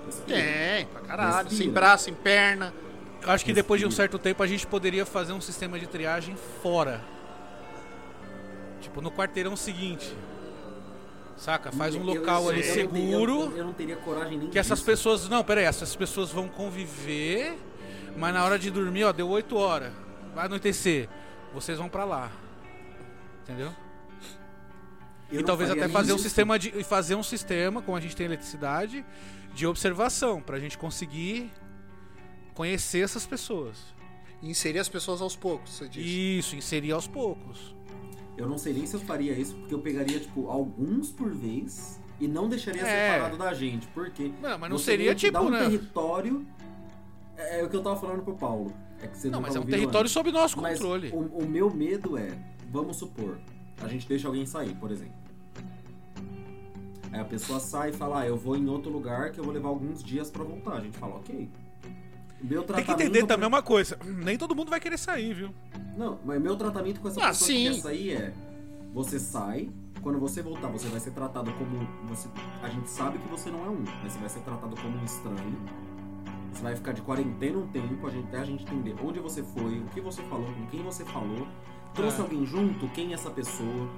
Respira.
Tem, pra caralho.
Respira.
Sem braço, sem perna.
Eu acho que depois de um
Respira.
certo tempo a gente poderia fazer um sistema de triagem fora. Tipo, no quarteirão seguinte. Saca? Faz um
Eu- eu-
local
eu-
ali
eu não teria-
seguro.
Eu, não teria coragem nem
Que essas
disso.
pessoas. Não, pera aí, essas pessoas vão conviver, mas na hora de dormir, ó, deu 8 horas. Vai anoitecer. Vocês vão pra lá. Entendeu?
Eu
e talvez até fazer um
isso.
sistema de. e fazer um sistema, como a gente tem eletricidade, de observação, pra gente conseguir conhecer essas pessoas.
E inserir as pessoas aos poucos, você disse.
Isso, inserir aos poucos.
Eu não sei nem se eu faria isso, porque eu pegaria, tipo, alguns por vez e não deixaria
É.
separado da gente. Porque
Não, mas não seria tipo,
um
né?
território. É, é o que eu tava falando pro Paulo. É que você
Não,
não,
mas é um território
antes.
sob nosso
Mas
controle.
O, o meu medo é, vamos supor, a gente deixa alguém sair, por exemplo. Aí a pessoa sai e fala, ah, eu vou em outro lugar que eu vou levar alguns dias pra voltar. A gente fala, ok. Meu
Tem que
tratamento
entender também uma coisa. Nem todo mundo vai querer sair, viu?
Não, mas meu tratamento com essa
Ah,
pessoa
sim.
que quer sair é: você sai, quando você voltar, você vai ser tratado como. Você, a gente sabe que você não é um, mas você vai ser tratado como um estranho. Você vai ficar de quarentena um tempo, a gente, até a gente entender onde você foi, o que você falou, com quem você falou. Trouxe
É.
alguém junto? Quem é essa pessoa?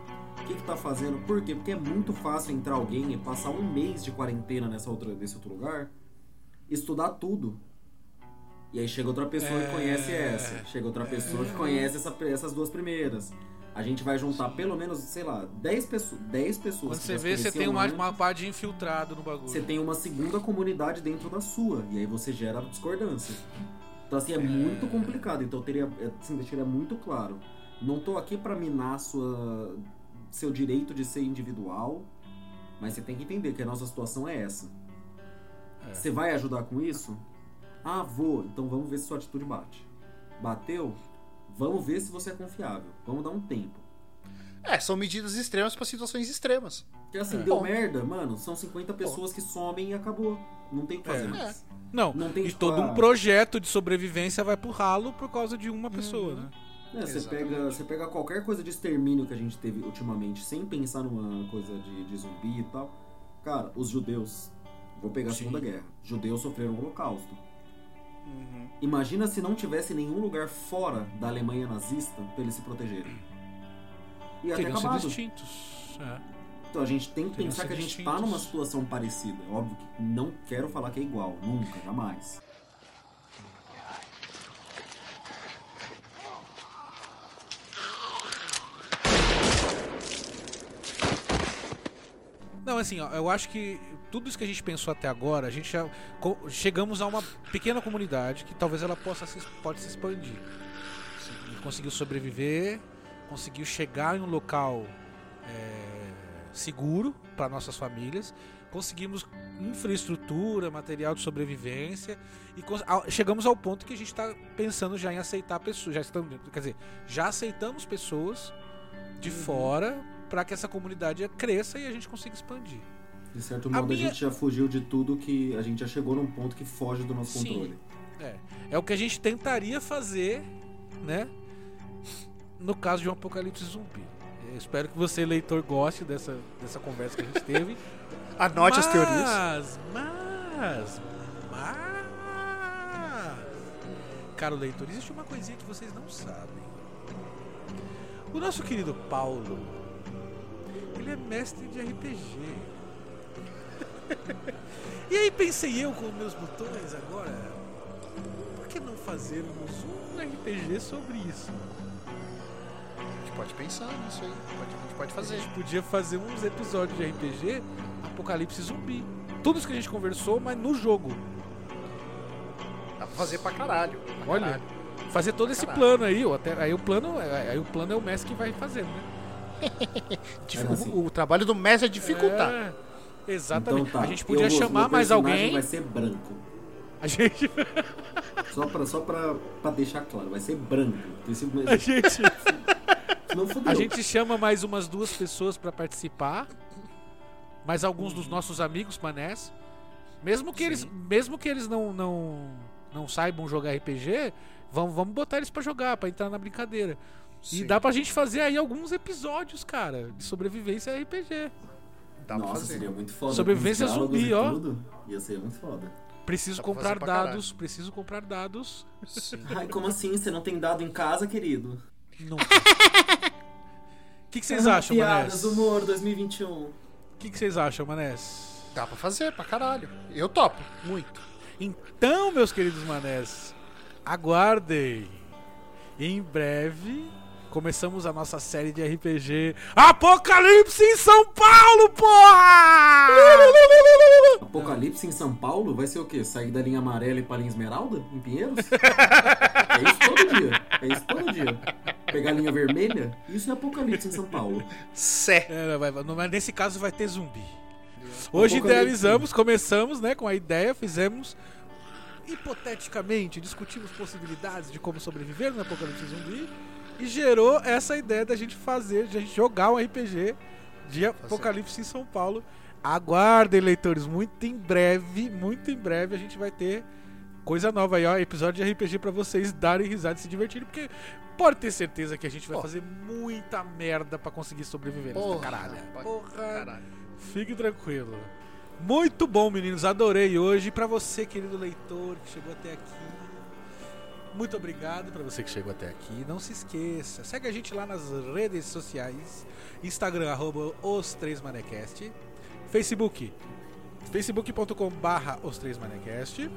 O que, que tá fazendo? Por quê? Porque é muito fácil entrar alguém e passar um mês de quarentena nessa outra, nesse outro lugar, estudar tudo. E aí chega outra pessoa
É.
que conhece essa. Chega outra pessoa que conhece essa- essas duas primeiras. A gente vai juntar pelo menos, sei lá, 10 pessoas. 10 pessoas
Quando
que
você vê, você tem uma,
antes.
uma pá de infiltrado no bagulho.
Você tem uma segunda comunidade dentro da sua. E aí você gera discordância. Então, assim, é, muito complicado. Então, eu teria, assim, deixaria muito claro. Não tô aqui pra minar sua, seu direito de ser individual. Mas você tem que entender que a nossa situação é essa.
É.
Você vai ajudar com isso? Ah, vou. Então vamos ver se sua atitude bate. Bateu? Vamos ver se você é confiável. Vamos dar um tempo.
É, são medidas extremas pra situações extremas.
Porque assim,
É.
deu
Bom.
merda, mano. São 50 pessoas que somem e acabou. Não tem o que fazer
É.
mais.
Não,
Não tem
e
tipo,
todo um projeto de sobrevivência vai pro ralo por causa de uma pessoa, né?
É, você, pega, você pega qualquer coisa de extermínio que a gente teve ultimamente, sem pensar numa coisa de, de zumbi e tal. Cara, os judeus. Vou pegar a. Segunda Guerra. Judeus sofreram o Holocausto.
Uhum.
Imagina se não tivesse nenhum lugar fora da Alemanha nazista pra eles se protegerem. Ter
Teriam sido
acabado.
extintos. É.
Então a gente tem que
Teriam
pensar que a gente tá
extintos.
numa situação parecida. Óbvio que não quero falar que é igual, nunca, jamais.
Não, assim, ó, eu acho que tudo isso que a gente pensou até agora, a gente já chegamos a uma pequena comunidade que talvez ela possa se, pode se expandir. Assim, conseguiu sobreviver conseguiu chegar em um local é, seguro para nossas famílias, conseguimos infraestrutura, material de sobrevivência e chegamos ao ponto que a gente está pensando já em aceitar pessoas, já estamos, quer dizer, já aceitamos pessoas de
Uhum.
fora para que essa comunidade cresça e a gente consiga expandir.
De certo
A
modo, a,
minha-
gente já fugiu de tudo que a gente já chegou num ponto que foge do nosso
Sim.
controle.
É, é o que a gente tentaria fazer, né? No caso de um apocalipse zumbi. Eu espero que você, leitor, goste dessa, dessa conversa que a gente teve.
Anote as teorias.
Mas, mas, mas. Caro leitor, existe uma coisinha que vocês não sabem. O nosso querido Paulo, ele é mestre de RPG. e aí pensei eu com meus botões agora, por que não fazermos um RPG sobre isso?
A gente pode pensar nisso aí. Pode- a gente pode
A
fazer.
gente podia fazer uns episódios de RPG Apocalipse Zumbi. Tudo isso que a gente conversou, mas no jogo.
Dá pra fazer pra caralho. pra
Olha,
caralho.
fazer todo esse
Caralho.
plano aí, até, aí o plano, aí o plano é o mestre que vai fazendo, né?
Assim.
O trabalho do mestre é dificultar.
É, exatamente.
Então tá,
a gente podia
eu
chamar
meu
mais alguém.
Vai ser branco.
A gente,
Só pra, só pra, pra deixar claro, vai ser branco. Porque se,
a gente, a gente chama mais umas duas pessoas pra participar. Mais alguns dos nossos amigos manés. Mesmo que eles, mesmo que eles não, não, não saibam jogar RPG, vamos, vamos botar eles pra jogar, pra entrar na brincadeira. E
Sim,
dá pra gente fazer aí alguns episódios, cara, de sobrevivência RPG.
dá pra
Nossa,
fazer.
seria muito foda.
Sobrevivência zumbi,
e
ó.
tudo. Ia ser muito foda.
Preciso
pra
comprar
pra
dados, preciso comprar dados.
Sim.
Ai, como assim? Você não tem dado em casa, querido?
Não. O que, que vocês acham,
Piadas,
Manés?
humor 2021.
O que, que vocês acham, Manés?
Dá pra fazer pra caralho. Eu topo. Muito.
Então, meus queridos manés, aguardem. Em breve começamos a nossa série de RPG Apocalipse em São Paulo, porra!
Apocalipse em São Paulo vai ser o quê? Sair da linha amarela e pra linha esmeralda? Em Pinheiros? é isso todo dia. É isso todo dia. Pegar a linha vermelha? Isso é Apocalipse em São Paulo.
Sé.
É, nesse caso vai ter zumbi. Hoje idealizamos, começamos, né, com a ideia, fizemos hipoteticamente, discutimos possibilidades de como sobreviver no apocalipse zumbi e gerou essa ideia da gente fazer, de a gente jogar um RPG de apocalipse em São Paulo. Aguardem, leitores, muito em breve, muito em breve a gente vai ter coisa nova aí, ó, episódio de RPG pra vocês darem risada e se divertirem, porque pode ter certeza que a gente vai
Ó.
fazer muita merda pra conseguir sobreviver nessa
Porra,
caralho.
pra
Porra.
Caralho.
Fique tranquilo. Muito bom, meninos. Adorei hoje. E pra você, querido leitor, que chegou até aqui. Muito obrigado pra você que chegou até aqui. Não se esqueça, segue a gente lá nas redes sociais. Instagram, arroba os três manecast. Facebook, facebook.com barra os três manecast.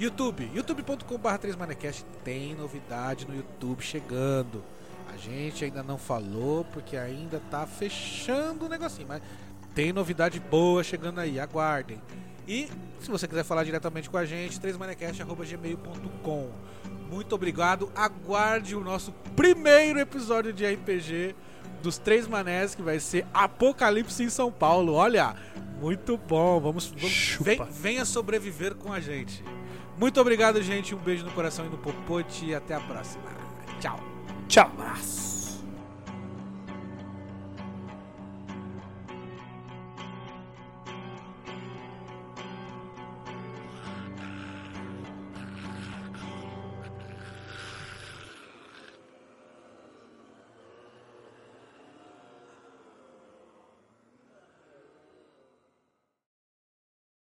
YouTube, youtube.com barra 3manecast. Tem novidade no YouTube chegando. A gente ainda não falou porque ainda tá fechando o negocinho, mas tem novidade boa chegando aí, aguardem. E se você quiser falar diretamente com a gente, 3manecast.gmail.com. Muito obrigado. Aguarde o nosso primeiro episódio de RPG dos Três Manés, que vai ser Apocalipse em São Paulo. Olha, muito bom. Vamos, vamos vem- venha sobreviver com a gente. Muito obrigado, gente. Um beijo no coração e no popote. E até a próxima. Tchau.
Tchau.
Abraço.